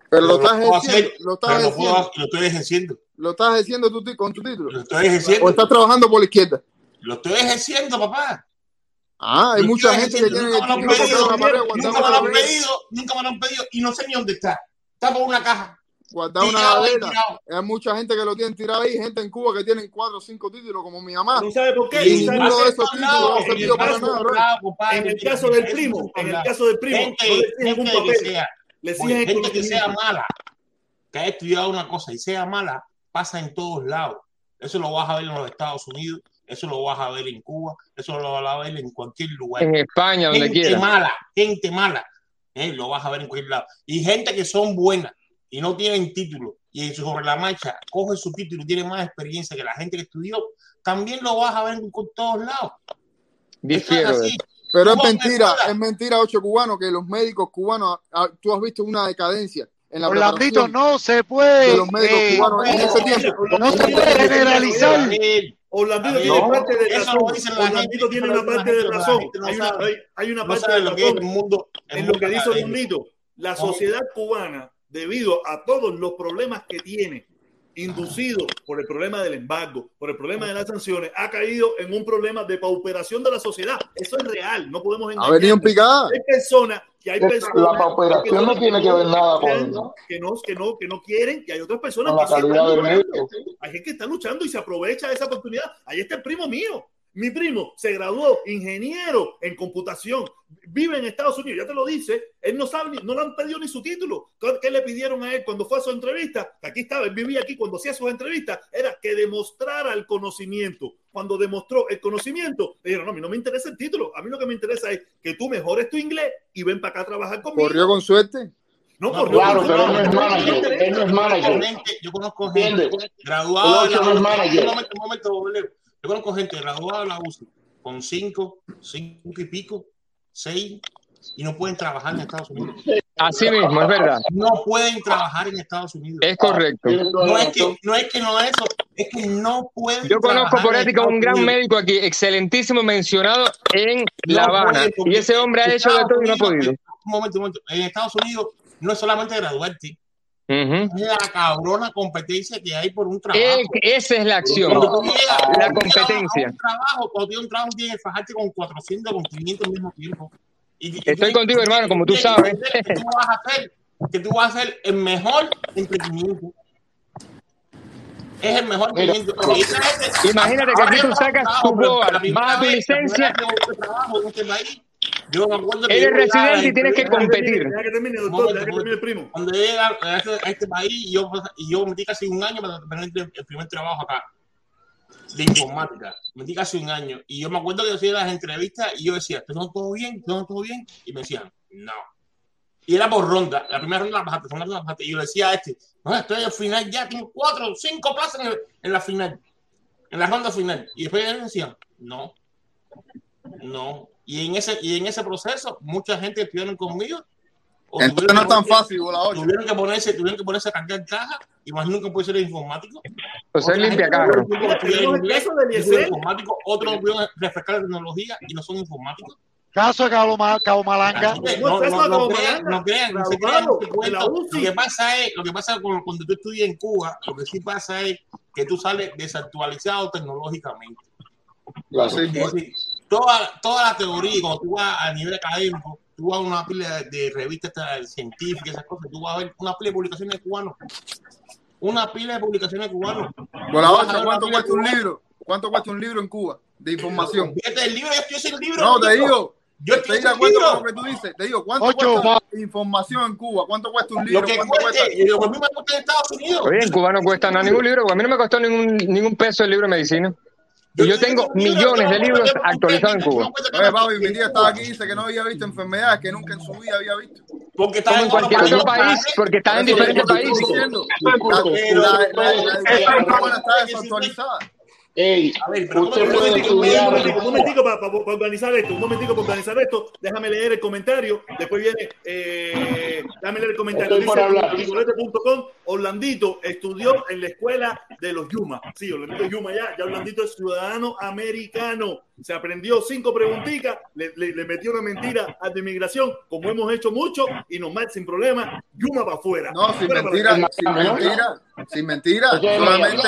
Pero lo estás ejerciendo, lo estás pero no puedo, ejerciendo, lo estoy ejerciendo. lo estás ejerciendo tú con tu título. Lo estoy ejerciendo. O estás trabajando por la izquierda. Lo estoy ejerciendo, papá. Ah, hay Lo mucha gente que tiene Nunca me lo han pedido, nunca me lo han pedido, nunca me lo han pedido y no sé ni dónde está. Está por una caja. Guardado en una gaveta. Hay mucha gente que lo tiene tirado ahí, gente en Cuba que tienen cuatro o cinco títulos, como mi mamá. ¿Tú sabes por qué? Y ¿Tú sabes ninguno de esos títulos no ha En el servido para caso- nada, bro. En el caso del primo, en el caso del primo, gente, no le que sea, gente que mala, que haya estudiado una cosa y sea mala, pasa en todos lados. Eso lo vas a ver en los Estados Unidos, eso lo vas a ver en Cuba, eso lo vas a ver en cualquier lugar. En España, donde gente quiera. mala, gente mala, eh, lo vas a ver en cualquier lado. Y gente que son buenas y no tienen título y sobre la marcha cogen su título y tienen más experiencia que la gente que estudió, también lo vas a ver en todos lados. Difiero. Pero es mentira, es mentira, ocho cubanos, que los médicos cubanos, ah, tú has visto una decadencia en la Orlandito, no se de puede. los médicos eh, cubanos en ese Mira, tiempo. no se puede tiene- generalizar. A tiene ver, parte de razón. gente, tiene una parte de razón. no Hay una, hay, una no parte de que es el razón mundo. el en lo que dice. Orlandito. La No. sociedad cubana, debido a todos los problemas que tiene, inducido por el problema del embargo, por el problema de las sanciones, ha caído en un problema de pauperación de la sociedad. Eso es real, no podemos Ha engañar. venido en picada. Hay personas que hay La personas pauperación hay personas no tiene que ver nada con- que no, que no, que no quieren y hay otras personas la que sí están luchando. Hay gente que está luchando y se aprovecha de esa oportunidad. Ahí está el primo mío. Mi primo se graduó ingeniero en computación, vive en Estados Unidos, ya te lo dice, él no sabe, ni- no le han pedido ni su título. ¿Qué le pidieron a él cuando fue a su entrevista? Que aquí estaba, él vivía aquí cuando hacía sus entrevistas, era que demostrara el conocimiento. Cuando demostró el conocimiento, le dijeron, no, a mí no me interesa el título, a mí lo que me interesa es que tú mejores tu inglés y ven para acá a trabajar conmigo. Corrió con suerte. No, No, corrió Claro, con- pero no es manager. Él no es manager. Gente, yo conozco gente graduada no es manager. Un momento, un momento. Yo conozco gente graduada de la UCI con cinco, cinco y pico, seis, y no pueden trabajar en Estados Unidos. Así mismo, es verdad. No pueden trabajar en Estados Unidos. Es correcto. Toda No es que no es que no es eso, es que no pueden. Yo conozco por ética un gran Unidos. médico aquí, excelentísimo, mencionado en La Habana. Y ese hombre ha hecho de Estados todo y no ha podido. Un momento, un momento. En Estados Unidos no es solamente graduarte, Es la cabrona competencia que hay por un trabajo. esa es la acción, Cuando tú llegas, la a competencia. un trabajo, cuando tienes un trabajo, tienes que fajarte con 400, con 500 al mismo tiempo. Y, y Estoy contigo, hermano, como tú sabes. Que tú vas a hacer, que tú vas a hacer el mejor emprendimiento. Es el mejor emprendimiento. Imagínate que aquí tú sacas tu la primera bajas tu licencia, yo me acuerdo que eres yo residente y tienes que competir. Cuando llegué a este, a este país, yo, y yo metí casi un año para tener el, primer trabajo acá de informática. Metí casi un año. Y yo me acuerdo que yo hacía las entrevistas y yo decía, ¿esto no todo bien? ¿Esto no todo bien? Y me decían, no. Y era por ronda. La primera ronda la bajaste, la segunda ronda la bajaste. Y yo le decía a este, no, estoy al final ya, tengo cuatro o cinco plazas en, el- en la final. En la ronda final. Y después ellos decían, no. No. Y en ese, y en ese proceso, mucha gente estuvieron conmigo. Entonces tuvieron no es tan que ponerse- fácil, volador. Tuvieron que ponerse, tuvieron que ponerse a cargar caja. Imagino que puede ser informático. Ser Otra limpia y informáticos. Otros pudieron refrescar la tecnología y no son informáticos. Caso de Cabo, Cabo Malanga. Así que No, no, no, es no crean, no crean, no se crean cuento. Lo que pasa es, lo que pasa con- cuando tú estudias en Cuba, lo que sí pasa es que tú sales desactualizado tecnológicamente. Claro. Sí, Es toda, toda la teoría, cuando tú vas a nivel académico, tú vas a una pila de, de revistas científicas, esas cosas, tú vas a ver una pila de publicaciones de cubanos. Una pila de publicaciones de cubanos. Volador, Tú vas a ver ¿cuánto cuesta un libro? ¿Cuánto cuesta un libro en Cuba de información? Fíjate, el libro, yo estoy sin libro. No, te digo, Yo estoy de acuerdo con lo que tú dices. Te digo, ¿cuánto Ocho. cuesta información en Cuba? ¿Cuánto cuesta un Lo libro? que ¿Cuánto cuesta? lo que a mí me cuesta en Estados Unidos. Oye, en Cuba no cuesta nada ningún libro, a mí no me costó ningún, ningún peso el libro de medicina. Y yo tengo millones de libros actualizados en Cuba. Oye, papi, mi tía estaba aquí y dice que no había visto enfermedades que nunca en su vida había visto. Porque está Como en cualquier otro país, porque están en diferentes países. La, la, la, la Ey, A ver, pero usted ¿cómo puede me Un momentico, un momentico, un estudiar. momentico para, para- para organizar esto, un momentico para organizar esto. Déjame leer el comentario. Después viene, eh, déjame leer el comentario. Dice Orlandito estudió en la escuela de los Yuma. Sí, Orlandito es Yuma ya. Ya Orlandito es ciudadano americano. Se aprendió cinco preguntitas, le, le- le metió una mentira a de inmigración, como hemos hecho mucho, y nomás sin problema, Yuma para afuera. No, sin mentira, sin mentira, sin mentira. Eso es Solamente,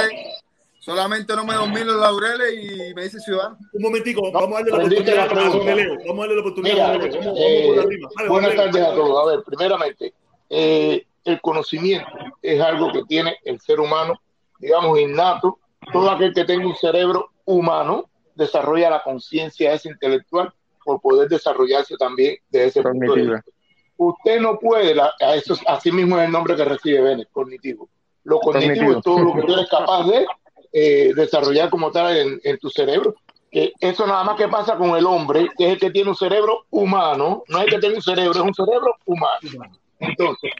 solamente no me dormí los laureles y me dice ciudadano. Un momentico, vamos a darle la oportunidad la a. Meleo. Vamos a darle la oportunidad Mira, a Meleo. Vamos, eh, vamos por. Vale, buenas tardes a todos. A ver, primeramente, eh, el conocimiento es algo que tiene el ser humano, digamos, innato. Todo aquel que tenga un cerebro humano desarrolla la conciencia esa intelectual por poder desarrollarse también de ese punto de vista. Usted no puede, la- a eso, así mismo es el nombre que recibe Bennett, cognitivo. Lo cognitivo, Cognitivo. es todo lo que tú eres capaz de eh, desarrollar como tal en, en tu cerebro. Que eso nada más que pasa con el hombre, que es el que tiene un cerebro humano, no es el que tiene un cerebro, es un cerebro humano. Entonces,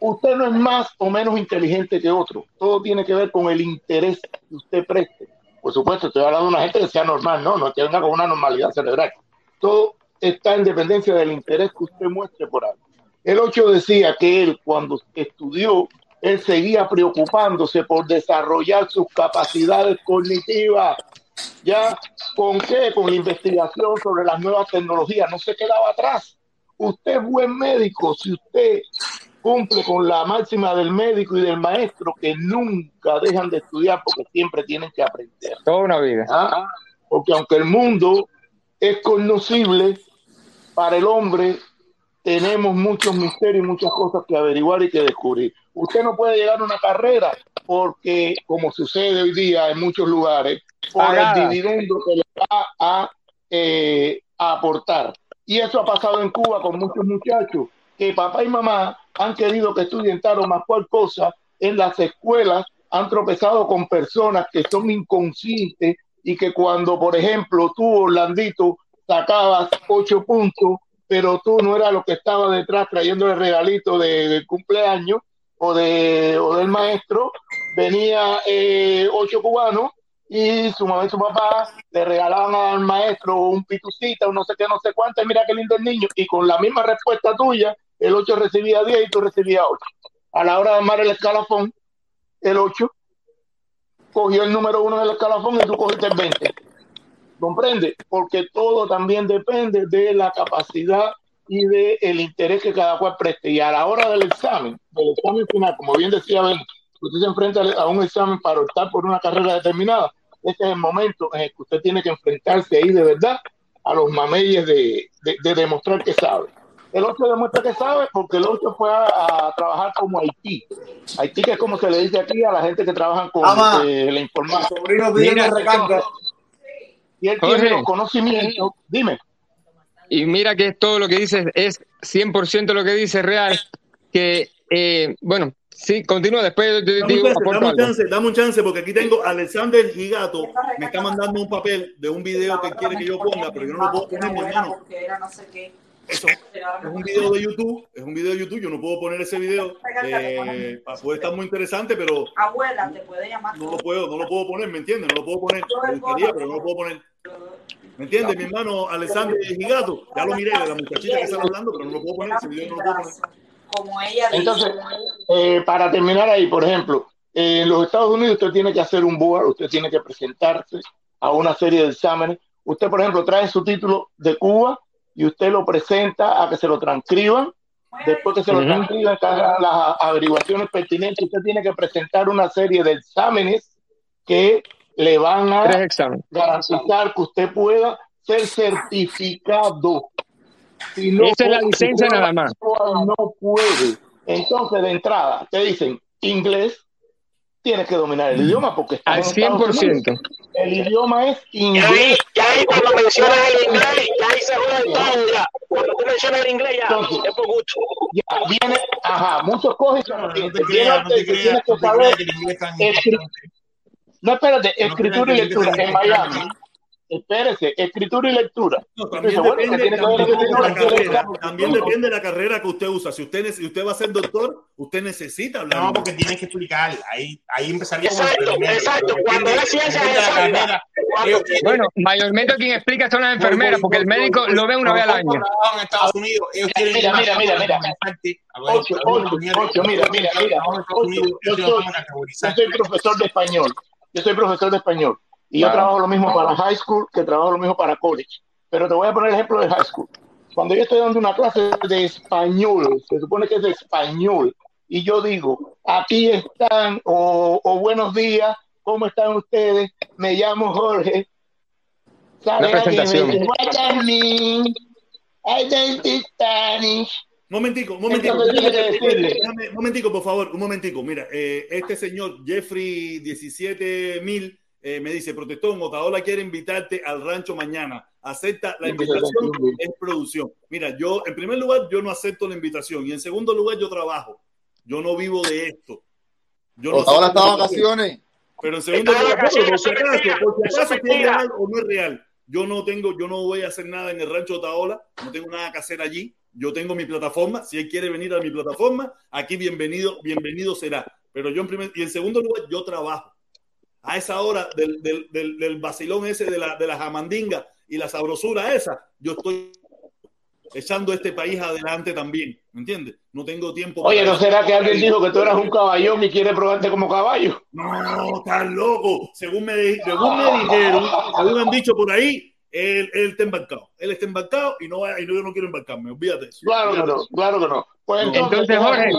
usted no es más o menos inteligente que otro. Todo tiene que ver con el interés que usted preste. Por supuesto, estoy hablando de una gente que sea normal, no, no que venga con una normalidad cerebral. Todo está en dependencia del interés que usted muestre por algo. El 8 decía que él, cuando estudió, él seguía preocupándose por desarrollar sus capacidades cognitivas. ¿Ya? ¿Con qué? Con la investigación sobre las nuevas tecnologías. No se quedaba atrás. Usted es buen médico si usted cumple con la máxima del médico y del maestro que nunca dejan de estudiar porque siempre tienen que aprender. Toda una vida. ¿ah? Porque aunque el mundo es conocible para el hombre, tenemos muchos misterios y muchas cosas que averiguar y que descubrir. Usted no puede llegar a una carrera porque, como sucede hoy día en muchos lugares, por el dividendo que le va a, eh, a aportar. Y eso ha pasado en Cuba con muchos muchachos que papá y mamá han querido que estudien tal o más cual cosa en las escuelas, han tropezado con personas que son inconscientes y que cuando, por ejemplo, tú, Orlandito, sacabas ocho puntos, pero tú no eras lo que estaba detrás trayéndole regalito de, cumpleaños o, de, o del maestro, venía eh, ocho cubanos y su mamá y su papá le regalaban al maestro un pitucita, un no sé qué, no sé cuánto, y mira qué lindo el niño, y con la misma respuesta tuya, el 8 recibía 10 y tú recibías 8. A la hora de armar el escalafón, el 8 cogió el número uno del escalafón y tú cogiste el 20. ¿Comprende? Porque todo también depende de la capacidad y de el interés que cada cual preste. Y a la hora del examen, del examen final, como bien decía Ben, usted se enfrenta a un examen para optar por una carrera determinada. Este es el momento en el que usted tiene que enfrentarse ahí de verdad a los mameyes de, de, de demostrar que sabe. El otro demuestra que sabe porque el otro fue a, a trabajar como Haití. Haití que es como se le dice aquí a la gente que trabaja con Ama, eh, la informática. sobrino Mira. Y él Jorge. tiene los conocimientos. Dime. Y mira que todo lo que dices es 100% lo que dice real, que, eh, bueno, sí, continúa, después te Dame un digo, chance, aporto dame un chance, dame un chance, porque aquí tengo a Alexander Gigato, me está mandando un papel de un video que quiere que yo ponga, pero yo no lo puedo poner, mi hermano. Eso es un video de YouTube, es un video de YouTube, yo no puedo poner ese video, eh, puede estar muy interesante, pero Abuela, te puede llamar. no lo puedo, no lo puedo poner, ¿me entiendes? No lo puedo poner, me gustaría, pero no lo puedo poner. ¿Me entiendes, mi hermano Alexander Gigato? Ya lo miré, de la muchachita que está hablando, pero no lo puedo poner, ese video no lo puedo poner. Como ella dice. Entonces, eh, para terminar ahí, por ejemplo, eh, en los Estados Unidos usted tiene que hacer un board, usted tiene que presentarse a una serie de exámenes. Usted, por ejemplo, trae su título de Cuba y usted lo presenta a que se lo transcriban. Después que se lo Ujú. transcriban, que hagan las averiguaciones pertinentes, usted tiene que presentar una serie de exámenes que le van a garantizar que usted pueda ser certificado. Si no, Esa es la licencia nada más. no puede. Entonces, de entrada, te dicen inglés, tienes que dominar el idioma porque estás Al en Estados Unidos. 100%. El idioma es Y ahí, inglés. y ahí cuando mencionas el inglés, ya ahí se jode todo ya. Cuando tú mencionas el inglés ya, Entonces, es por gusto. Ya viene, ajá, muchos cogen y se No, no tienen. te creas, no te que creas, tienes que te saber No, espérate, No escritura y lectura es en Miami. Espérese, escritura y lectura. No, también dices, bueno, ¿qué depende, tiene también de la carrera, lectura? también depende de la carrera que usted usa. Si usted, si usted va a ser doctor, usted necesita hablar No, porque tienes que explicar. Ahí, ahí empezaría Exacto, exacto. Cuando es ciencia de la carrera. Bueno, mayormente quien explica son las enfermeras, porque el médico lo ve una vez al año. en Estados Unidos, ellos quieren Mira, mira, mira, mira. Ocho, ocho, mira, mira, mira. yo soy profesor de español. Yo soy profesor de español. Y yo trabajo lo mismo para high school que trabajo lo mismo para college. Pero te voy a poner el ejemplo de high school. Cuando yo estoy dando una clase de español, se supone que es de español, y yo digo, aquí están, o, o buenos días, ¿cómo están ustedes? Me llamo Jorge. Sale alguien me presentación. dice, what does that mean? I don't speak Spanish. Momentico, momentico. Déjame- momentico, por favor, un momentico. Mira, eh, este señor Jeffrey 17000 eh, me dice, protestón, Otaola quiere invitarte al rancho mañana. Acepta la invitación, es producción. Mira, yo, en primer lugar, yo no acepto la invitación. Y en segundo lugar, yo trabajo. Yo no vivo de esto. Yo no Otaola está de vacaciones. Pero en segundo lugar, por si acaso, por si acaso es si es mentira. real o no es real. Yo no tengo, yo no voy a hacer nada en el rancho Otaola, no tengo nada que hacer allí. Yo tengo mi plataforma. Si él quiere venir a mi plataforma, aquí bienvenido, bienvenido será. Pero yo en primer y en segundo lugar, yo trabajo. A esa hora del, del, del, del vacilón ese de la, de la jamandinga y la sabrosura esa, yo estoy echando este país adelante también. ¿Me entiendes? No tengo tiempo. oye, para ¿no será que alguien dijo que tú eras un caballón y quiere probarte como caballo? No, estás loco. Según me, según me dijeron, según han dicho por ahí, él, él está embarcado. Él está embarcado y no, va- y no, yo no quiero embarcarme. Olvídate eso. Claro que no, claro que no. Pues entonces, Entonces, Jorge,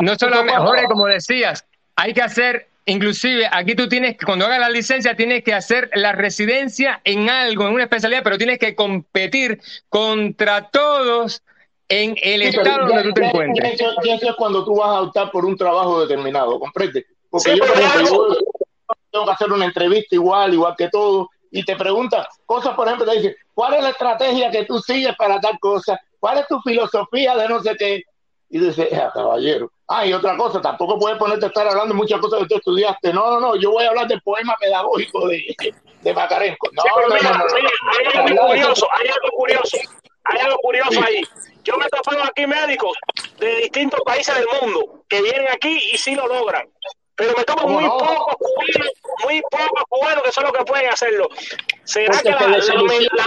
No solamente. Jorge, como decías, hay que hacer, inclusive aquí tú tienes, que cuando hagas la licencia, tienes que hacer la residencia en algo, en una especialidad, pero tienes que competir contra todos en el Sí, estado ya- donde tú te ya- encuentres. Eso, ya eso es cuando tú vas a optar por un trabajo determinado, ¿comprende? Porque Sí, yo, por pero yo tengo que hacer una entrevista igual, igual que todo, y te preguntan cosas, por ejemplo, te dicen, ¿cuál es la estrategia que tú sigues para tal cosa? ¿Cuál es tu filosofía de no sé qué? Y dices, "Ah, caballero. Ah, y otra cosa, tampoco puedes ponerte a estar hablando de muchas cosas que tú estudiaste. No, no, no, yo voy a hablar del poema pedagógico de, de Macarenco. No, Sí, pero no, mira, no, no, no. mira, hay algo curioso, hay algo curioso, hay algo curioso ahí. Yo me he topado aquí médicos de distintos países del mundo que vienen aquí y sí lo logran. Pero me tomo ¿Cómo muy no? pocos cubanos, muy pocos cubanos que son los que pueden hacerlo. ¿Será Porque que la, la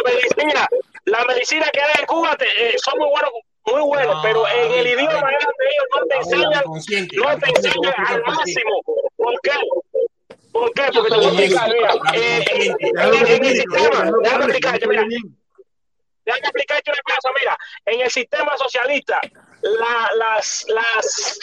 medicina, la medicina que hay en Cuba te- eh, son muy buenos, muy buenos, No, pero en el idioma ver. ellos no te enseñan, no te enseñan al máximo. ¿Por qué? ¿Por qué? Porque te explicar. mira, eh, en el- sistema, déjame explicarte, mira, déjame explicarte una cosa, mira, en el sistema socialista, la- las, las,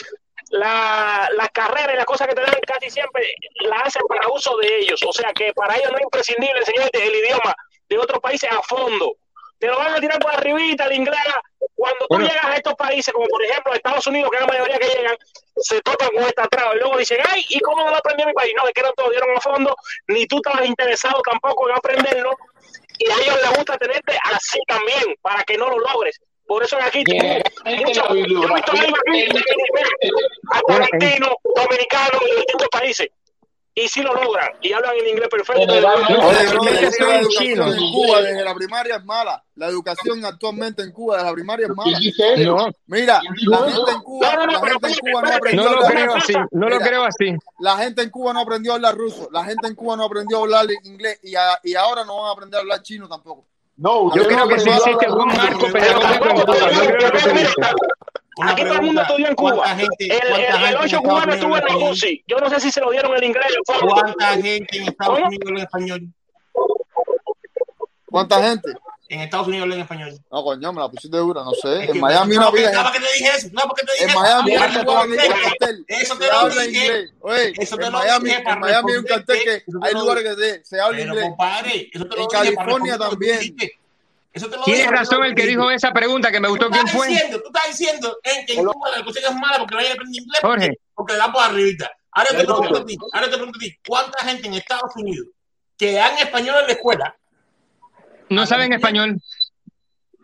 la, las carreras y las cosas que te dan casi siempre las hacen para uso de ellos. O sea que para ellos no es imprescindible enseñarte el idioma de otros países a fondo. Te lo van a tirar por arribita el inglés. Cuando tú Bueno. llegas a estos países, como por ejemplo Estados Unidos, que es la mayoría que llegan, se topan con esta traba y luego dicen, ay, ¿y cómo no lo aprendí en mi país? No, es que no te lo dieron a fondo, ni tú estabas interesado tampoco en aprenderlo, y a ellos les gusta tenerte así también, para que no lo logres. Por eso aquí muchos- yo he visto bibliografía- ahí más argentinos, dominicanos y de distintos países. Y sí lo logran, y hablan el inglés perfecto. Oye, Oye, bro, ¿qué es que son la educación en Cuba desde la primaria es mala. La educación actualmente en Cuba desde la primaria es ¿Quién mala. Mira, la gente en Cuba, No, no, no, la gente en Cuba no aprendió no a lo hablar creo así, no lo creo así. La gente en Cuba no aprendió a hablar ruso, la gente en Cuba no aprendió a hablar inglés y, a- y ahora no van a aprender a hablar chino tampoco. No, Yo creo que sí existe ruso. marco Pero pedagógico en Cuba, Aquí todo el mundo estudió en Cuba. ¿cuánta gente, El, cuánta el, el gente en ocho Estados cubano Unidos estuvo en la español? UCI. Yo no sé si se lo dieron el inglés. el. ¿Cuánta gente en Estados. Unidos habla español? ¿Cuánta gente? En Estados Unidos habla español. No, coño, me la pusiste dura, no sé. Es En que- Miami no, una vida ¿sabes gente. por qué te dije eso? ¿Sabes por qué te dije En eso? Miami hay un cartel. Eso te lo dije. Oye, Eso te en lo Miami, dije en Miami hay un cartel que hay lo lugares que se, se habla Pero inglés. compadre, eso te lo En California lo también. Eso te lo Tienes razón el que dijo esa pregunta que me Tú gustó. ¿Quién estás fue? diciendo, tú estás diciendo eh, que en Cuba la cosa es mala porque nadie aprende inglés Jorge. porque, porque le da por arribita. Ahora te lo pregunto a ti, ahora te pregunto a ti, ¿cuánta gente en Estados Unidos que dan español en la escuela? No saben español.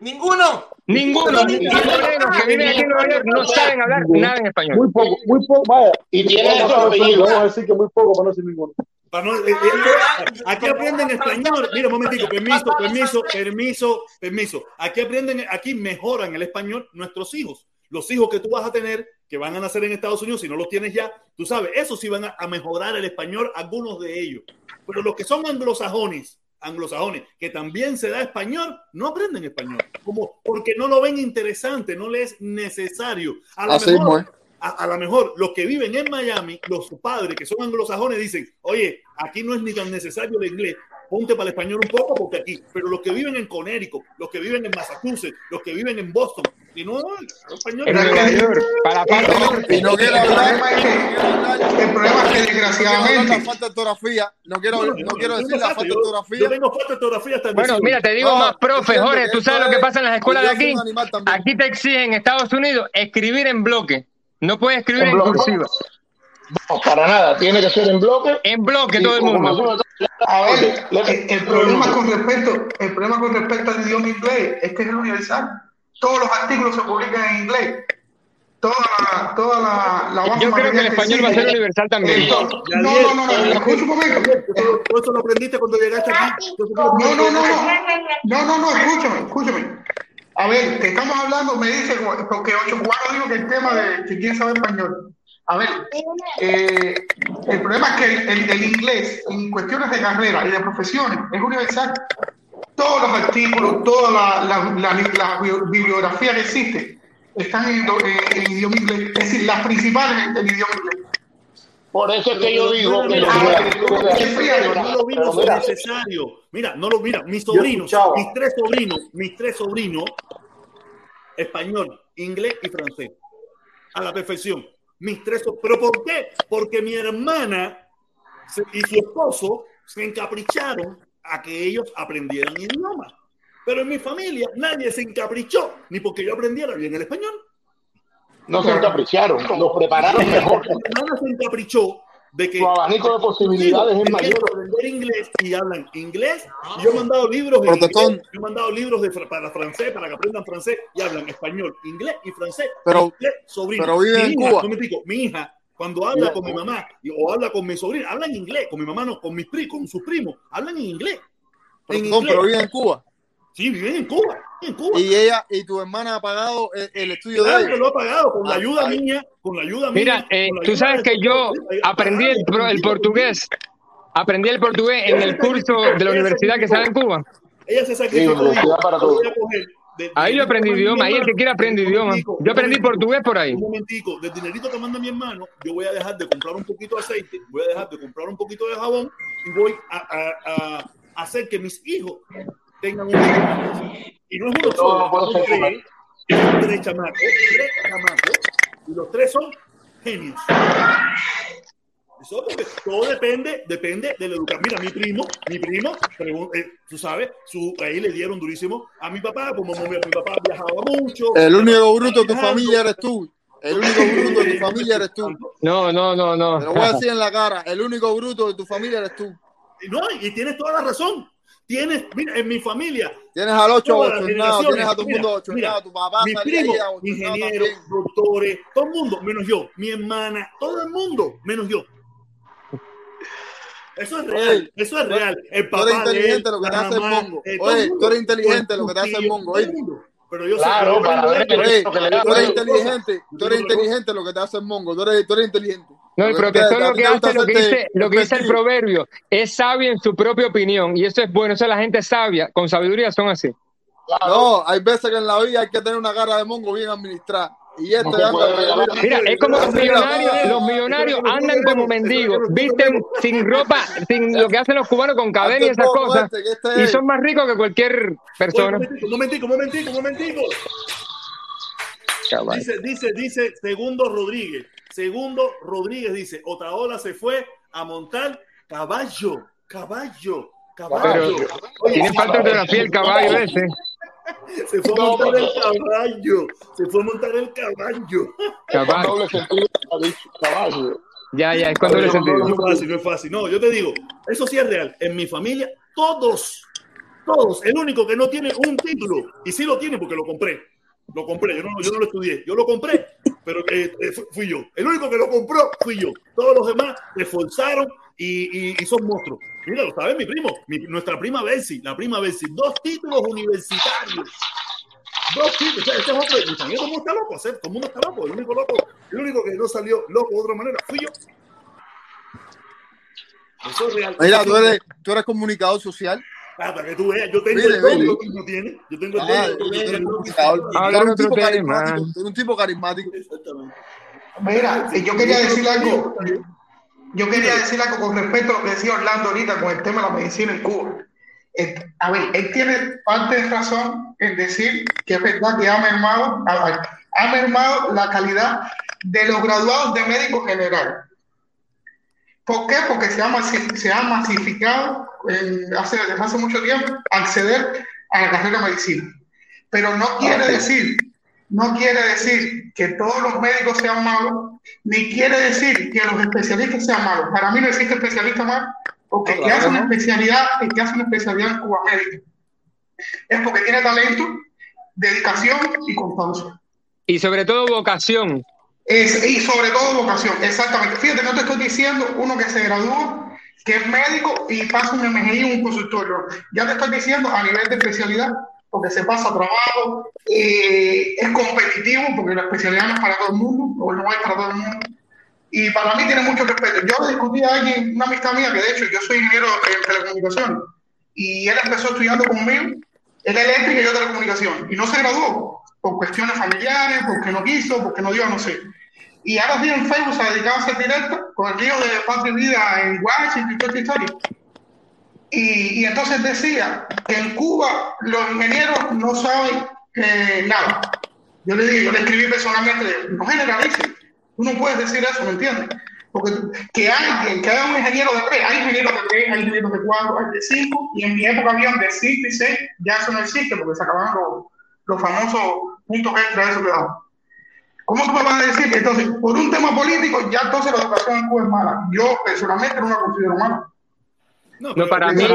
Ninguno. Ninguno. Ni los que viven aquí en Nueva York no saben hablar nada en español. Muy poco, muy poco, vaya. Y tiene a, apellidos. vamos a decir que muy poco para no decir ninguno. No- eh, eh, aquí aprenden español. Mira, un momentico, permiso, permiso, permiso, permiso. Aquí aprenden, aquí mejoran el español nuestros hijos. Los hijos que tú vas a tener, que van a nacer en Estados Unidos, si no los tienes ya, tú sabes, esos sí van a, a mejorar el español, algunos de ellos. Pero los que son anglosajones, anglosajones, que también se da español, no aprenden español. Como, porque no lo ven interesante, no les es necesario. A lo Así mejor, es. a, a lo mejor los que viven en Miami, los padres que son anglosajones dicen, oye, aquí no es ni tan necesario el inglés, ponte para el español un poco porque aquí, pero los que viven en Connecticut, los que viven en Massachusetts, los que viven en Boston, y no, el español. En Nueva York, para parte No, no quiero El hablar, problema es que- no quiero hablar- El problema es que no desgraciadamente, falta de ortografía, no quiero, No, no quiero decir la falta, de yo- ortografía. Yo tengo falta de ortografía hasta el Bueno, 18. mira, te digo No, más, profe, Jorge, tú sabes lo que pasa en las escuelas de aquí. Aquí te exigen en Estados Unidos escribir en bloque. No puedes escribir ¿En cursiva. No, para nada. Tiene que ser en bloque. En bloque todo el mundo. alguna- a ver, Le- el, el problema con respecto, el problema con respecto al idioma inglés es que es universal. Todos los artículos se publican en inglés. Toda la, toda la, Yo creo que el español va a ser universal también. Entonces, no, no, no, no, escucha un momento. Tú- eso lo aprendiste cuando llegaste aquí. No, no, no, no, no, no, no, escúchame, escúchame. A ver, te estamos hablando, me dice, porque ocho cuatro digo que el tema de que quiere saber español. A ver, eh, el problema es que el, el- el inglés en cuestiones de carrera y de profesiones es universal. Todos los artículos, toda la, la, la- la bibliografía que existe están en, en- en idioma inglés, es decir, las principales en, en idioma inglés. Por eso es que yo digo que Mira, no lo vimos mira, necesario. Mira, no lo mira, mis sobrinos, mis tres sobrinos, mis tres sobrinos, español, inglés y francés. A la perfección. Mis tres, pero ¿por qué? Porque mi hermana y su esposo se encapricharon a que ellos aprendieran idioma. Pero en mi familia nadie se encaprichó, ni porque yo aprendiera bien el español. no se encapricharon, los prepararon mejor. Mi hermana se encaprichó de que Su abanico de posibilidades es mayor. aprender inglés y hablan inglés. Y yo he mandado libros inglés, yo he mandado libros de, para francés, para que aprendan francés y hablan español, inglés y francés. Pero- Inglés, sobrino. pero vive Mi en hija, Cuba. no me explico, mi hija, cuando habla con mi mamá o habla con mi sobrina, hablan inglés, con mi mamá no, con mis pri- con sus primos, hablan en inglés. En Perdón, inglés. pero vive en Cuba. Sí, viven en Cuba, en Cuba. Y ella y tu hermana ha pagado el, el estudio de Claro que ella. lo ha pagado con la ayuda ahí. mía, con la ayuda Mira, mía. eh, con la tú sabes de- que yo aprendí el, el portugués. Aprendí el portugués en el curso de la universidad que estaba en Cuba. Ella se sacrificó. de- Ahí de- yo aprendí de- idioma. Ahí el que quiera aprende idioma. Yo aprendí portugués por ahí. Un momentico, del dinerito que manda mi hermano, yo voy a dejar de comprar un poquito de aceite, voy a dejar de comprar un poquito de jabón y voy a, a- a hacer que mis hijos tengan un y no es uno solo, son tres, son tres chamacos, tres chamacos, y los tres son genios. Eso porque todo depende, depende de la educación. Mira, mi primo, mi primo, eh, tú sabes, su, ahí le dieron durísimo a mi papá, como mi, mi papá viajaba mucho. El único bruto de tu familia eres tú. El único bruto de tu familia eres tú. No, no, no, no. Te lo voy a decir en la cara. El único bruto de tu familia eres tú. No, y tienes toda la razón. Tienes, mira, en mi familia. Tienes al ocho todas las bochornado, generaciones, tienes a todo el mundo bochornado, mira, tu papá mi salía primo, ahí a bochornado ingenieros, doctores, todo el mundo, menos yo. Mi hermana, todo el mundo, menos yo. Eso es real, Oye, eso es real. El Tú eres papá de él, inteligente lo que te hace el mongo. eh, Oye, mundo, tú eres inteligente lo que te hace el mongo, mundo. Pero yo Claro, sé, para ver Oye, tú eres inteligente, tú eres inteligente lo que te hace el mongo, tú eres, tú eres inteligente. No, el a lo que hace, lo que dice, lo que dice el proverbio, es sabio en su propia opinión. Y eso es bueno, eso es la gente sabia, con sabiduría son así. No, hay veces que en la vida hay que tener una cara de mongo bien administrada. Y este mira, es como los millonarios, los millonarios andan como mendigos, visten sin ropa, sin lo que hacen los cubanos con cadena y esas cosas, este, este y son más ricos que cualquier persona. un momentico, un momentico, un momentico. Dice, dice, dice Segundo Rodríguez. Segundo Rodríguez dice, Otaola se fue a montar caballo, caballo, Pero caballo. Oye, tiene falta de ortografía el caballo ese. se fue a montar el caballo, se fue a montar el caballo. Caballo. Ya, ya, es con doble No, sentido. no es fácil, no es fácil. No, yo te digo, eso sí es real. En mi familia, todos, todos, el único que no tiene un título, y sí lo tiene porque lo compré. Lo compré, yo no, yo no lo estudié, yo lo compré, pero eh, eh, fu- fui yo. El único que lo compró fui yo. Todos los demás se esforzaron y, y- son monstruos. Mira, lo sabe mi primo, nuestra prima Bessie, la prima Bessie, dos títulos universitarios. Dos títulos. O sea, este es otro. el está loco, todo el mundo está loco. El único loco, el único que no salió loco de otra manera fui yo. Eso es real. Mira, tú eres, tú eres comunicador social. Ah, para que tú veas, yo tengo Mire, el lo que no tiene. Yo tengo el Ah, lo que no tiene. un tipo carismático. Tú eres un tipo carismático. Exactamente. Mira, yo quería decir algo. Yo quería decir algo con respecto a lo que decía Orlando ahorita con el tema de la medicina en Cuba. Eh, a ver, él tiene parte de razón en decir que es verdad que ha mermado, ha mermado la calidad de los graduados de médico general. ¿Por qué? Porque se ha, masi- se ha masificado eh, hace, desde hace mucho tiempo acceder a la carrera de medicina. Pero no quiere decir, no quiere decir que todos los médicos sean malos, ni quiere decir que los especialistas sean malos. Para mí no existe especialista malo, porque el que hace una especialidad, el que hace una especialidad en Cuba médica, es porque tiene talento, dedicación y constancia. Y sobre todo vocación. Es, y sobre todo vocación, exactamente. Fíjate, no te estoy diciendo uno que se graduó, que es médico y pasa un MGI o un consultorio. Ya te estoy diciendo a nivel de especialidad, porque se pasa trabajo, eh, es competitivo, porque la especialidad no es para todo el mundo, o no es para todo el mundo. Y para mí tiene mucho respeto. Yo discutí a alguien, una amistad mía, que de hecho yo soy ingeniero en telecomunicaciones, y él empezó estudiando conmigo, él eléctrica y yo telecomunicación, y no se graduó por cuestiones familiares, porque no quiso, porque no dio, no sé. Y ahora sí en Facebook se dedicaba a hacer directo con el lío de Patria y Vida en Washington y toda esta historia. Y, y entonces decía que en Cuba los ingenieros no saben eh, nada. Yo le dije, yo le escribí personalmente, no generalices. Tú no puedes decir eso, ¿me entiendes? Porque que alguien, que haya un ingeniero de tres, hay ingenieros de tres, hay ingenieros de cuatro, hay de cinco, y en mi época habían de cinco y seis, ya eso no existe porque se acabaron los, los famosos puntos extra de eso que. ¿Cómo tú me vas a decir que entonces, por un tema político, ya entonces la educación en Cuba es mala? Yo personalmente no la considero mala. No, para mí,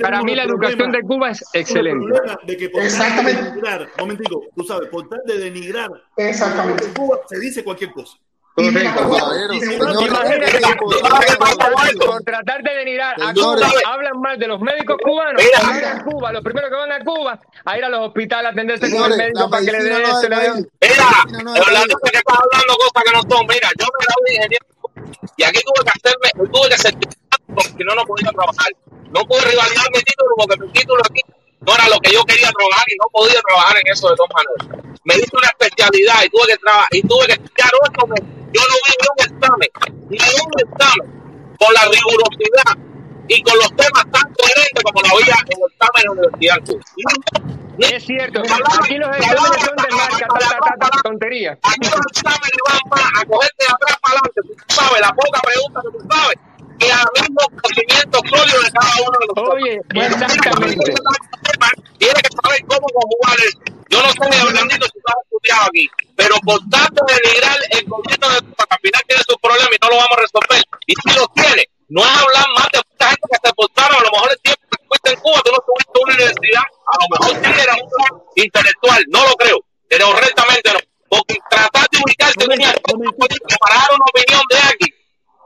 para mí la educación de Cuba es excelente. De que por tal de denigrar, momentico, tú sabes, por tal de denigrar Exactamente. Cuba se dice cualquier cosa. Por tratar de denigrar a. Cuba, hablan mal de los médicos cubanos. Mira. Cuba, los primeros que van a Cuba, a ir a los hospitales a atenderse con el médico para que le dé medicina no esto, le es dé. ahí. Mira, Orlando que estás hablando cosas que no son. Mira, yo me de ingeniero y aquí tuve que hacerme, tuve que certificar porque no, no podía trabajar. No pude revalidar mi título porque mi título aquí no era lo que yo quería trabajar y no podía trabajar en eso de todas maneras. Me hice una especialidad y tuve que trabajar y tuve que estudiar meses. Yo no vi ni un examen, ni un examen con la rigurosidad y con los temas tan coherentes como lo había en el examen en la universidad. Es cierto, aquí los exámenes son de marca, tontería. Aquí los exámenes van a cogerte de atrás para adelante, tú sabes, la poca pregunta que tú sabes, que al mismo conocimiento sólido de cada uno de los Oye, exactamente. Tienes que saber cómo conjugar. Yo no sé, Orlandito, si tú has estudiado aquí, pero por tanto denigrar el gobierno de al final tiene sus problemas y no lo vamos a resolver. Y si lo tiene, no es hablar más de mucha gente que se portaron, a lo mejor el tiempo que fuiste en Cuba, tú no estuviste en una universidad, a lo mejor sí era un intelectual, no lo creo, pero correctamente no. Porque tratar de ubicarte en una para dar una opinión de alguien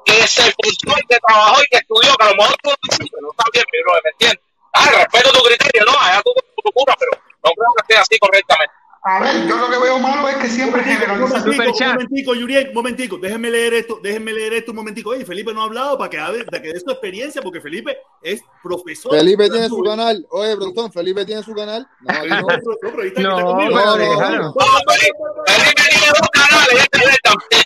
que se esforzó y que trabajó y que estudió, que a lo mejor tú no hiciste, no está bien, pero me entiendes. Ah, respeto tu criterio, no, allá tú tu locura, pero no creo que esté así correctamente. A ver, yo lo que veo malo es que siempre generalizan. Momentico, momentico, Yuriel, momentico, déjenme leer esto, déjenme leer esto un momentico. Oye, Felipe no ha hablado para que hable, de que dé su experiencia, porque Felipe es profesor. Felipe tiene su canal. Oye, Brotón, Felipe tiene su canal. No, aquí no. No, No, pero no, déjalo. Felipe tiene dos canales, este también.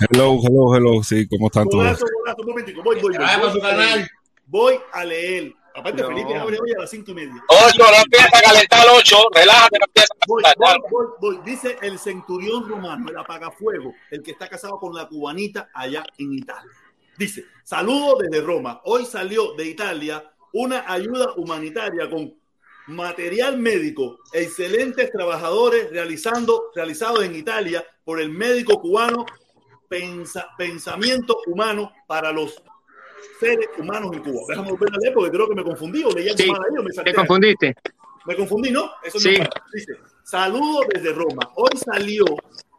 Hello, hello, hello. Sí, ¿cómo están todos? Un momentico, voy, voy, voy. Voy a leer. canal. Voy a leer. Aparte, No. Felipe abre hoy a las cinco y media. Ocho, no empieza a calentar el ocho, relájate, no empieza a Voy, calentar. voy, voy, voy. Dice el centurión romano, el apagafuego, el que está casado con la cubanita allá en Italia. Dice, saludo desde Roma. Hoy salió de Italia una ayuda humanitaria con material médico, excelentes trabajadores realizando, realizados en Italia por el médico cubano Pensa- Pensamiento Humano para los seres humanos en Cuba. Déjame volver a leer porque creo que me confundí o leí algo Sí, mal ahí o me salté te confundiste. Me confundí, ¿no? Eso Sí. no. Dice, saludo desde Roma. Hoy salió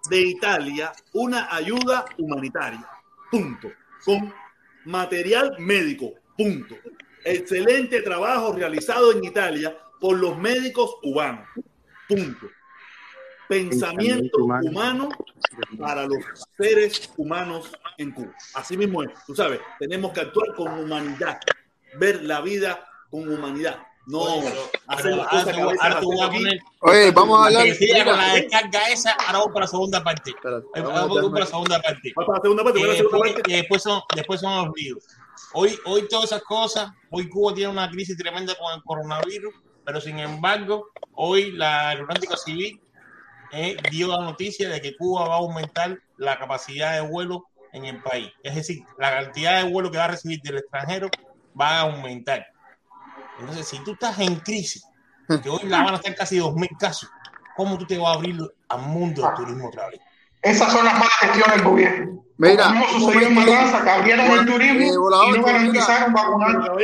de Italia una ayuda humanitaria. Punto. Con material médico. Punto. Excelente trabajo realizado en Italia por los médicos cubanos. Punto. Pensamiento humano para los seres humanos en Cuba. Así mismo es. Tú sabes, tenemos que actuar con humanidad. Ver la vida con humanidad. No hacer las cosas que. Oye, vamos a hablar. Siga con la Mira, descarga esa, ahora vamos para la segunda parte. espérate, Eh, vamos para la segunda parte. Para la segunda parte, a la segunda después, parte. después son, después son los ríos. Hoy, hoy todas esas cosas, hoy Cuba tiene una crisis tremenda con el coronavirus, pero sin embargo, hoy la aeronáutica civil dio la noticia de que Cuba va a aumentar la capacidad de vuelo en el país. Es decir, la cantidad de vuelo que va a recibir del extranjero va a aumentar. Entonces, si tú estás en crisis, que hoy la van a estar casi 2.000 casos, ¿cómo tú te vas a abrir al mundo del turismo otra vez? Esas son las malas gestiones del gobierno. Mira, Como un sucedió en. Matanza, que abrieron el Eh, turismo volador, y no garantizaron vacunar. No no,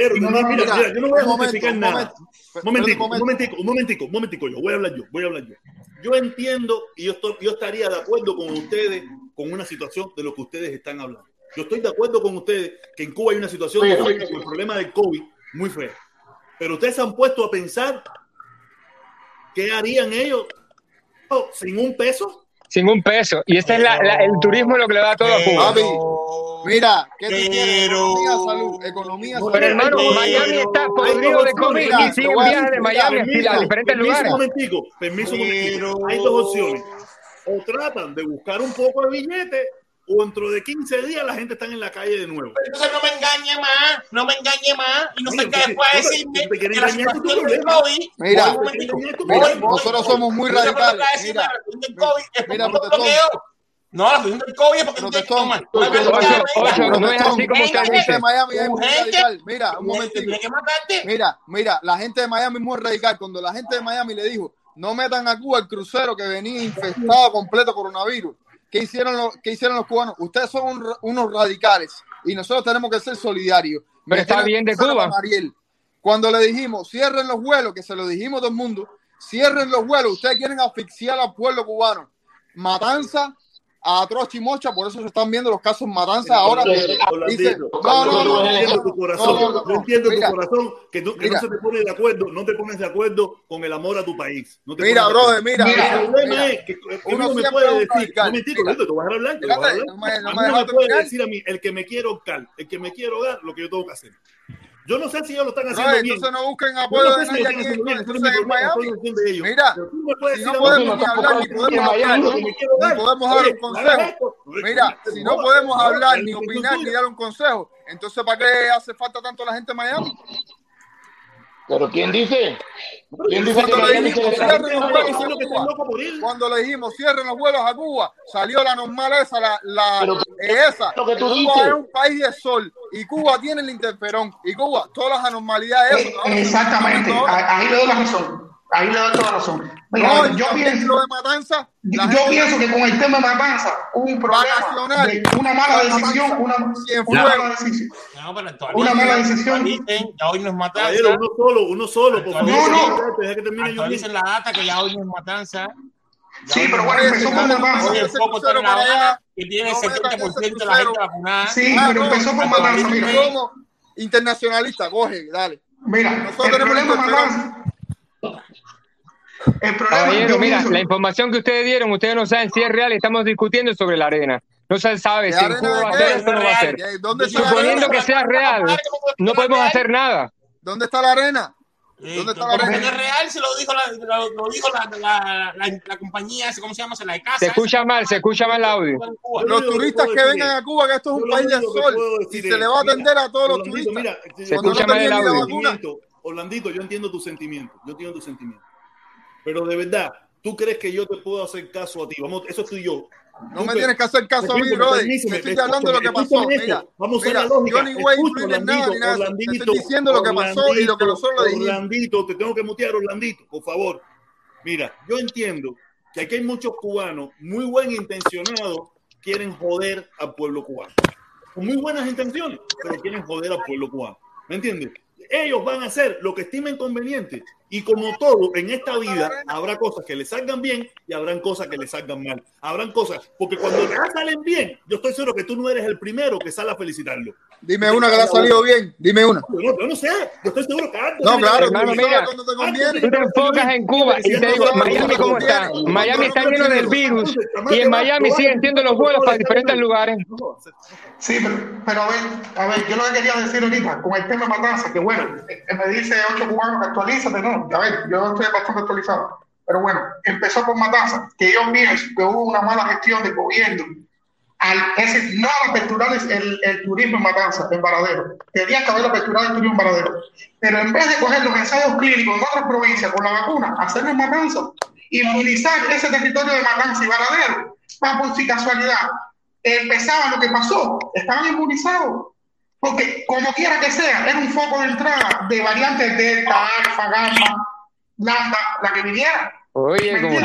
mira, mira, yo no voy a justificar nada. momento. Un momentico, un momentico, un momentico, un momentico, yo voy a hablar yo, voy a hablar yo. Yo entiendo y yo, estoy, yo estaría de acuerdo con ustedes con una situación de lo que ustedes están hablando. Yo estoy de acuerdo con ustedes que en Cuba hay una situación Sí, con sí. el problema del COVID muy fea. Pero ustedes se han puesto a pensar qué harían ellos oh, sin un peso. Sin un peso. Y este es la, la- el turismo lo que le da todo a Cuba. Papi, mira, ¿qué tú quieres? Economía, salud, economía, salud. Pero hermano, Pero- Miami está podrido de COVID mira, y te siguen viajes de Miami a, Permiso, a diferentes permiso lugares. un momentico, permiso un momentico. Hay dos opciones. O tratan de buscar un poco de billete o dentro de 15 días la gente está en la calle de nuevo. Entonces no me engañe más, no me engañe más y no Oye, se quede después a no, decirme si te quieren que la engañar, tu situación del problema. COVID. Mira, Voy voy, voy, nosotros somos muy radicales. Mira, mira, no. No, la situación del COVID es porque tú tienes que Protestón, tomar. protestón, no es así como usted dice. de Miami es muy radical. Mira, un momentito. Mira, mira, la gente de Miami es muy radical. Cuando la gente de Miami le dijo, no metan a Cuba el crucero que venía infestado completo coronavirus. ¿Qué hicieron los, qué hicieron los cubanos? Ustedes son un- unos radicales y nosotros tenemos que ser solidarios. Pero está bien de Cuba. Mariel. Cuando le dijimos, cierren los vuelos, que se lo dijimos todo el mundo, cierren los vuelos, ustedes quieren asfixiar al pueblo cubano. Matanza a Atroz Chimocha, por eso se están viendo los casos Matanza ahora. no, no, no, no, entiendo no, tu no, corazón, no, no, entiendo tu corazón que, no, no se te pone de acuerdo, no te pones de acuerdo con el amor a tu país. No Mira, brother, mira, el problema es que, Uno me puede decir, Mira. Lito, te voy a dejar hablar, te voy a dejar hablar. no me- no no puede decir a mí el que me quiere ahorcar, el que me quiere ahogar, lo que yo tengo que hacer. Yo no sé si ellos lo están No, haciendo bien. entonces no busquen Yo apoyo no sé de si lo nadie aquí, bien. No entonces en Miami. de. Mira, si no podemos ni hablar, ni podemos hablar, ni podemos dar un consejo. Mira, si no No, podemos no, hablar, ni opinar, ni dar un consejo, entonces ¿para qué hace falta tanto la gente en Miami? Pero ¿quién dice? ¿Quién dice que Cuando le Miami se dijimos le cierren los vuelos a Cuba, cuando le dijimos cierren los vuelos a Cuba, salió la normal esa, la, la Pero, eh, esa. lo que tú Cuba dices. es un país de sol y Cuba tiene el interferón y Cuba todas las anormalidades. Eh, exactamente, ahí le doy la razón. Ahí le doy toda la razón. Mira, No, yo pienso, lo de matanza, yo, la yo gente- pienso que con el tema de matanza hubo un problema de una mala decisión, una, una mala decisión. No, pero Una mala decisión. Actualicen, ya hoy no es matanza. Uno solo, uno solo, por favor. No, no. Deja que termine yo Actualicen la data que ya hoy no es matanza. Ya Sí, pero no bueno, empezó con matanza. Hoy el foco está en La que tiene el metan 70% de la gente vacunada. Sí, Ah, pero empezó con matanza, mira. somos internacionalistas, coge, dale. Mira, Nosotros el tenemos problema de matanza. El problema, Caballero, yo mira, pienso, la información que ustedes dieron, ustedes no saben si es real, estamos discutiendo sobre la arena. No se sabe ¿De si en Cuba va a ser esto o no va a ser. ¿De ¿Dónde está la Suponiendo que sea real, no podemos hacer nada. ¿Dónde está la arena? ¿Dónde está la arena? es real, se lo dijo la, lo, lo dijo la, la, la, la compañía, ¿cómo se llama? Se la de casa. Se escucha mal, se escucha mal el audio. Los turistas que vengan a Cuba, que esto es un país de único que sol y se le va a atender a todos los turistas. mira, Se escucha mal el audio. Orlandito, yo entiendo tu sentimiento, yo entiendo tu sentimiento. Pero de verdad, ¿tú crees que yo te puedo hacer caso a ti? Vamos, eso estoy yo. No Tú me tienes que hacer caso a mí, brother. Te estoy hablando de lo que pasó. Mira. Vamos a la lógica. Escucha, influir en nada Orlandito, nada. Te estoy diciendo lo que pasó y lo que nosotros le dijimos. Orlandito, te tengo que mutear, Orlandito, por favor. Mira, yo entiendo que aquí hay muchos cubanos muy buen intencionados quieren joder al pueblo cubano. Con muy buenas intenciones, pero quieren joder al pueblo cubano. ¿Me entiendes? Ellos van a hacer lo que estimen conveniente. Y como todo en esta vida, habrá cosas que le salgan bien y habrán cosas que le salgan mal. Habrán cosas, porque cuando te salen bien, yo estoy seguro que tú no eres el primero que sale a felicitarlo. Dime una que le ha salido bien. Dime una. Yo no, yo no sé, yo estoy seguro que antes. No, claro, Hermano, mira, cuando te conviene. Tú te enfocas en Cuba y te digo, Miami cómo está. Miami está lleno del virus y en Miami siguen siendo los vuelos para diferentes lugares. Sí, pero, pero a ver, a ver, yo lo que quería decir ahorita con el tema matanza, que bueno, eh, me dice ocho cubanos que actualízate, no, a ver, yo estoy bastante actualizado, pero bueno, empezó con matanza, que yo pienso que hubo una mala gestión del gobierno. Al ese, no aperturar el, el turismo en matanza, en Varadero, tenía que haber aperturado el turismo en Varadero, pero en vez de coger los ensayos clínicos en otras provincias con la vacuna, hacerlo en matanza, inmunizar ese territorio de matanza y Varadero, para por si casualidad empezaba lo que pasó, estaban inmunizados. Porque como quiera que sea, era un foco de entrada de variantes Delta, Alfa, Gamma, Lambda, la que viniera. Oye, como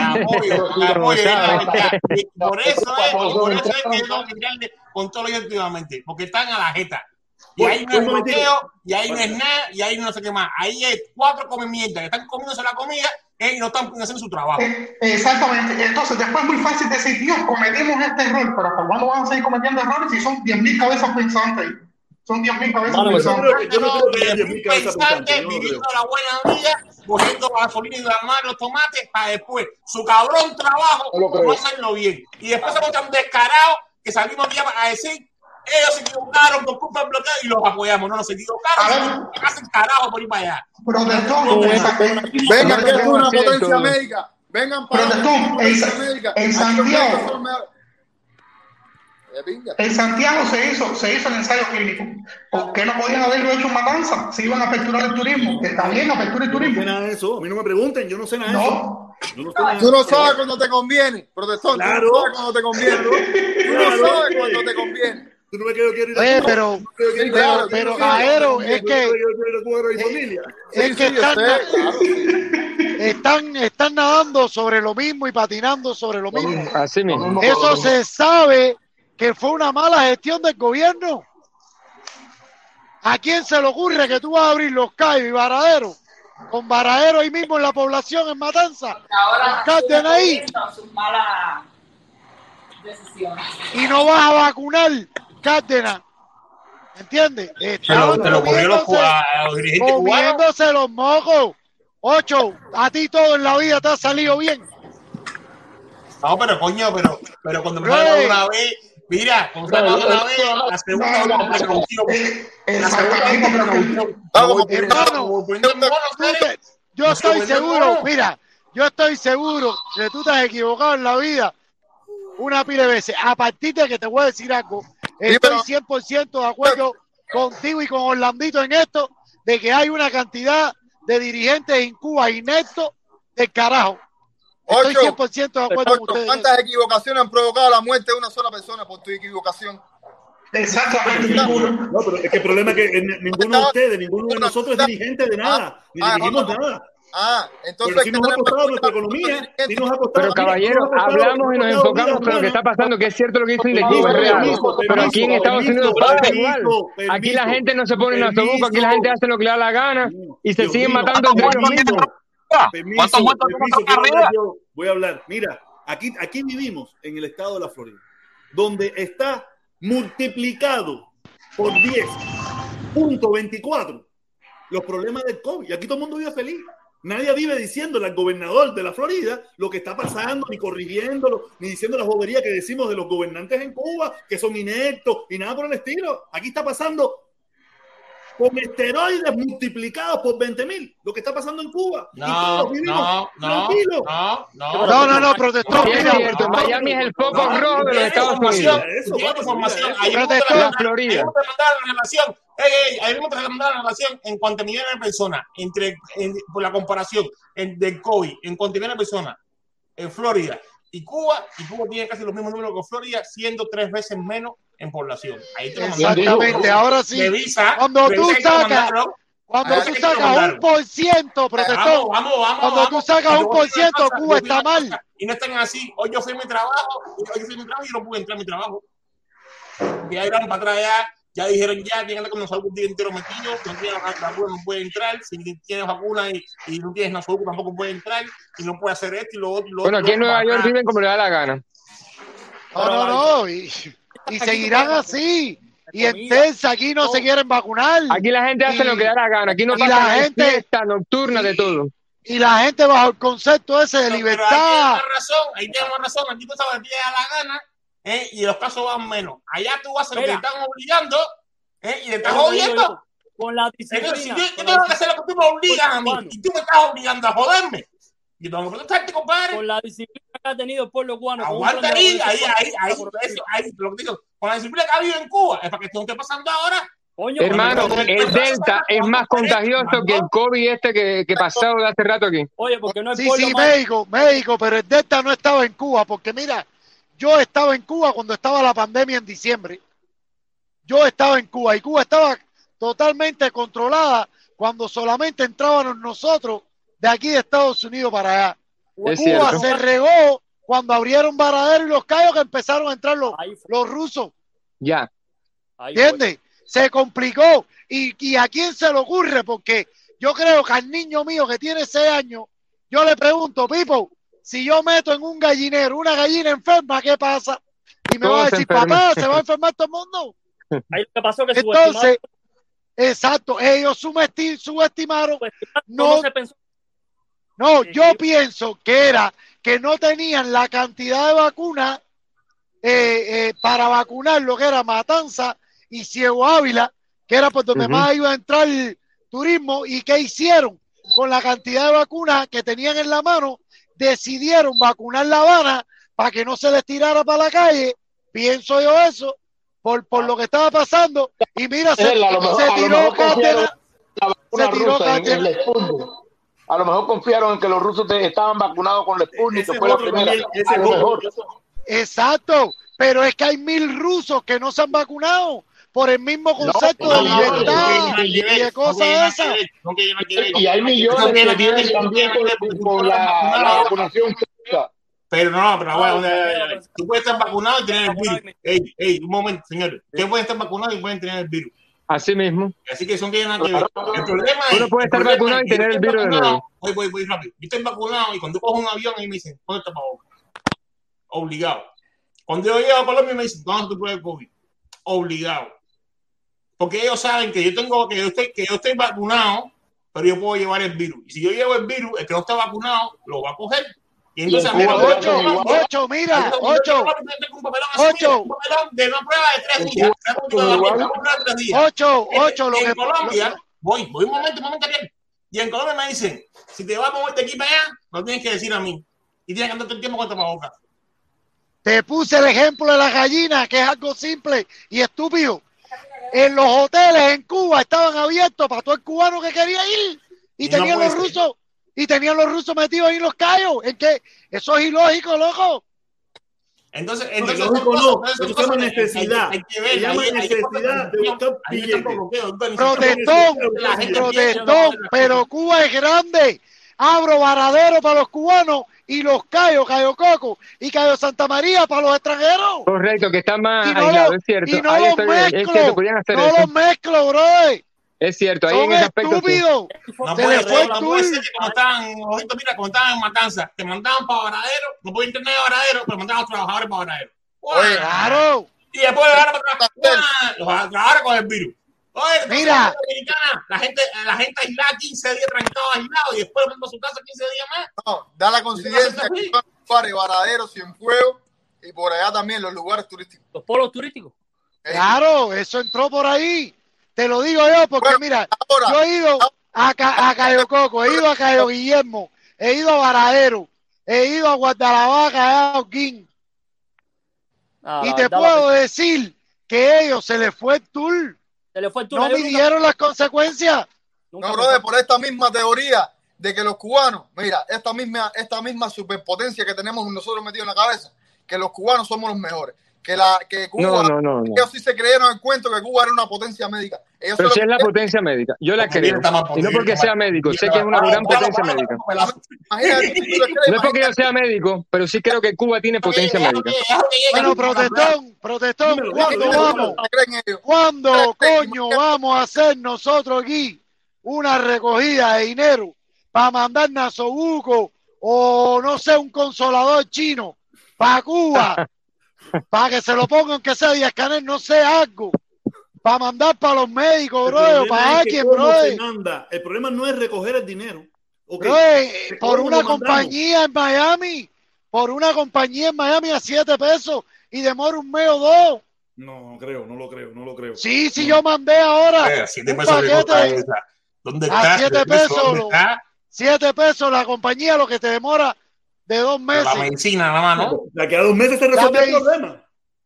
por eso es, por eso es que yo tengo que tirarle con todo lo últimamente, porque están a la jeta. Y ahí no es bloqueo, y ahí no es nada, y ahí no sé qué más. Ahí es cuatro come mierda que están comiéndose la comida y no están haciendo su trabajo. Eh, Exactamente. Entonces, después es muy fácil decir, Dios, cometimos este error, pero ¿hasta cuándo van a seguir cometiendo errores si son 10.000 cabezas pensantes? ahí? Son 10.000 cabezas Mano, no creo que- yo no creo que haya 10.000 cabezas Pensante, pensantes, no viviendo la buena vida, cogiendo gasolina y derramar los tomates para después su cabrón trabajo No no hacerlo bien. Y después somos tan descarados que salimos día a decir ellos se equivocaron por culpa del bloqueo y los apoyamos. No, nos equivocaron, A se hacen carajo por ir para allá. Protestón, en- Vengan, que es una potencia médica. Vengan para Protestón, en- en Santiago. En Santiago se hizo, se hizo el ensayo clínico. ¿Por qué no podían haberlo hecho en Matanza? Si iban a aperturar el turismo. Que está bien, apertura el Yo no sé turismo. nada de eso. A mí no me pregunten, yo no sé nada de eso. No. Yo no sé nada de Tú eso. no sabes cuando te conviene, protestón. Claro. Tú no sabes cuando te conviene. Tú no sabes cuando te conviene. Tú no me quiero ir a Oye, pero, pero, pero, Aero, es que, es que están, están, están nadando sobre lo mismo y patinando sobre lo mismo. Así mismo. Eso se sabe que fue una mala gestión del gobierno. ¿A quién se le ocurre que tú vas a abrir los callos y varaderos? Con varadero ahí mismo en la población, en Matanza. Ahora Con ahí. sus malas decisiones. Y no vas a vacunar, Cárdenas. ¿Entiendes? Estaban se lo ocurrió a los, los dirigentes cubanos. comiéndose los mocos. Ocho, a ti todo en la vida te ha salido bien. No, pero coño, pero, pero cuando me una vez, Mira, con una vez, la segunda vez con precaución. La segunda vez con precaución. Vamos, Hermano, tú te- yo estoy seguro, mira, yo estoy seguro que tú te has equivocado en la vida una pila de veces. A partir de que te voy a decir algo, estoy 100% de acuerdo contigo y con Orlandito en esto, de que hay una cantidad de dirigentes en Cuba ineptos del carajo. Estoy Ocho, 100% de acuerdo con Ocho, ustedes. ¿Cuántas equivocaciones han provocado la muerte de una sola persona por tu equivocación? Exactamente, No, pero es que el problema es que ninguno de ustedes, ninguno de nosotros es dirigente de nada, ni Ah, dirigimos nada. Ah, entonces Pero sí nos ha costado nuestra economía, sí nos ha costado. Pero caballero, hablamos y nos enfocamos con lo que está pasando, que es cierto lo que dicen de Cuba, es real. permiso, Pero aquí en permiso, Estados Unidos pasa permiso, igual. Aquí la gente no se pone en autobús, aquí la gente hace lo que le da la gana y se Dios siguen mío, matando entre ellos mismos. Permiso, ¿Cuántos muertos permiso, arriba? yo, voy a hablar. Mira, aquí, aquí vivimos en el estado de la Florida, donde está multiplicado por 10.24 los problemas del COVID. Y aquí todo el mundo vive feliz. Nadie vive diciéndole al gobernador de la Florida lo que está pasando, ni corrigiéndolo, ni diciendo las boberías que decimos de los gobernantes en Cuba, que son ineptos y nada por el estilo. Aquí está pasando con esteroides multiplicados por 20 mil, lo que está pasando en Cuba. No, no, no, no, no. No, no, no, protestó. Miami es el foco rojo de los Estados información, Unidos. Protestó. ahí Florida. ahí mismo te la relación en cuanto a millones de personas, entre, en- por la comparación en, del COVID, en cuanto a millones de personas en Florida y Cuba, y Cuba tiene casi los mismos números que Florida, siendo tres veces menos en población. Ahí te lo. Exactamente, ahora sí. Revisa, Cuando tú revisa sacas, cuando tú sacas un por ciento, Vamos, protestó. vamos, vamos. Cuando tú sacas un por ciento, Cuba está mal. Y no están así. Hoy yo fui a mi trabajo, hoy yo fui a mi trabajo y no pude entrar a mi trabajo. Ya irán para atrás ya, ya dijeron ya, tienen que con nosotros un día entero metido, si no tienes la vacuna no puede entrar, si tienes vacuna y, y no tienes nosotros tampoco puede entrar, y no puede hacer esto y lo otro. y lo Bueno, otro, aquí en Nueva. York viven como le da la gana. No, no, no. Y, y seguirán así. Y en Texas aquí no se quieren vacunar. Aquí la gente hace Y- lo que da la gana. Aquí no y pasa la gente- fiesta nocturna de todo. Y la gente bajo el concepto ese de Pero ahí tienes libertad. razón, ahí tienes razón, aquí tú sabes que te da la gana, ¿eh? y los casos van menos. Allá tú haces lo que están obligando, ¿eh? y te estás jodiendo. Con la Entonces, si disciplina. yo, yo tengo que hacer lo que tú me obligas a mí, y tú me estás obligando a joderme, yo tengo que protestarte, compadre. Con la disciplina ha tenido el pueblo cubano. Aguanta ahí, ahí, ahí, ahí, por- eso, ahí, lo que digo, con la disciplina que ha habido en Cuba, es para que esto no esté pasando ahora. Coño, Hermano, el Delta es más contagioso que el COVID este que, que pasó de hace rato aquí. Oye, porque no es Sí, pueblo sí, más- México, México, pero el Delta no estaba en Cuba, porque mira, yo estaba en Cuba cuando estaba la pandemia en diciembre. Yo estaba en Cuba y Cuba estaba totalmente controlada cuando solamente entrábamos nosotros de aquí de Estados Unidos para allá. Es Cuba cierto. se regó cuando abrieron Varadero y los Cayos que empezaron a entrar los, los rusos. Ya. ¿Entiendes? Se complicó. ¿Y, ¿Y a quién se le ocurre? Porque yo creo que al niño mío que tiene seis años, yo le pregunto, Pipo, si yo meto en un gallinero una gallina enferma, ¿qué pasa? Y me Todos va a decir, papá, se va a enfermar todo el mundo. Ahí lo que pasó que Entonces, exacto, ellos subesti- subestimaron. no, No, se pensó. No, yo pienso que era que no tenían la cantidad de vacunas eh, eh, para vacunar lo que era Matanza y Ciego Ávila, que era por donde más iba a entrar el turismo, y qué hicieron con la cantidad de vacunas que tenían en la mano, decidieron vacunar La Habana para que no se les tirara para la calle, pienso yo eso, por, por lo que estaba pasando, y mira, se, tiró cátedra, se tiró cátedra. A lo mejor confiaron en que los rusos estaban vacunados con el Sputnik, Ese que fue la primera. ese mejor. Exacto, pero es que hay mil rusos que no se han vacunado por el mismo concepto no, de libertad no, y de cosas esas. Y hay millones que tienen también por la, la vacunación. Pero no, pero Ah, bueno, eh, tú puedes estar vacunado y tener el virus. Ey, ey, un momento, señores. Ustedes pueden estar vacunados y pueden tener el virus. Así mismo. Así que no tiene nada que ver. El problema es. Uno puede estar vacunado y que tener el virus de nuevo. Voy, voy, voy rápido. Yo estoy vacunado y cuando cojo un avión ahí me dicen, ponte tapabocas. Obligado. Cuando yo llego a Colombia me dicen, ¿cuándo tú pruebas COVID? Obligado. Porque ellos saben que yo tengo, que yo estoy, que yo estoy vacunado, pero yo puedo llevar el virus. Y si yo llevo el virus, el que no está vacunado lo va a coger. Entonces en. Ocho, mira, ocho, papelón así, mira, ocho, papelón de una prueba de tres En días. Ocho, En, ocho, lo en que Colombia, voy, voy un momento, un momento, Ariel. Y en Colombia me dicen, si te vas a mover de aquí para allá, lo tienes que decir a mí. Y tienes que andar todo el tiempo con tapabocas. te puse el ejemplo de la gallina, que es algo simple y estúpido. En los hoteles en Cuba estaban abiertos para todo el cubano que quería ir y tenían los rusos y tenían los rusos metidos ahí en los callos. ¿En qué? Eso es ilógico, loco. Entonces, No, entonces no. son Eso se llama cosas que hay, hay- necesidad. que Se llama es necesidad de buscar billetes. Protestón, que no protestón, pero. Cuba es grande. Abro varadero para los cubanos y los Cayos, Cayo Coco y Cayo Santa María para los extranjeros. Correcto, que están más Y no, aislados, es cierto. y no Ahí los estoy bien, es cierto, mezclo, no eso. los mezclo, bro. Es cierto, ahí en ese aspecto sí. estúpidos. No Se puede fue no puede ser que como estaban, ojito, mira, como estaban en Matanza, te mandaban para Varadero, no podía internet de Varadero, pero mandaban a los trabajadores para Varadero. Oye, Claro. Y después de para atrás, los trabajadores con el virus. Oye, Mira. la gente la gente, la gente aislada 15 días trancada aislado y después lo manda a su casa 15 días más. No, da la coincidencia que lugares, Varadero, Cienfuegos y por allá también los lugares turísticos. Los polos turísticos. Claro, eso entró por ahí. Te lo digo yo porque Bueno, mira, ahora, yo he ido a, Ca- a Cayo Coco, he ido a Cayo Guillermo, he ido a Varadero, he ido a Guadalajara, a Holguín, Ah, y te puedo la- decir que ellos se les fue el tour, Se le fue el tour. no Yo nunca- midieron las consecuencias. nunca no, brother, por esta misma teoría de que los cubanos, mira, esta misma, esta misma superpotencia que tenemos nosotros metidos en la cabeza, que los cubanos somos los mejores, que la que Cuba, No, no, no, no. ellos sí se creyeron el cuento que Cuba era una potencia médica. Ellos Pero si es la potencia médica, yo la creo. Y no porque sea médico, sé que es una gran potencia médica. No es porque yo sea médico, pero sí creo que Cuba tiene potencia médica. Bueno, protestón, protestón, ¿cuándo vamos? ¿Cuándo coño vamos a hacer nosotros aquí una recogida de dinero para mandar Nasobuco o no sé, un consolador chino para Cuba? para que se lo pongan que sea Díaz Canel, no sé, algo. Para mandar para los médicos, El bro, para alguien, bro. manda. El problema no es recoger el dinero. Ok, Bro, por ¿cómo una lo mandamos? compañía en Miami, por una compañía en Miami a siete pesos y demora un mes o dos. No, no creo, no lo creo, no lo creo. Sí, sí, yo mandé ahora Eh, siete un pesos. ¿Dónde a está? siete ¿Dónde pesos, ¿Dónde lo- está? siete pesos la compañía, lo que te demora de dos Pero La meses. medicina nada más, ¿no? De aquí a dos meses se resuelve el problema.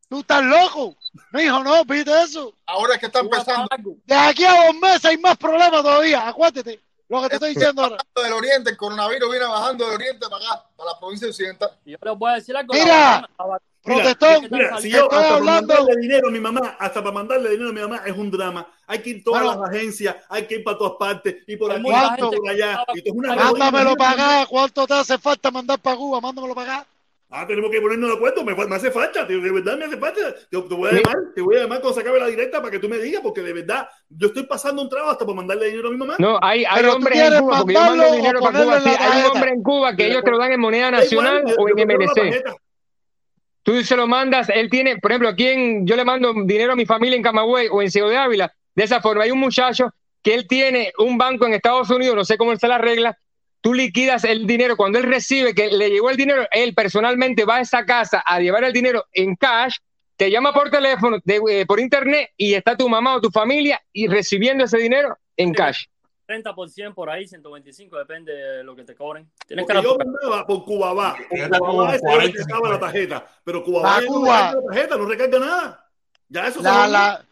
Tú estás loco. No, hijo, no, viste eso. Ahora es que está empezando De aquí a dos meses hay más problemas todavía. Acuérdate lo que te estoy diciendo ahora. del oriente, el coronavirus viene bajando del oriente para acá, para la provincia occidental. Y yo les voy a decir algo. Mira, la vacuna- la vacuna- Mira, Protestón, Mira, si yo estoy hasta hablando. para mandarle dinero a mi mamá, hasta para mandarle dinero a mi mamá es un drama. Hay que ir a todas Bueno. las agencias, hay que ir para todas partes, y por aquí, y por allá. Y una. Mándamelo para acá. ¿Cuánto te hace falta mandar para Cuba? Mándamelo para acá. Ah, tenemos que ponernos de acuerdo. Me, me hace falta, de verdad me hace falta. Te, te voy a llamar, te voy a llamar cuando se acabe la directa para que tú me digas, porque de verdad yo estoy pasando un trabajo hasta para mandarle dinero a mi mamá. No, hay, hay hombres en Cuba, porque yo mando dinero para Cuba. sí, hay un tarjeta. hombre en Cuba que ellos te lo dan en moneda igual, nacional o en yo prefiero la MLC. tarjeta. Tú se lo mandas, él tiene, por ejemplo, aquí en, yo le mando dinero a mi familia en Camagüey o en Ciudad de Ávila. De esa forma, hay un muchacho que él tiene un banco en Estados Unidos, no sé cómo se la arregla. Tú liquidas el dinero. Cuando él recibe que le llegó el dinero, él personalmente va a esa casa a llevar el dinero en cash, te llama por teléfono, de- eh, por internet y está tu mamá o tu familia y recibiendo ese dinero en cash. 30% por ahí, 125, depende de lo que te cobren. Tienes que yo mandaba por Cubaba. Por yo 40, recargaba la 50. tarjeta. Pero La no Cuba. recarga la tarjeta, no recarga nada. Ya eso La, la...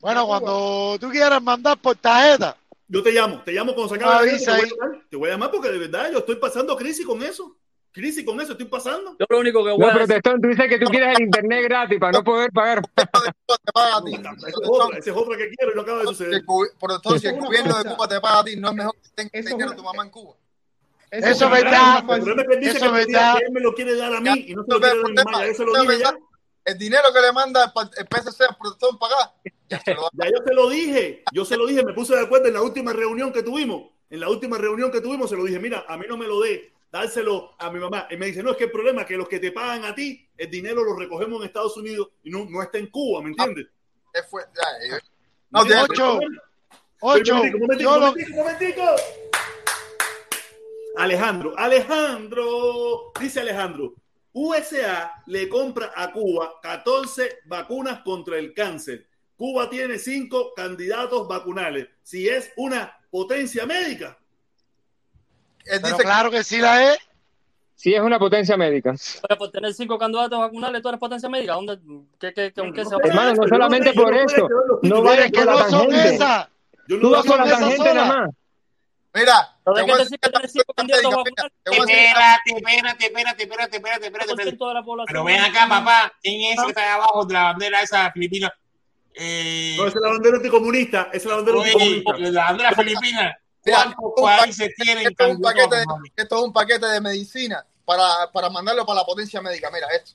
Bueno, cuando tú quieras mandar por tarjeta, Yo te llamo, te llamo cuando se acabe directa, te voy ahí. a llamar. Te voy a llamar porque de verdad yo estoy pasando crisis con eso. Crisis con eso, estoy pasando. Yo lo único que voy No, a decir, protestón, tú dices que tú quieres el internet gratis para no poder pagar. Cuba te paga a ti. Esa es otra, que quiero y no acaba de suceder. Si el Eso gobierno de. Cuba te paga a ti, no es mejor que tenga Eso es dinero tu mamá en Cuba. Eso es verdad. El problema es que él dice Eso que, verdad. él me lo quiere dar a mí y no se lo quiere dar a mi se lo dije ya. El dinero que le manda el PSC al protector para acá, ya se lo da. Ya yo te lo dije. Yo se lo dije, me puse de acuerdo en la última reunión que tuvimos. En la última reunión que tuvimos se lo dije, mira, a mí no me lo dé, dárselo a mi mamá. Y me dice, no, es que el problema es que los que te pagan a ti, el dinero lo recogemos en Estados Unidos y no, no está en Cuba, ¿me entiendes? Él fue- ya, eh, ¿Me No, entiendes? Ocho. Ocho. momentico, momentico, Yo lo- momentico, momentico. Alejandro, Alejandro, dice Alejandro, USA le compra a Cuba 14 vacunas contra el cáncer. Cuba tiene cinco candidatos vacunales. Si es una potencia médica. Pero claro que sí la es. Sí, es una potencia médica. Pero por tener cinco candidatos vacunales, tú eres potencia médica. ¿Dónde, qué, qué, con qué se va a Hermano, no solamente por eso. No vayas que no son tangente. esas. Tú vas por la tangente nada más. Mira, ¿De te qué voy a te decir sirve tener cinco candidatos vacunales? Espérate, espérate, espérate, espérate, espérate, espérate. Pero ven acá, papá. ¿Quién es ese que está ahí abajo de la bandera esa filipina? Eh, No, esa es la bandera anticomunista. Esa es la bandera anticomunista. la bandera filipina. Mira, ¿Cuántos un pa- países tienen esto es un paquete de, vacunales? esto es un paquete de medicina para, para mandarlo para la potencia médica. Mira esto.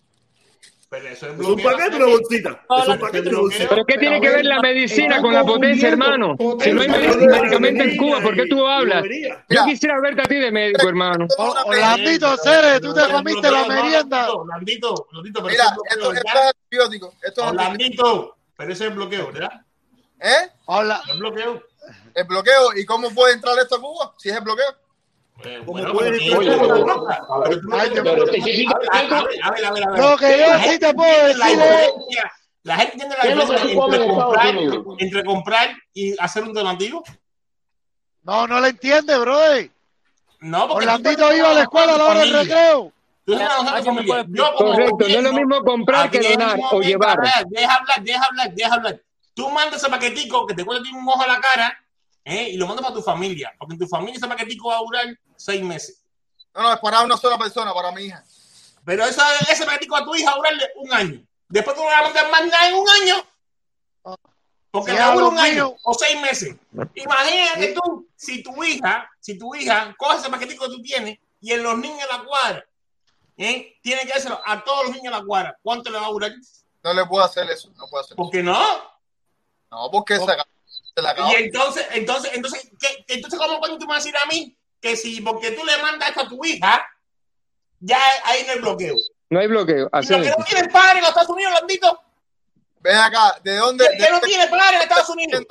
Pero eso es Es un paquete, una bolsita. Es un paquete, una bolsita. ¿Pero qué tiene que ver la medicina con la potencia, hermano? Si no hay med- medicamento en Cuba, ¿por qué tú hablas? Yo quisiera verte a ti de médico, hermano. Orlandito, Cere, tú te comiste la merienda. Orlandito, pero Mira, es esto, es antibiótico. Esto es Orlandito, pero ese es bloqueo, ¿verdad? ¿Eh? Hola. El bloqueo. El bloqueo. ¿Y cómo puede entrar esto a Cuba? Si es el bloqueo. Lo que yo La sí te puedo decir La gente entiende la ¿Qué es lo que diferencia entre comprar, Unidos? entre comprar y hacer un donativo. No, no la entiende, brother. No, porque Orlandito iba a la escuela a la hora del recreo. Tú como Correcto, no es lo mismo comprar que donar un o llevar. Deja hablar, deja hablar, deja hablar. Tú mandas ese paquetico que te cuesta un ojo a la cara ¿eh? y lo mandas para tu familia. Porque en tu familia ese paquetico va a durar seis meses. No, no, es para una sola persona, para mi hija. Pero eso, ese paquetico a tu hija va a durarle un año. Después tú no le vas a mandar más nada en un año. Porque Sí, le a dura un año o seis meses. Imagínate tú, si tu hija, si tu hija coge ese paquetico que tú tienes y en los niños de la cuadra, ¿eh? tiene que dárselo a todos los niños de la cuadra. ¿Cuánto le va a durar? No le puedo hacer eso. No puedo hacer ¿Por qué no? No, porque se, se la acabó. Y entonces, entonces, entonces, ¿qué, entonces ¿cómo coño tú me vas a decir a mí que si porque tú le mandas esto a tu hija, ya hay en el bloqueo? No hay bloqueo. Y lo Así que es. no tiene padre en los Estados Unidos, Landito, Ven acá, ¿de dónde? que no tiene padre en Estados Unidos.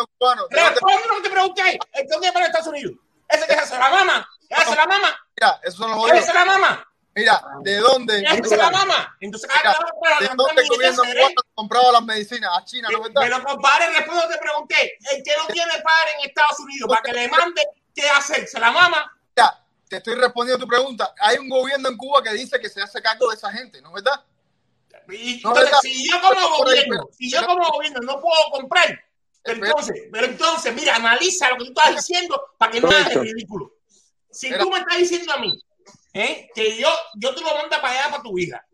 Responde lo que te pregunté. ¿El que no tiene padre en Estados Unidos? Ese que hace la mamá. ¿Qué hace la mamá? Mira, esos son los ¿Qué jodidos. hace la mamá? Mira, ¿de dónde? ¿Qué hace la mamá? Entonces, Mira, ¿De dónde el niños, ¿qué gobierno compraba las medicinas? A China, ¿no verdad? Pero compadre, que te pregunté. El que no tiene padre en Estados Unidos, para que le mande, ¿qué hacer? ¿Se la mama? Mira, te estoy respondiendo tu pregunta. Hay un gobierno en Cuba que dice que se hace cargo de esa gente, ¿no es verdad? Y No, entonces, ¿verdad? si yo como gobierno, si yo como gobierno no puedo comprar, pero entonces, pero entonces, mira, analiza lo que tú estás diciendo para que no hagas ridículo. Si tú me estás diciendo a mí ¿eh? que yo, yo te lo mando para allá para tu hija,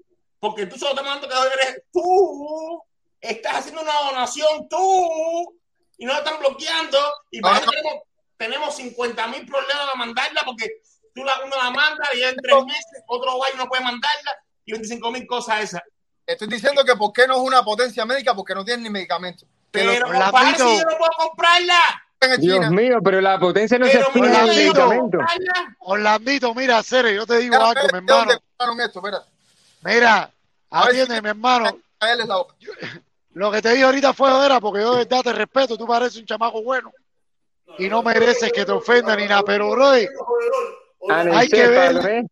porque tú solo te mando que eres tú, estás haciendo una donación tú, y no la están bloqueando, y para eso no. tenemos, tenemos 50 mil problemas para mandarla, porque tú la, uno la manda y ya en tres meses, otro guay no puede mandarla, y 25 mil cosas esas. Estoy diciendo que por qué no es una potencia médica porque no tiene ni medicamentos. Pero, Pero compadre, si yo no puedo comprarla. En Dios China. mío, pero la potencia no se Pero en mira, el Orlandito. medicamento. comprarla. Orlandito, mira, Cere, yo te digo Ya, algo, mi ¿De dónde hermano. esto? Mira, atiende, mi hermano. A él es la boca. Lo que te dije ahorita fue jodera, porque yo de verdad te respeto, tú pareces un chamaco bueno. Y no mereces que te ofendan ni nada, pero, bro, Hay que ver.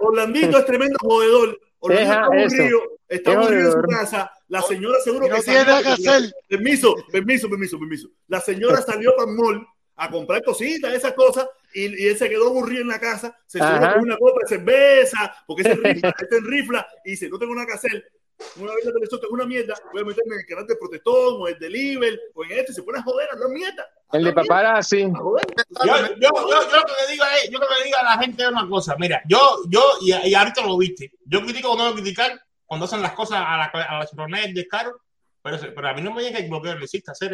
Orlandito es tremendo jodedor. Orlandito está aburrido, está aburrido en su casa. La señora seguro no que tiene salió- que hacer. Permiso, permiso, permiso, permiso. La señora salió para el mall a comprar cositas, esas cosas, y, y él se quedó aburrido en la casa, se subió con una copa de cerveza, porque ese rifla, este rifla, y dice, no tengo nada que hacer. Una vez la televisión tengo una mierda, voy a meterme en el canal de Protestón, o el Deliver, o en este, y se pone a joder, a la mierda. El de papá era así. A joder. Yo, yo, yo, yo lo que le digo es, yo lo que le digo a la gente es una cosa, mira, yo, yo, y, y ahorita lo viste, yo critico cuando no criticar, cuando hacen las cosas a la, a la chironera del descaro, pero, pero a mí no me digan que el bloqueo no existe, hacer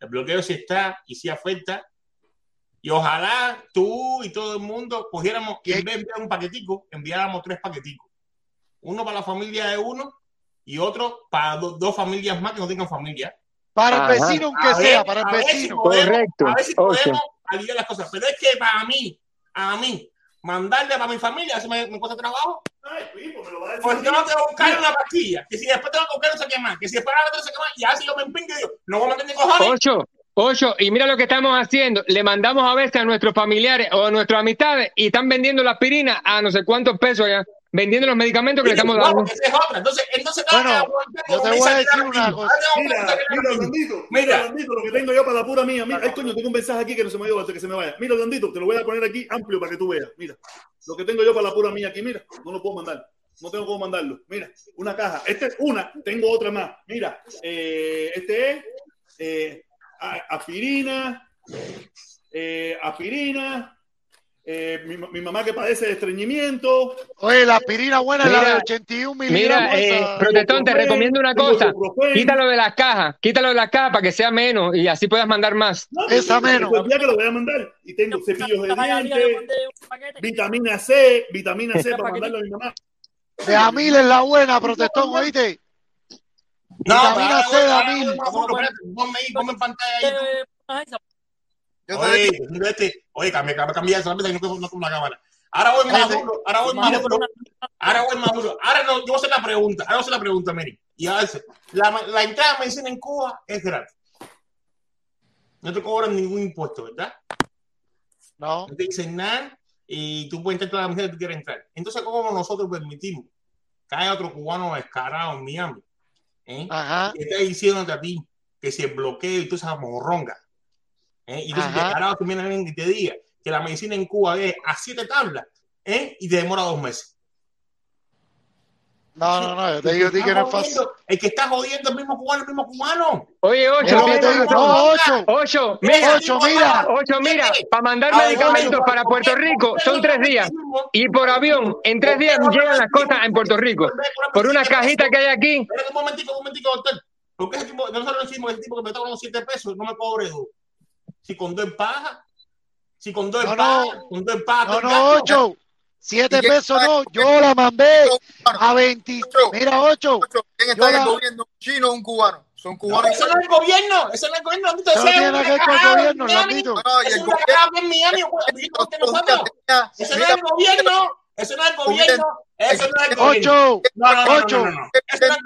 el bloqueo sí está y sí afecta, y ojalá tú y todo el mundo cogiéramos, y en vez de enviar un paquetico, enviáramos tres paqueticos, uno para la familia de uno y otro para do- dos familias más que no tengan familia. Para el vecino, aunque A sea, ver- para el a ver si vecino. podemos- Correcto. A ver si podemos aliviar las cosas. Pero es que para mí, a mí, mandarle para mi familia, eso me, me cuesta trabajo. Ay, Pipo, me lo va a decir. Pues yo no tengo que buscar una pastilla. Que si después tengo que buscar no sé qué más. Que si después no sé qué más. Y así yo me empingo y digo, no voy a meter ni cojones. Ocho, Ocho, y mira lo que estamos haciendo. Le mandamos a veces a nuestros familiares o a nuestras amistades y están vendiendo la aspirina a no sé cuántos pesos ya. Vendiendo los medicamentos que le estamos dando. esa es otra. Entonces, entonces Bueno, ahora, yo te voy a decir una cosa. Mira, mira, Orlandito, mira, Orlandito, lo que tengo yo para la pura mía. Mira, ay, coño, tengo un mensaje aquí que no se me vaya, que se me vaya. Mira, Orlandito, te lo voy a poner aquí amplio para que tú veas. Mira, lo que tengo yo para la pura mía aquí, mira, no lo puedo mandar. No tengo cómo mandarlo. Mira, una caja. Esta es una, tengo otra más. Mira, eh, este es eh, aspirina, eh, aspirina. Eh, mi, mi mamá que padece de estreñimiento. Oye, la aspirina buena es la de Mira, 81 miligramos. Mira, eh, te recomiendo una cosa. Quítalo de las cajas, quítalo de las cajas para que sea menos y así puedas mandar más. No, Esa no, menos. Que lo voy a mandar. Y tengo cepillos de dientes, vitamina C, vitamina C para mandarlo a mi mamá. De Amil es la buena, protestón, ¿oíste? No, Vitamina C de Ponme ahí, ponme en pantalla ahí. Yo te Oye, mira este, oye, cambia, cambia, cambia esa rápida, no con no la cámara. Ahora voy más Ese- duro, ahora voy más Mano, duro, una- ahora voy más duro. Ahora no, yo voy a hacer la pregunta, ahora voy a hacer la pregunta, Mary. Y a veces, la, la entrada a medicina en Cuba es gratis. No te cobran ningún impuesto, ¿verdad? No. No te dicen nada y tú puedes entrar toda la medicina que tú quieras entrar. Entonces, ¿cómo nosotros permitimos que haya otro cubano descarado en Miami? ¿eh? Ajá. que está diciéndote a ti que si el bloqueo y toda esa morronga. ¿Eh? Y entonces que viene alguien y te diga que la medicina en Cuba es a siete tablas ¿eh? y te demora dos meses. No, no, no, yo te digo a ti que no es fácil. El que está jodiendo el mismo cubano, el mismo cubano. Oye, ocho, que. No, ocho. ocho, mira, Ocho, mira. ocho, mira, para mandar medicamentos para Puerto ¿por qué- Rico son tres días y por avión en tres días llegan las cosas en Puerto Rico. Por una cajita que hay aquí. Espera un momentico, un momentico, doctor. Porque ese tipo, nosotros decimos el tipo que me está cobrando siete pesos, no me cobre. Si con dos paja, si con dos No, paja, no. con dos paja, No, no, ocho. Siete ¿Y quién pesos no. Yo la mandé a 20. Ocho. Mira, ocho. ¿Quién está en el la- gobierno? ¿Un chino o un cubano? Son No, cubanos. eso no es el gobierno, eso no es el gobierno, Eso no tiene que ver con el gobierno, Miami. Landito. No, no, y el gobierno en Miami, Eso no es el gobierno, eso no es el gobierno, eso no es el gobierno. Ocho. No, no, no, no, no, no. No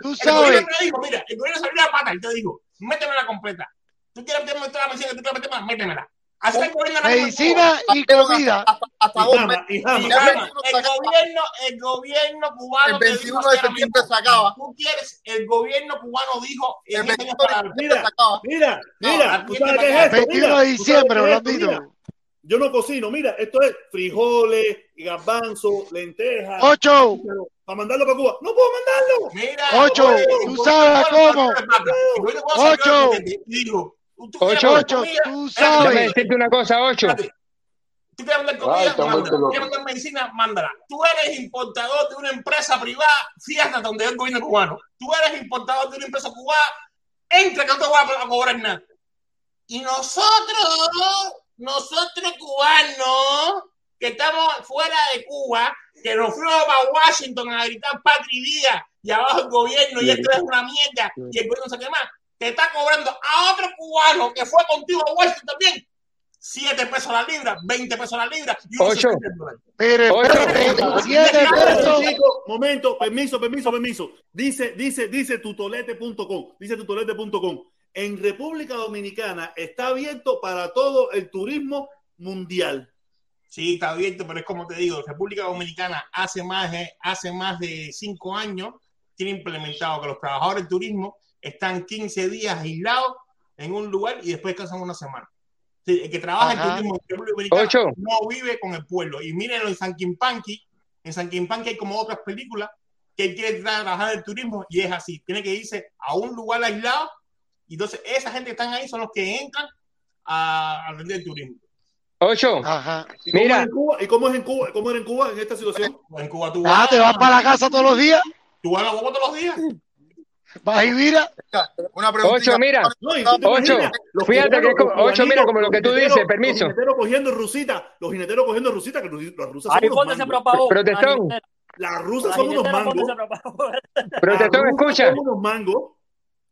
Tú el sabes. gobierno te dijo, mira, el gobierno salió la pata y te dijo, métemela completa. Tú quieres meterme toda la medicina que tú quieres meterme, métemela. Así el gobierno. Medicina y comida. hasta, hasta Y jama, y jama. El 21 el se acaba. gobierno, el gobierno cubano El te 21 dijo de septiembre se acaba. Tú quieres, el gobierno cubano dijo El en esas 21 de palabras. septiembre se Mira, acaba. mira, mira, aquí ¿tú está sabes qué es acá. esto? 21 Mira, de ¿tú diciembre? Orlandito. Yo no cocino, mira, esto es frijoles, garbanzo, lentejas, Ocho. para mandarlo para Cuba. No puedo mandarlo. Mira, Ocho, tú sabes cómo. de Ocho. de dijo, tú Ocho. Ocho, tú espérate, Déjame sabes. decirte una cosa, ocho. Tú quieres mandar comida, mándala. loco. Quieres mandar medicina, mándala. Tú eres importador de una empresa privada, fíjate donde es el gobierno cubano. Tú eres importador de una empresa cubana, entra que no te voy a cobrar nada. Y nosotros, nosotros cubanos, que estamos fuera de Cuba, que nos fuimos para Washington a gritar patria y vida, y abajo el gobierno, y esto es una mierda, y el gobierno qué más, te está cobrando a otro cubano que fue contigo a Washington también, 7 pesos la libra, 20 pesos la libra, y uno Ocho. se dólar. Pero pesos. Momento, permiso, permiso, permiso. Dice, dice, dice tutolete.com, dice tutolete.com. En República Dominicana está abierto para todo el turismo mundial. Sí, está abierto, pero es como te digo, República Dominicana hace más de, hace más de cinco años tiene implementado que los trabajadores del turismo están 15 días aislados en un lugar y después descansan una semana. Sí, el que trabaja en Ajá. turismo en Ocho. no vive con el pueblo. Y mírenlo en San Quimpanqui, en San Quimpanqui hay como otras películas que él quiere trabajar en el turismo y es así, tiene que irse a un lugar aislado y entonces esa gente que están ahí son los que entran a, a vender el turismo. Ocho. Ajá. ¿Y cómo, Mira. es en Cuba? ¿Y cómo es en Cuba? ¿Cómo era en Cuba en esta situación? En Cuba tú Ah, vas, te vas para la casa todos los días. tú vas a la boca todos los días. Vas y mira. Una. Ocho, mira. No, Ocho. Fíjate que es como- los ocho, mira, como lo que tú dices, jineteros- permiso. Los jineteros cogiendo rusita, los jineteros cogiendo rusita, que los, los rusas son Ahí unos se propagó. Protestón. La Las rusas son unos mangos. Protestón, Las escucha. son unos mangos.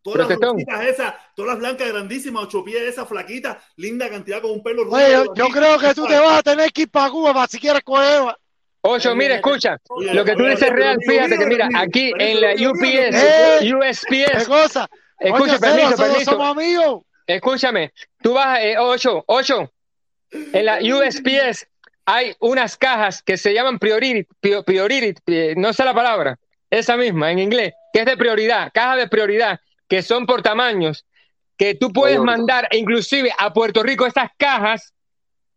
Todas las rusitas esas, todas las blancas grandísimas, ocho pies, esas flaquitas, linda cantidad con un pelo. Oye, yo, yo creo que tú te vas a tener que ir para Cuba para si quieres coger. Ocho, mira, escucha. Lo que tú dices es real. Fíjate que mira, aquí en la UPS, ¿Qué? ¿Qué USPS, escucha, permiso, permiso. somos amigos. escúchame, tú vas, eh, ocho, ocho, en la USPS hay unas cajas que se llaman priority, prio- priority, eh, no sé la palabra, esa misma en inglés, que es de prioridad, caja de prioridad, que son por tamaños, que tú puedes mandar inclusive a Puerto Rico estas cajas,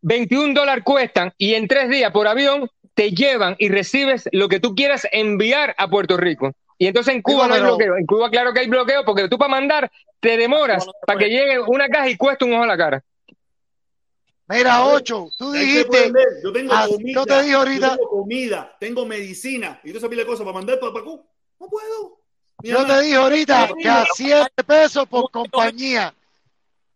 21 dólares cuestan y en tres días por avión te llevan y recibes lo que tú quieras enviar a Puerto Rico. Y entonces en Cuba no hay bloqueo. En Cuba claro que hay bloqueo porque tú para mandar te demoras para que llegue una caja y cuesta un ojo a la cara. Mira, ocho, tú dijiste, Yo tengo ah, comida. yo te dije ahorita- yo tengo comida, tengo medicina. Y tú sabes la cosa para mandar para Pacú. No puedo. Mi yo mamá- te dije ahorita que a 7 pesos por compañía.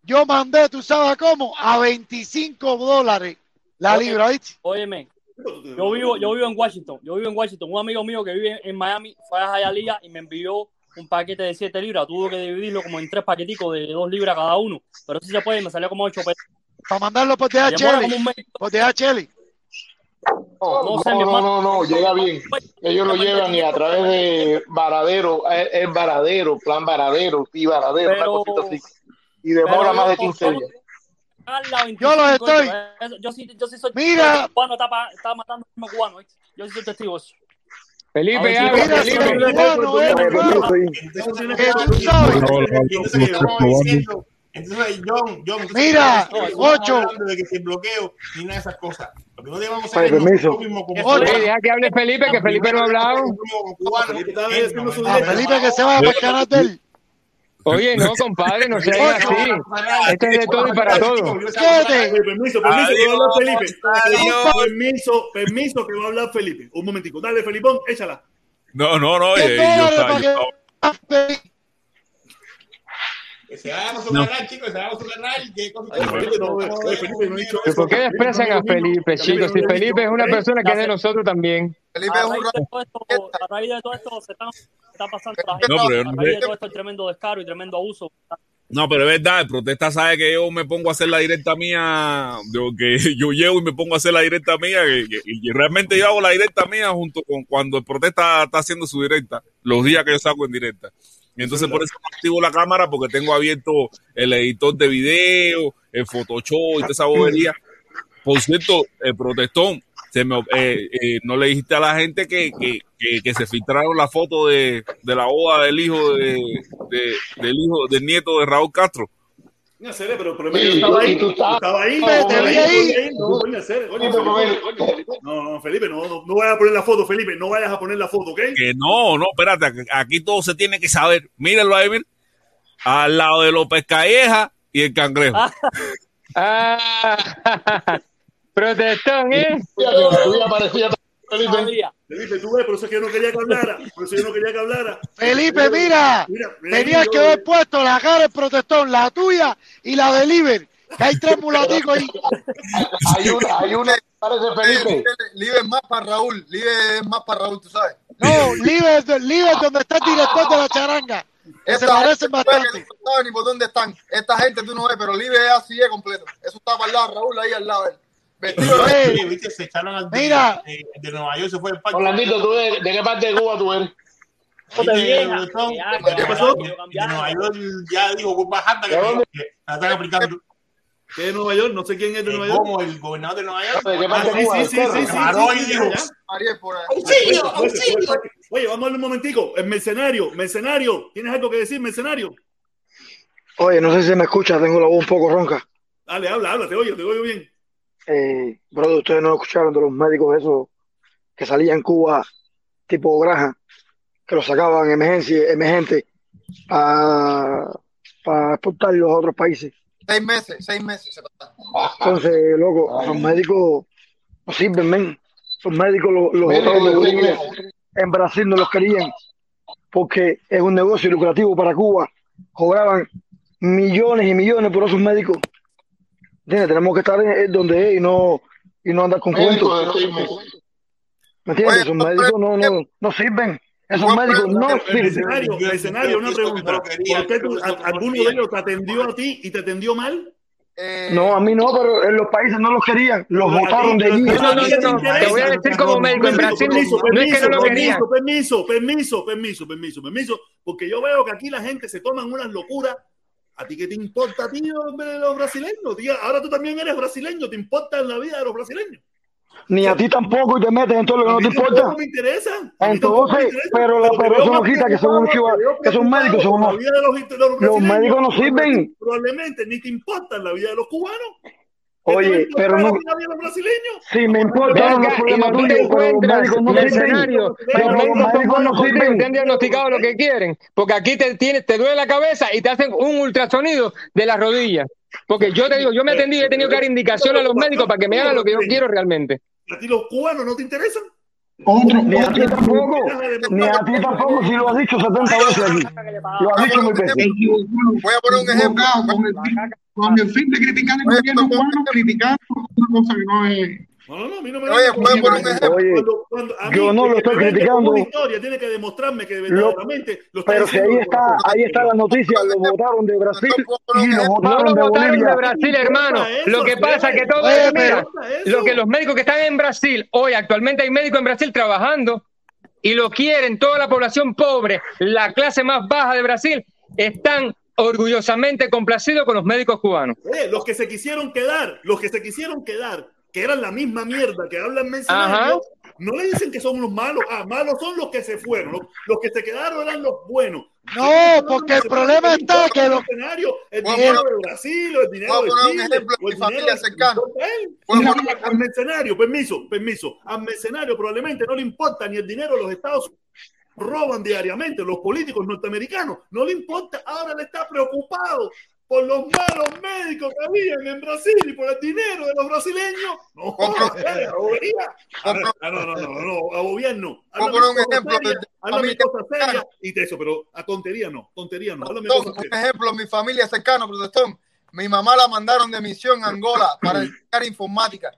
Yo mandé, tú sabes cómo, a 25 dólares la Oye, libra, ¿viste? Óyeme, yo vivo, yo vivo en Washington, yo vivo en Washington. Un amigo mío que vive en Miami fue a Hialeah y me envió un paquete de 7 libras. Tuvo que dividirlo como en tres paqueticos de 2 libras cada uno. Pero sí se puede, me salió como 8 pesos. Para mandarlo por DHL. Por DHL. No, No sé, no, no, no, llega bien. Ellos lo llevan y a través de Varadero, es, es Varadero, plan Varadero, sí, Varadero, una Pero- cosita así. Y demora más de yo- 15 yo- días. Yo los estoy. Eso- Yo sí, yo sí soy Mira. cubano, está, pa- está matando a un cubano. Yo sí soy testigo Felipe, Mira, Felipe. cubano que tú sabes. Entonces, John, John, entonces, Mira, no, ocho. de que si bloqueo ni nada de esas cosas. Lo que no debemos hacer Ay, es nosotros mismos como Ocho. Deja que hable Felipe, que Felipe no ha hablado. cubanos, Felipe que se vaya para el canal de él. Oye, no, compadre, no seas así. Esto es de todo y para todo. Quédate. Permiso, permiso, que va a hablar Felipe. Adiós. Permiso, permiso, que va a hablar Felipe. Un momentico. Dale, Felipón, échala. No, no, no. ¿Qué eh, yo estaba- yo estaba- Oye, Felipe, no ha dicho ¿Y eso. por qué desprecian a Felipe, chicos? Si Felipe es una persona que es de nosotros también. Felipe A es un raíz ra- de todo esto, a raíz de todo esto se se está pasando no a raíz de todo esto el tremendo descaro y tremendo abuso. No, pero es verdad, el protesta sabe que yo me pongo a hacer la directa mía, yo, que yo llego y me pongo a hacer la directa mía, que, que- y realmente yo hago la directa mía junto con cuando el protesta está haciendo su directa, los días que yo saco en directa. Y entonces por eso no activo la cámara porque tengo abierto el editor de video, el Photoshop y toda esa bobería. Por cierto, el protestón, se me, eh, eh, no le dijiste a la gente que, que, que, que se filtraron la foto de, de la boda del hijo de, de- del hijo del nieto de Raúl Castro. Coño, Cere, pero, pero Sí, yo estaba ahí. tú estaba ahí. No. No, Felipe. No, no, Felipe, no, no, no vayas a poner la foto, Felipe, no vayas a poner la foto, ¿ok? Que no, no, espérate, aquí- todo se tiene que saber. Mírenlo ahí, miren. Al lado de López Calleja y el cangrejo. Ah, protestón, ¿eh? Felipe. Felipe, tú ves, por eso es que yo no quería que hablara. Por eso yo no quería que hablara. Felipe, mira, Mira, mira, tenías que haber puesto la cara del protestón, la tuya y la de Liber. Que hay tres mulaticos ahí. Hay una, hay una parece Felipe. Libre, Libre es más para Raúl. Libre es más para Raúl, tú sabes. No, Liber, Liber donde está el director de la charanga. Que se Esta parecen bastante. no sabes ni por dónde están. Esta gente tú no ves, pero Libre es así es completo. Eso está para el lado, Raúl ahí al lado de él. Vestido se echaron al de, Mira. de, de Nueva York, se fue el parque. Orlandito, ¿tú de, de qué parte de Cuba tú eres? Ya, pasó? de. Nueva York ya dijo culpa jata que, la están aplicando. ¿Qué de Nueva York? No sé quién es de Nueva York. como el gobernador de Nueva York. ¿De qué Ah, parte sí, de Cuba? ¡Auxilio. Oye, vamos a un momentico. El mercenario, mercenario. ¿Tienes algo que decir, mercenario? Oye, no sé si me escucha, tengo la voz un poco ronca. Dale, habla, habla, te oigo, te oigo bien. Eh, brother, ustedes no escucharon de los médicos esos que salían en Cuba, tipo Granja, que los sacaban emergencia, emergente para exportarlos a otros países. Seis meses, seis meses. se. Entonces, loco, los médicos no sirven, men. Los médicos los, los meses. En Brasil no los querían porque es un negocio lucrativo para Cuba. Cobraban millones y millones por esos médicos. ¿Entiendes? Tenemos que estar en- en donde es y no, y no andar con Médico cuentos. ¿Me entiendes? Esos no, médicos no, no, no sirven. Esos médicos no El sirven. mercenario, Yo- mercenario, yo una pregunta. no lo quería, ¿Por qué tú- yo pienso que a- no lo alguno de ellos te atendió a ti y te atendió mal? Eh, No, a mí no, pero en los países no los querían. Los ti- de allí. No, no, no, te no, interesa. te voy a decir como médico en Brasil, Permiso, no es que no lo permiso, querían. permiso, permiso, permiso, permiso, permiso, permiso, porque yo veo que aquí la gente se toman unas locuras ¿A ti qué te importa a ti hombre, los brasileños? Tía, ahora tú también eres brasileño, ¿te importa la vida de los brasileños? Ni a ti tampoco y te metes en todo lo que no te importa. tampoco me interesa. Me Entonces, interesa. pero, la, pero no quita que son que son médicos, son los, los Los médicos no sirven. Probablemente ni te importa la vida de los cubanos. Oye, pero no. Los. Si me importa, Ven no, no acá, es y problema no tú te tuyo, pero los encuentras médicos no en el sirven. escenario, los los médicos no te han diagnosticado lo que quieren, porque aquí te, tienes, te duele la cabeza y te hacen un ultrasonido de las rodillas. Porque yo te digo, yo me he atendido y he tenido que dar indicación a los médicos para que me hagan lo que yo quiero realmente. ¿A ti los cubanos no te interesan? Otro, Ni a ti tampoco, ni a ti tampoco, si lo has dicho 70 veces aquí. Lo has dicho muy veces. Voy a poner un ejemplo. Con el fin- de criticar el gobierno cubano, criticando una cosa que no es. No, no, no, a mí no me Oye, voy a poner un ejemplo. Oye, Cuando- cuando a mí, yo no lo estoy criticando. historia tiene que demostrarme que Lo- verdaderamente lo está Pero si ahí está, ahí está la noticia, lo votaron de Brasil y lo No votaron lo de de. Brasil, hermano. Lo que pasa es que todo Oye, mira, lo que los médicos que están en Brasil, hoy actualmente hay médicos en Brasil trabajando y lo quieren, toda la población pobre, la clase más baja de Brasil, están orgullosamente complacidos con los médicos cubanos. Eh, los que se quisieron quedar, los que se quisieron quedar, que eran la misma mierda que hablan mercenarios, no le dicen que son los malos. Ah, malos son los que se fueron. Los, los que se quedaron eran los buenos. No, porque el problema está que los mercenarios, el dinero de Brasil, el dinero de Chile, o el dinero cercana. al mercenario, permiso, permiso. Al mercenario probablemente no le importa ni el dinero de los Estados Unidos. Roban diariamente los políticos norteamericanos. No le importa. Ahora le está preocupado por los malos médicos que habían en Brasil y por el dinero de los brasileños. No, joder, a bobería. Ah, no, no, no, no, a gobierno. A poner un ejemplo Háblame cosas serias y de eso, pero a tontería no, tontería no. Háblame cosas ejemplo, mi familia cercana, Protestón. Mi mamá la mandaron de misión a Angola para enseñar informática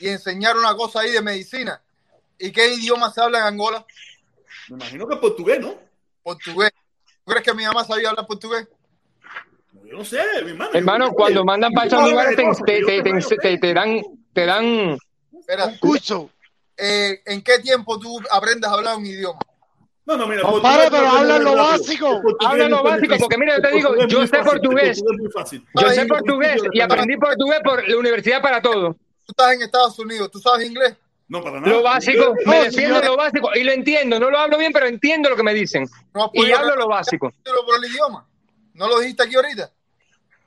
y enseñar una cosa ahí de medicina. ¿Y qué idioma se habla en Angola? Me imagino que portugués, ¿no? Portugués. ¿Tú crees que mi mamá sabía hablar portugués? Yo no sé, mi hermano. Hermano, cuando mandan para esos lugares te, te, te, te- te- te dan, te dan Espera, curso. eh, ¿en qué tiempo tú aprendes a hablar un idioma? No, no, mira, portugués pero habla lo básico. Habla lo básico, porque mira, yo te digo, yo sé portugués. Yo sé portugués y aprendí portugués por la Universidad para Todo. Tú estás en Estados Unidos, ¿tú sabes inglés? No, para nada. Lo básico, No, me defiendo lo básico y lo entiendo. No lo hablo bien, pero entiendo lo que me dicen. No has Y podido hablo lo básico. por el idioma. ¿No lo dijiste aquí ahorita?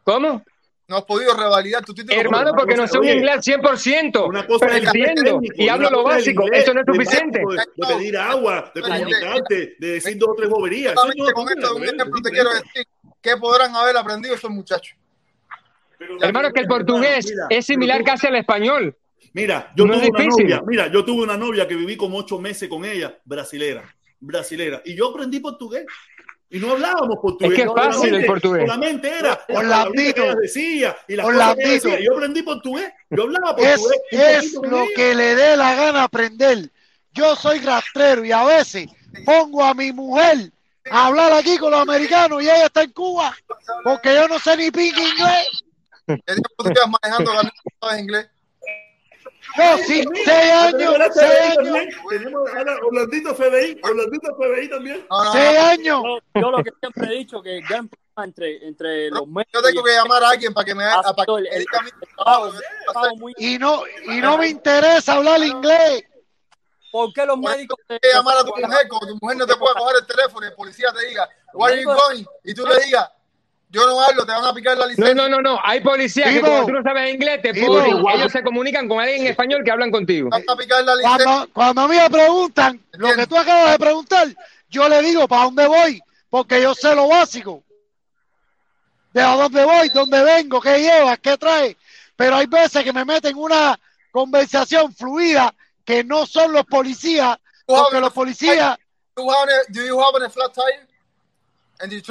¿Cómo? No has podido revalidar tu título. Hermano, porque no sé un inglés al 100%, Una cosa pero entiendo técnico, y hablo lo básico. inglés Eso no es suficiente. De, de pedir agua, de comunicarte, de decir dos o tres boberías. No con esto, un ejemplo te quiero decir. ¿Qué podrán haber aprendido esos muchachos? Pero- Hermano, es que el portugués Mira, es similar pero casi al español. Mira, yo No tuve una novia, mira, yo tuve una novia que viví como ocho meses con ella, brasilera, brasilera, y yo aprendí portugués. Y no hablábamos portugués. Es que es fácil solamente- el portugués. Solamente era las Orlandito. palabritas que decía y las cosas que decía. Yo aprendí portugués. Yo hablaba portugués. es lo que le dé la gana aprender. Yo soy rastrero y a veces pongo a mi mujer a hablar aquí con los americanos y ella está en Cuba porque yo no sé ni ping inglés. ¿Qué tiempo tú llevas manejando que no sí, seis años, tenemos seis años, ahora Orlandito FBI, Orlandito FBI también. No, no, seis no. años. Yo, yo lo que siempre he dicho que el gran problema entre, entre los médicos Yo tengo que llamar a alguien para que me, Ah, para que el- me diga a mí el el trabajo que trabajo- tengo que trabajo hacer. muy- Y no, y no me interesa hablar inglés. ¿Por qué los Por médicos que llamar a tu mujer cuando tu mujer no te pueda coger el teléfono y el policía te diga, where are you going? Y tú le digas, yo no hablo, te van a picar la No, licencia. no, no, no. Hay policías que tú no sabes inglés, te ponen, ellos se comunican con alguien en español que hablan contigo. Te van a picar la licencia. Cuando, cuando a mí me preguntan lo que tú acabas de preguntar, yo le digo para dónde voy, porque yo sé lo básico. De a dónde voy, dónde vengo, qué llevas, qué trae. Pero hay veces que me meten una conversación fluida que no son los policías, porque los policías, Do you have a- do you have a flat tire? And you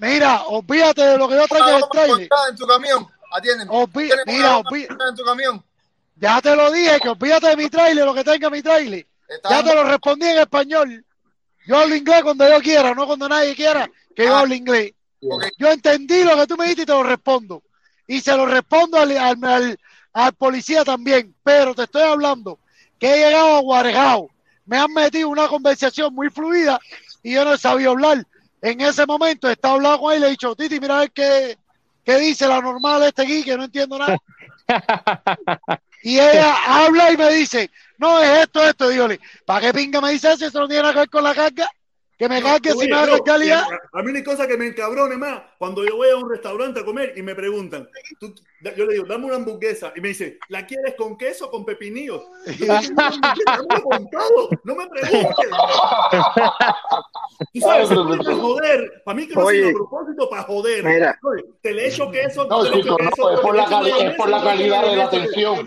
mira, olvídate de lo que yo traigo del trailer. en tu camión. Atiéndeme. ¿Tienes mira, una olví- ponchada en tu camión? Ya te lo dije, que olvídate de mi trailer, lo que tenga mi trailer. Está Ya te lo respondí en español. Yo hablo inglés cuando yo quiera, no cuando nadie quiera que yo Ah. hable inglés. Yo entendí lo que tú me dijiste y te lo respondo. Y se lo respondo al, al, al- al policía también. Pero te estoy hablando que he llegado a Guarejao. Me han metido una conversación muy fluida y yo no sabía hablar. En ese momento está hablando con él y le he dicho, Titi, mira a ver qué, qué dice la normal este aquí, que no entiendo nada. Y ella habla y me dice, no, es esto, esto. Dígole, ¿para qué pinga me dice eso? Eso no tiene nada que ver con la carga. Que me cargue si me calidad. A mí una cosa que me encabrone más, cuando yo voy a un restaurante a comer y me preguntan, tú- yo le digo, dame una hamburguesa, y me dice, ¿la quieres con queso o con pepinillo? Yo digo, "No, dámelo con todo, no me preguntes. Tú sabes, para joder, para mí que no es a propósito para joder. Mira. Oye, Te le echo queso, No, te le echo queso, es por la, es por la calidad de la atención.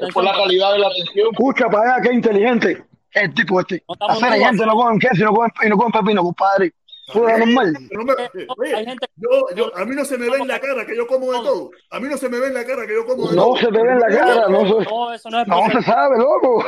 Es por la calidad de la atención. Escucha para allá, qué inteligente. El tipo este. estamos Hacer en gente no comen queso y no comen, y no comen pepino, compadre. Normal. No me- oye, yo, yo, a mí no se me ve en la cara que yo como de todo. A mí no se me ve en la cara que yo como de todo. No se te ve en la cara, no se, No, eso no es no se sabe, loco.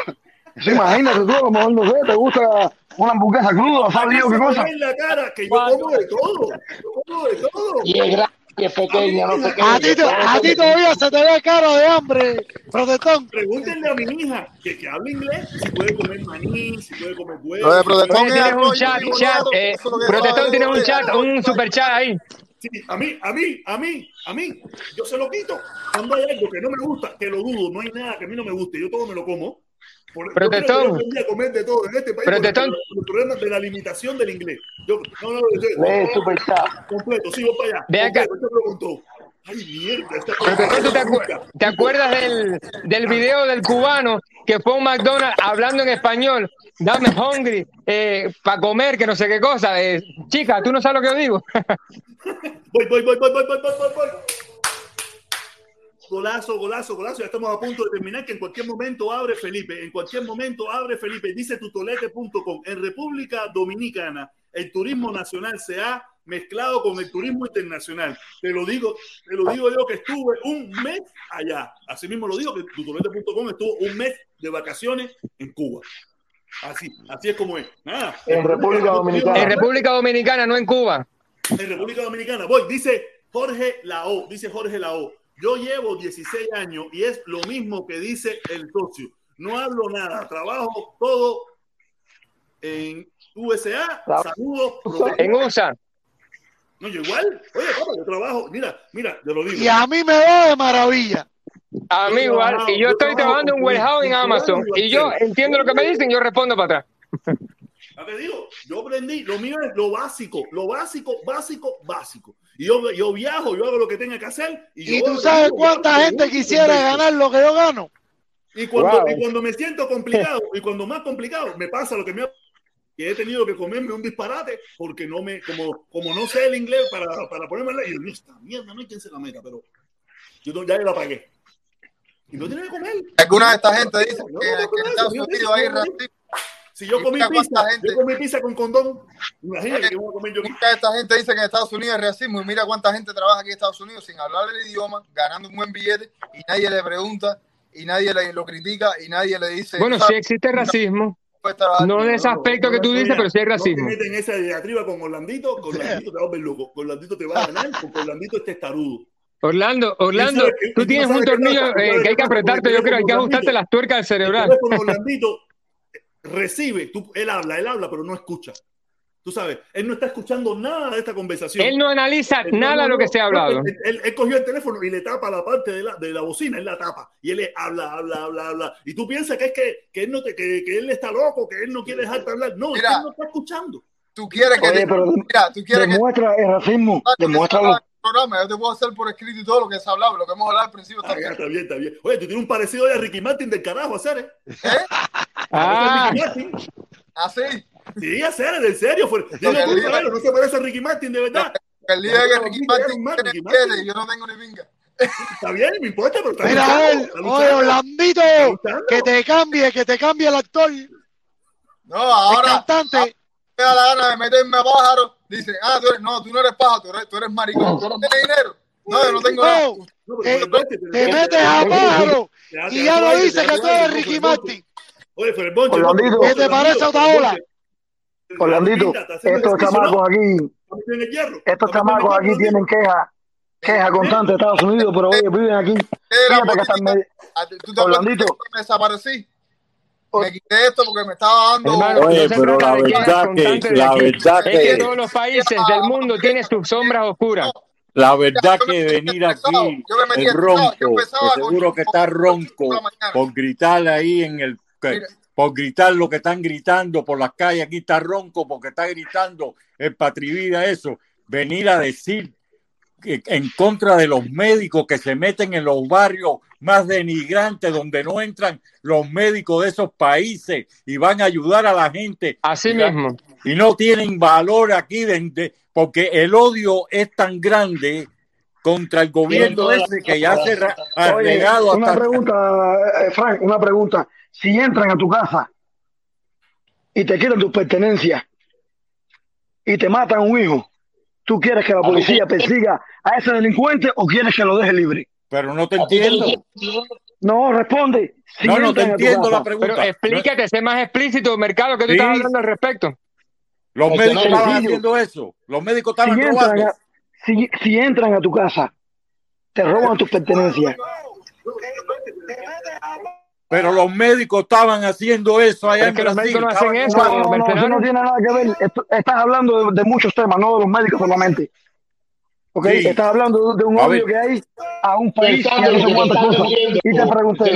Eso imagínate tú, a lo mejor no sé, te gusta una hamburguesa cruda, ¿sabes yo qué se me cosa? ve en la cara que yo como de todo. Yo como de todo. Y es grande, es pequeña, no. A ti, te- a ti todavía se te ve cara de hambre, protestón. Pregúntenle a mi hija que, que habla inglés si puede comer maní, si puede comer huevo. Lo de protestón tienes un chat, chat, eh, protestón, tienes un chat, un super chat ahí. Sí, a mí, a mí, a mí, a mí, yo se lo quito. Cuando hay algo que no me gusta, que lo dudo, no hay nada que a mí no me guste, yo todo me lo como. Por, protestón. comete todo en este país. Protestón. El, problema de la limitación del inglés. Yo, no, no, yo, no, no, no completo, sigo para allá. Ve acá. Completo. Ay, mierda, está protestón, ¿tú te, acu te, acuerdas del, del video del cubano que fue un McDonald's hablando en español? Dame hungry, eh, para comer, que no sé qué cosa. Eh, chica, tú no sabes lo que yo digo. voy, voy, voy, voy, voy, voy, voy, voy. Golazo, golazo, golazo. Ya estamos a punto de terminar. Que en cualquier momento abre Felipe. En cualquier momento abre Felipe. Dice tutolete.com. En República Dominicana, el turismo nacional se ha mezclado con el turismo internacional. Te lo digo, te lo digo yo que estuve un mes allá. Así mismo lo digo que tutolete.com estuvo un mes de vacaciones en Cuba. Así, así es como es. Nada. En República Dominicana. En República Dominicana, no en Cuba. En República Dominicana. Voy, dice Jorge Lao, dice Jorge Lao. Yo llevo 16 años y es lo mismo que dice el socio. No hablo nada, trabajo todo en USA. Saludos. En USA. No, yo igual. Oye, papá, yo trabajo. Mira, mira, te lo digo. Y a mí me va de maravilla. A mí igual. Y yo estoy trabajando en warehouse en Amazon. Y yo entiendo lo que me dicen, yo respondo para atrás. Ya te digo, yo aprendí, lo mío es lo básico, lo básico, básico, básico. Y yo, yo viajo, yo hago lo que tenga que hacer. Y, ¿Y yo tú sabes yo- cuánta yo- gente quisiera ganar lo que yo gano? Y cuando, Wow. y cuando me siento complicado, y cuando más complicado, me pasa lo que me ha que he tenido que comerme un disparate porque no me, como, como no sé el inglés para, para ponerme la y yo, esta mierda, no hay quien se la meta, pero yo ya la pagué. Y no tiene que comer. Alguna de esta gente dice que, no, no, que en no, Estados Unidos hay racismo. Si yo comí pizza, gente- yo comí pizza con condón, imagínate que voy a comer yo. Esta gente dice que en Estados Unidos hay racismo y mira cuánta gente trabaja aquí en Estados Unidos sin hablar el idioma, ganando un buen billete y nadie le pregunta y nadie le, lo critica y nadie le dice. Bueno, ¿sabes? existe racismo. No en ese aspecto que tú dices, pero sí hay No racismo. te meten esa diatriba con Orlandito, con Orlandito te va a ver loco. Con Orlandito te va a ganar, porque Orlandito es testarudo. Orlando, Orlando, Tú tienes un tornillo eh, que hay que apretarte, yo creo, hay que ajustarte las tuercas del El cerebral. Orlandito recibe, tú, él habla, él habla, pero no escucha. Tú sabes, él no está escuchando nada de esta conversación. Él no analiza Él nada de lo que se ha hablado. Él, él- él cogió el teléfono y le tapa la parte de la, de la bocina, él la tapa. Y él le habla, habla, habla, habla. Y tú piensas que es que, que él, no te, que, que él está loco, que él no quiere dejarte hablar. No, que Mira. él no está escuchando. Tú quieres que Oye, te- pero mira, tú quieres que demuestra el racismo, que demuéstralo. El programa, yo te puedo hacer por escrito y todo lo que se ha hablado, lo que hemos hablado al principio. Ah, ya, está bien, está bien. Oye, tú tienes un parecido hoy a Ricky Martin del carajo, hacer, ¿eh? Ah, Ricky Martin. Así, Sí, hacer, en serio. Fue, dile tú, el día- no se parece a Ricky Martin, de verdad. el día que No, Ricky Ricky Martin Ricky Martin. yo no tengo ni pinga. Está bien, me importa, pero está Mira, luchando, está oye. Orlandito, que te cambie, que te cambie el actor, el No, ahora cantante. Me da la gana de meterme a pájaro. Dicen, ah, tú eres, no, tú no eres pájaro, tú eres, tú eres maricón. ¿Tú no tienes dinero? No, yo no tengo nada. No, pero te, metes a pájaro y ya te- dice que tú eres Ricky. Martin. Oye, Bonche, Orlandito. ¿Qué te parece Otaola? Orlandito, estos chamacos aquí, el estos el chamacos aquí tienen queja, queja constante de Estados Unidos, pero oye, viven aquí. Fíjate que están medio- ¿A ti- ¿Tú te acuerdas Orlandito. desaparecí? Me quité esto porque me estaba dando. Hermano, Oye, pero la verdad que, la verdad Es que todos los países del mundo tienen sus sombras oscuras. la verdad que venir aquí Yo me metí el ronco, que seguro que está ronco por gritar ahí en el, por gritar lo que están gritando por las calles, aquí está ronco porque está gritando el patrivida eso, venir a decir en contra de los médicos que se meten en los barrios más denigrantes donde no entran los médicos de esos países y van a ayudar a la gente. Así mismo. y no tienen valor aquí de- de- porque el odio es tan grande contra el gobierno ese que ya se ha regado una hasta pregunta, eh, Frank, una pregunta. Si entran a tu casa y te quitan tus pertenencias y te matan a un hijo, ¿tú quieres que la policía persiga a ese delincuente o quieres que lo deje libre? pero no te entiendo. No, responde. Si No, no te entran entiendo la pregunta. Pero explícate, sé más explícito, Mercado, que tú Sí. estás hablando al respecto. Los médicos no es estaban haciendo eso. Los médicos si estaban entran, robando. a, si, si entran a tu casa, te roban tus pertenencias. Pero los médicos estaban haciendo eso allá Pero en es que los Brasil. médicos no hacen eso, No, no, no, eso no tiene nada que ver. Esto- estás hablando de, de muchos temas, no de los médicos solamente. ¿Ok? Sí. Estás hablando de, un odio que hay a un país no sé que cuántas cosas. Y te pregunté,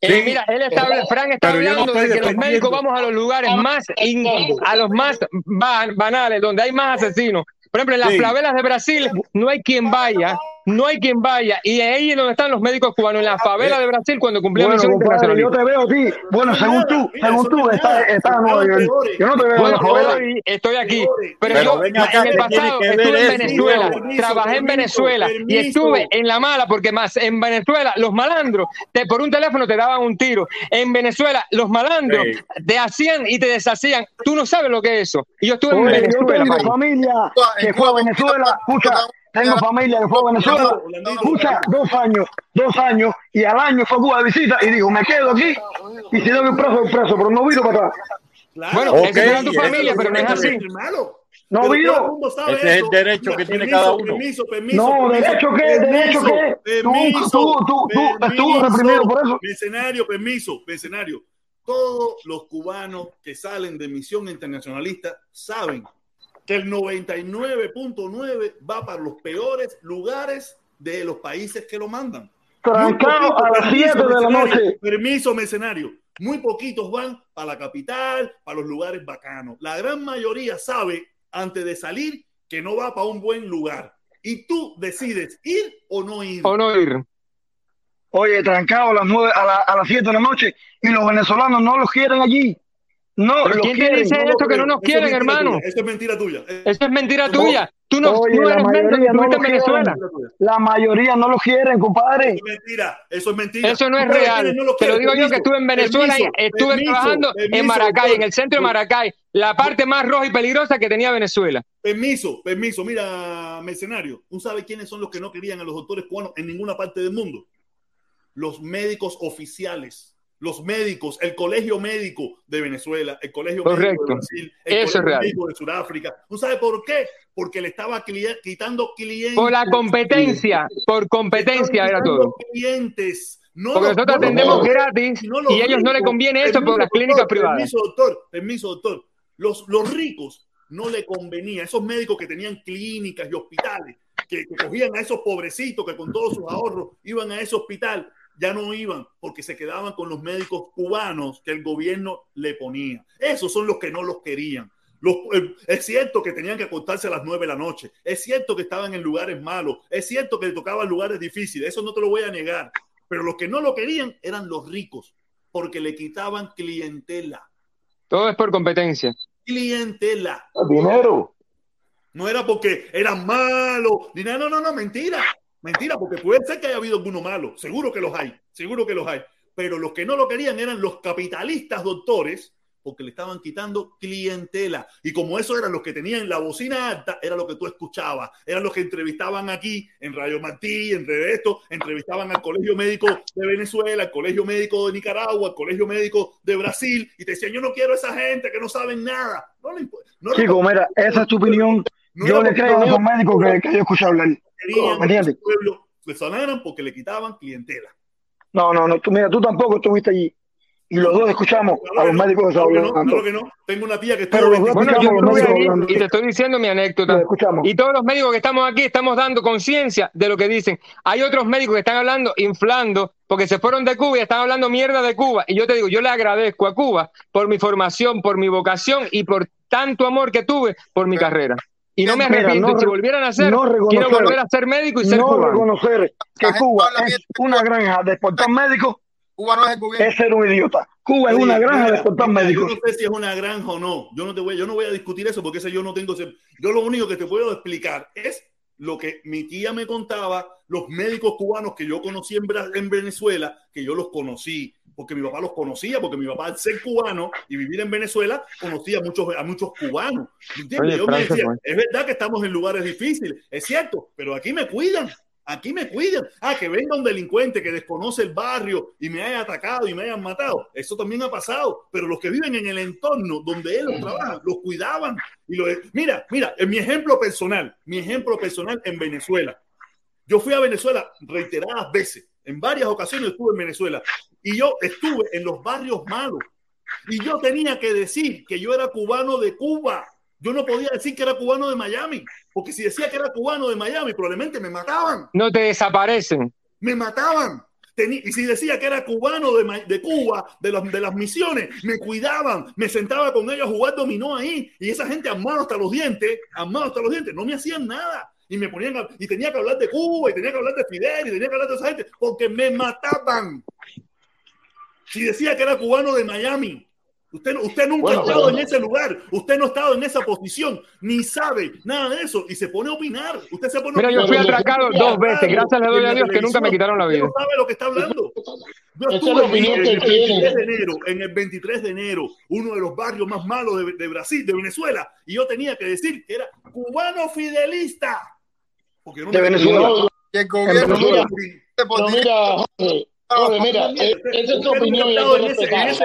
Eh, Sí. mira, él está, Frank está no hablando estoy de que los médicos vamos a los lugares más, in- a los más ban- banales, donde hay más asesinos. Por ejemplo, en las Sí. favelas de Brasil no hay quien vaya, no hay quien vaya. Y ahí es donde están los médicos cubanos, en la favela de Brasil, cuando cumplían bueno, misión compadre, yo te veo a ti. Bueno, no según tú, según tú, no es estás, en Estaban York. peores. Yo no te veo en Bueno, la favela. hoy estoy aquí, pero Pero yo acá, en el ¿qué tiene pasado estuve en? Venezuela, Permiso, trabajé en permiso, Venezuela y estuve en la mala porque más en Venezuela los malandros te, por un teléfono te daban un tiro. En Venezuela los malandros Sí. te hacían y te deshacían. Tú no sabes lo que es eso. Y yo estuve en Oye, yo Venezuela, tengo familia que En fue a Venezuela. Escucha, tengo familia que fue a Venezuela. Escucha, dos años, dos años, y al año fue a Cuba de visita y dijo, me quedo aquí y si que ir preso, preso, pero no vino para atrás. Claro. Bueno, Ok, esa será tu familia, pero no es así. No vino. Ese es el derecho que tiene cada uno. Permiso, permiso, No, ¿derecho qué? ¿Derecho? Tú- Permiso, tú- tú- tú estuvo reprimido por eso. Mercenario, permiso, mercenario. Todos los cubanos que salen de misión internacionalista saben que el 99.9 va para los peores lugares de los países que lo mandan. Muy Trancado poquitos, a las permiso, 7 de la noche. Permiso, mercenario. Muy poquitos van para la capital, para los lugares bacanos. La gran mayoría sabe antes de salir que no va para un buen lugar. Y tú decides ir o no ir. O no ir. Oye, trancado a las nueve, a, la- a las 7 de la noche y los venezolanos no los quieren allí. No los ¿quién te quieren. dice No lo esto que no nos es quieren, hermano? tuya. Eso es mentira tuya. Eso es mentira No. tuya. Tú no, Oye, tú la eres mayoría no en Venezuela. La mayoría no los quieren, compadre. Eso es mentira. Eso es mentira. Eso no es real. no lo Te lo digo yo que estuve en Venezuela y permiso, estuve permiso, trabajando en Maracay, doctor. en el centro de Maracay, la parte más roja y peligrosa que tenía Venezuela. Permiso, permiso. Mira, mercenario, ¿tú sabes quiénes son los que no querían a los doctores cubanos en ninguna parte del mundo? Los médicos oficiales. Los médicos, el colegio médico de Venezuela, el colegio médico de Brasil, el Eso colegio médico de Sudáfrica. ¿Tú sabes por qué? Porque le estaba quitando clientes. Por la competencia, por competencia era todo. clientes. No Porque los- nosotros no los atendemos pobres, gratis los y a ellos no les conviene eso por las clínicas privadas. Permiso, doctor. Permiso, doctor. Los, los ricos no le convenía. Esos médicos que tenían clínicas y hospitales, que, que cogían a esos pobrecitos que con todos sus ahorros iban a ese hospital, ya no iban porque se quedaban con los médicos cubanos que el gobierno le ponía. Esos son los que no los querían. Los, eh, es cierto que tenían que acostarse a las nueve de la noche. Es cierto que estaban en lugares malos. Es cierto que le tocaban lugares difíciles. Eso no te lo voy a negar. Pero los que no lo querían eran los ricos porque le quitaban clientela. Todo es por competencia. Clientela. Dinero. No era porque eran malos, ni nada, no, no, no, mentira. Mentira, porque puede ser que haya habido alguno malo. Seguro que los hay, seguro que los hay. Pero los que no lo querían eran los capitalistas doctores, porque le estaban quitando clientela. Y como eso eran los que tenían la bocina alta, era lo que tú escuchabas. Eran los que entrevistaban aquí en Radio Martí, entre esto, entrevistaban al Colegio Médico de Venezuela, al Colegio Médico de Nicaragua, al Colegio Médico de Brasil, y te decían, yo no quiero a esa gente que no saben nada. No le no Chico, mira, esa es tu opinión. No Yo le creo a esos médicos que, que yo escuché hablar. Querían ¿Me entiendes? que pueblo porque le quitaban clientela. No, no, no. Tú, mira, tú tampoco estuviste allí. y los dos escuchamos a los médicos Claro no, hablando. claro que no. Tengo una tía que 25 Bueno, yo y te estoy diciendo mi anécdota. Escuchamos. Y todos los médicos que estamos aquí estamos dando conciencia de lo que dicen. Hay otros médicos que están hablando, inflando, porque se fueron de Cuba y están hablando mierda de Cuba. Y yo te digo, yo le agradezco a Cuba por mi formación, por mi vocación y por tanto amor que tuve por mi carrera. Y no me arrepiento. no si volvieran a hacer, no quiero volver a ser médico y ser no cubano. reconocer que Cuba es una granja de exportar médicos Cuba no es el gobierno. es ser un idiota. Cuba es una granja de exportar médicos. Yo no sé si es una granja o no. Yo no te voy, yo no voy a discutir eso porque ese yo no tengo. ese- Yo lo único que te puedo explicar es lo que mi tía me contaba, los médicos cubanos que yo conocí en, en Venezuela, que yo los conocí, porque mi papá los conocía, porque mi papá al ser cubano y vivir en Venezuela, conocía a muchos, a muchos cubanos. Oye, yo me decía, es verdad que estamos en lugares difíciles, es cierto, pero aquí me cuidan. Aquí me cuidan. Ah, que venga un delincuente que desconoce el barrio y me haya atacado y me hayan matado. Eso también ha pasado. Pero los que viven en el entorno donde él los trabaja, los cuidaban. Y lo, mira, mira, en mi ejemplo personal, mi ejemplo personal en Venezuela. Yo fui a Venezuela reiteradas veces. En varias ocasiones estuve en Venezuela. Y yo estuve en los barrios malos. Y yo tenía que decir que yo era cubano de Cuba. Yo no podía decir que era cubano de Miami, porque si decía que era cubano de Miami, probablemente me mataban. No te desaparecen. Me mataban. Tení- y si decía que era cubano de, de Cuba, de, las de las misiones, me cuidaban, me sentaba con ellos a jugar dominó ahí. Y esa gente armado hasta los dientes, armado hasta los dientes, no me hacían nada. Y me ponían a- y tenía que hablar de Cuba, y tenía que hablar de Fidel, y tenía que hablar de esa gente, porque me mataban. Si decía que era cubano de Miami, usted, no- usted nunca Bueno, ha estado pero- en ese lugar, usted no ha estado en esa posición, ni sabe nada de eso, y se pone a opinar. Usted se pone a Mira, yo opinar. fui atracado dos veces. Gracias le doy a Dios que nunca me quitaron la Usted vida. no sabe lo que está hablando. Yo estuve la en, opinión en que el 23 tiene. de enero, en el 23 de enero, uno de los barrios más malos de, de Brasil, de Venezuela, y yo tenía que decir que era cubano fidelista. Porque no De Venezuela. Gobierno Venezuela. Pero mira, Jorge, mira, eh, esa es tu opinión que en ese, en ese-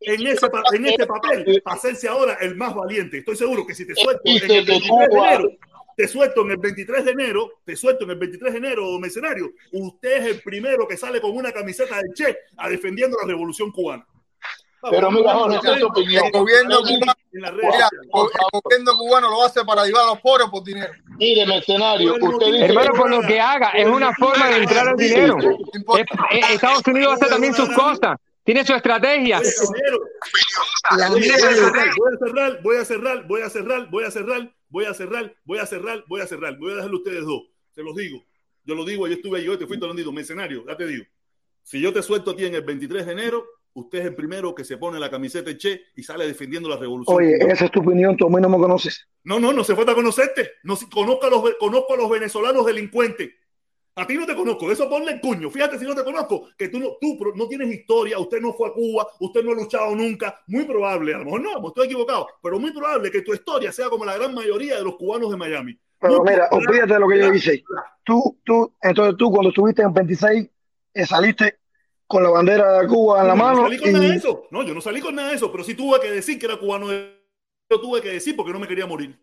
en ese, en ese papel para hacerse ahora el más valiente. Estoy seguro que si te suelto en el Dice que 23 de enero, te suelto en el 23 de enero, te suelto en el 23 de enero, mercenario, usted es el primero que sale con una camiseta de Che a defendiendo la revolución cubana. Pero mira, Jorge, es tu opinión. El gobierno, cubano, mira, el gobierno cubano lo hace para ayudar a los pobres por dinero. Mire, mercenario, usted dice... Hermano, por lo que haga, es una forma de entrar al dinero. Eh, Estados Unidos hace también sus cosas. Tiene su estrategia. Voy a cerrar, voy a cerrar, voy a cerrar, voy a cerrar, voy a cerrar, voy a cerrar, voy a cerrar. Voy a dejarlo a ustedes dos. Se los digo. Yo lo digo, yo estuve yo te fui tornado, mercenario, ya te digo. Si yo te suelto a ti en el 23 de enero, usted es el primero que se pone la camiseta de Che y sale defendiendo la revolución. Oye, esa es tu opinión, tú a mí no me conoces. No, no, no se falta conocerte. No, si- conozco, a los, conozco a los venezolanos delincuentes. A ti no te conozco, eso ponle el cuño. Fíjate si no te conozco, que tú no, tú no tienes historia, usted no fue a Cuba, usted no ha luchado nunca. Muy probable, a lo mejor no, me estoy equivocado, pero muy probable que tu historia sea como la gran mayoría de los cubanos de Miami. Pero Muy mira, olvídate de lo que yo hice. Tú, tú, entonces tú cuando estuviste en 26, eh, saliste con la bandera de Cuba en la mano no salí con nada de y eso. No, yo no salí con nada de eso, pero sí tuve que decir que era cubano. Yo tuve que decir porque no me quería morir.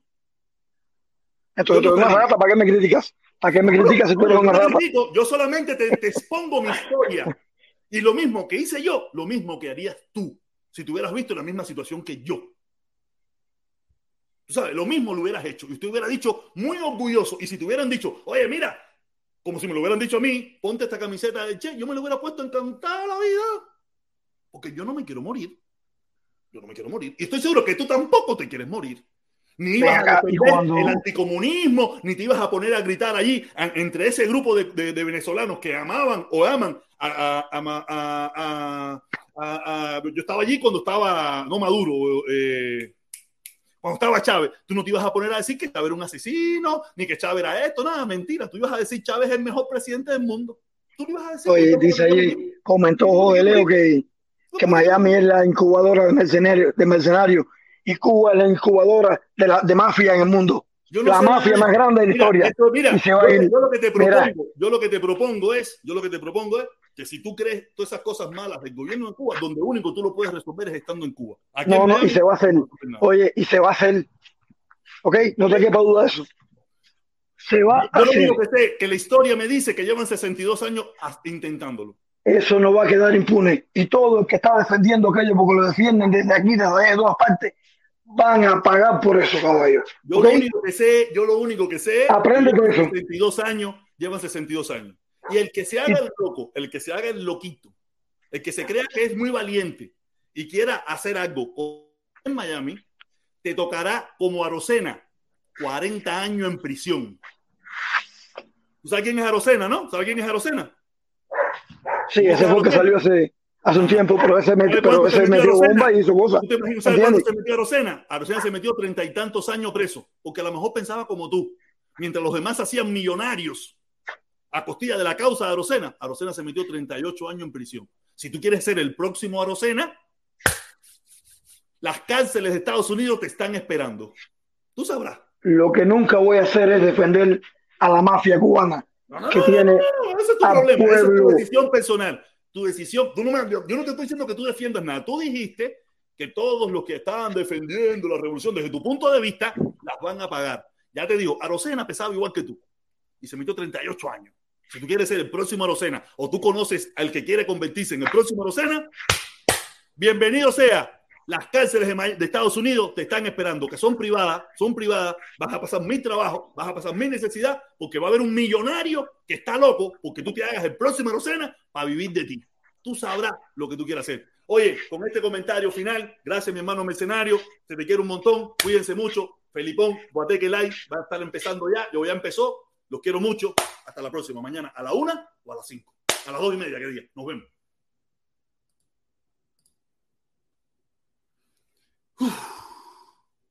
entonces Yo tú eres una rata, ¿para qué me criticas? ¿Para qué me criticas si tú eres una rata? critico, yo solamente te, te expongo mi historia. Y lo mismo que hice yo, lo mismo que harías tú, si te hubieras visto en la misma situación que yo. Tú sabes, lo mismo lo hubieras hecho. Y usted hubiera dicho muy orgulloso. Y si te hubieran dicho, oye, mira, como si me lo hubieran dicho a mí, ponte esta camiseta de Che, yo me lo hubiera puesto encantada la vida. Porque yo no me quiero morir. Yo no me quiero morir. Y estoy seguro que tú tampoco te quieres morir. Ni ibas acá, a y defender cuando- el anticomunismo, ni te ibas a poner a gritar allí a- entre ese grupo de, de- de venezolanos que amaban o aman a- Yo estaba allí cuando estaba, no Maduro, eh, cuando estaba Chávez. Tú no te ibas a poner a decir que Chávez era un asesino, ni que Chávez era esto, nada, mentira. Tú ibas a decir Chávez es el mejor presidente del mundo. Tú ibas a decir. Oye, dice ahí, comentó Jorge Leo que, que Miami es la incubadora de mercenarios, de mercenarios y Cuba es la incubadora de, la, de mafia en el mundo. Yo no la mafia más grande de la Mira, historia. esto- mira, yo lo que te propongo, Mira, yo lo que te propongo es, yo lo que te propongo es que si tú crees todas esas cosas malas del gobierno de Cuba, donde único tú lo puedes resolver es estando en Cuba. Aquí no, en no, y se va a hacer. no. Oye, y se va a hacer. ¿Ok? No te quepa duda de eso. Se va a Yo lo hacer. único que sé que la historia me dice que llevan 62 años intentándolo. eso no va a quedar impune. Y todo el que está defendiendo aquello, porque lo defienden desde aquí, desde todas partes, van a pagar por eso, caballo. Yo lo único que sé, yo lo único que sé, Aprende con eso. 62 años, llevan 62 años. Y el que se haga el loco, el que se haga el loquito, el que se crea que es muy valiente y quiera hacer algo en Miami, te tocará como Arocena, 40 años en prisión. ¿Tú sabes quién es Arocena, no? ¿Sabes quién es Arocena? Sí, ese fue el que salió hace, hace un tiempo, pero ese, met- ¿Sabes pero ese se metió bomba y hizo cosas. ¿Tú te imaginas ¿sabes ¿Entiendes? se metió Arocena? Arocena se metió treinta y tantos años preso, porque a lo mejor pensaba como tú. Mientras los demás hacían millonarios a costilla de la causa de Arocena, Arocena se metió 38 años en prisión. Si tú quieres ser el próximo Arocena, las cárceles de Estados Unidos te están esperando. Tú sabrás. Lo que nunca voy a hacer es defender a la mafia cubana que tiene No, ese es tu problema, esa es tu pueblo. decisión personal. Tu decisión, tú no me- yo yo no te estoy diciendo que tú defiendas nada. Tú dijiste que todos los que estaban defendiendo la revolución desde tu punto de vista las van a pagar. Ya te digo, Arocena pesaba igual que tú y se metió 38 años. Si tú quieres ser el próximo Arocena o tú conoces al que quiere convertirse en el próximo Arocena, bienvenido sea. Las cárceles de, Estados Unidos te están esperando, que son privadas, son privadas, vas a pasar mil trabajo, vas a pasar mil necesidad, porque va a haber un millonario que está loco porque tú te hagas el próximo Arocena para vivir de ti. Tú sabrás lo que tú quieras hacer. Oye, con este comentario final, gracias mi hermano mercenario, se te quiere un montón, cuídense mucho. Felipón, Guateque Live va a estar empezando ya, yo ya empezó, los quiero mucho. Hasta la próxima. Mañana a la una o a las cinco. A las dos y media, que día. Nos vemos. Uf.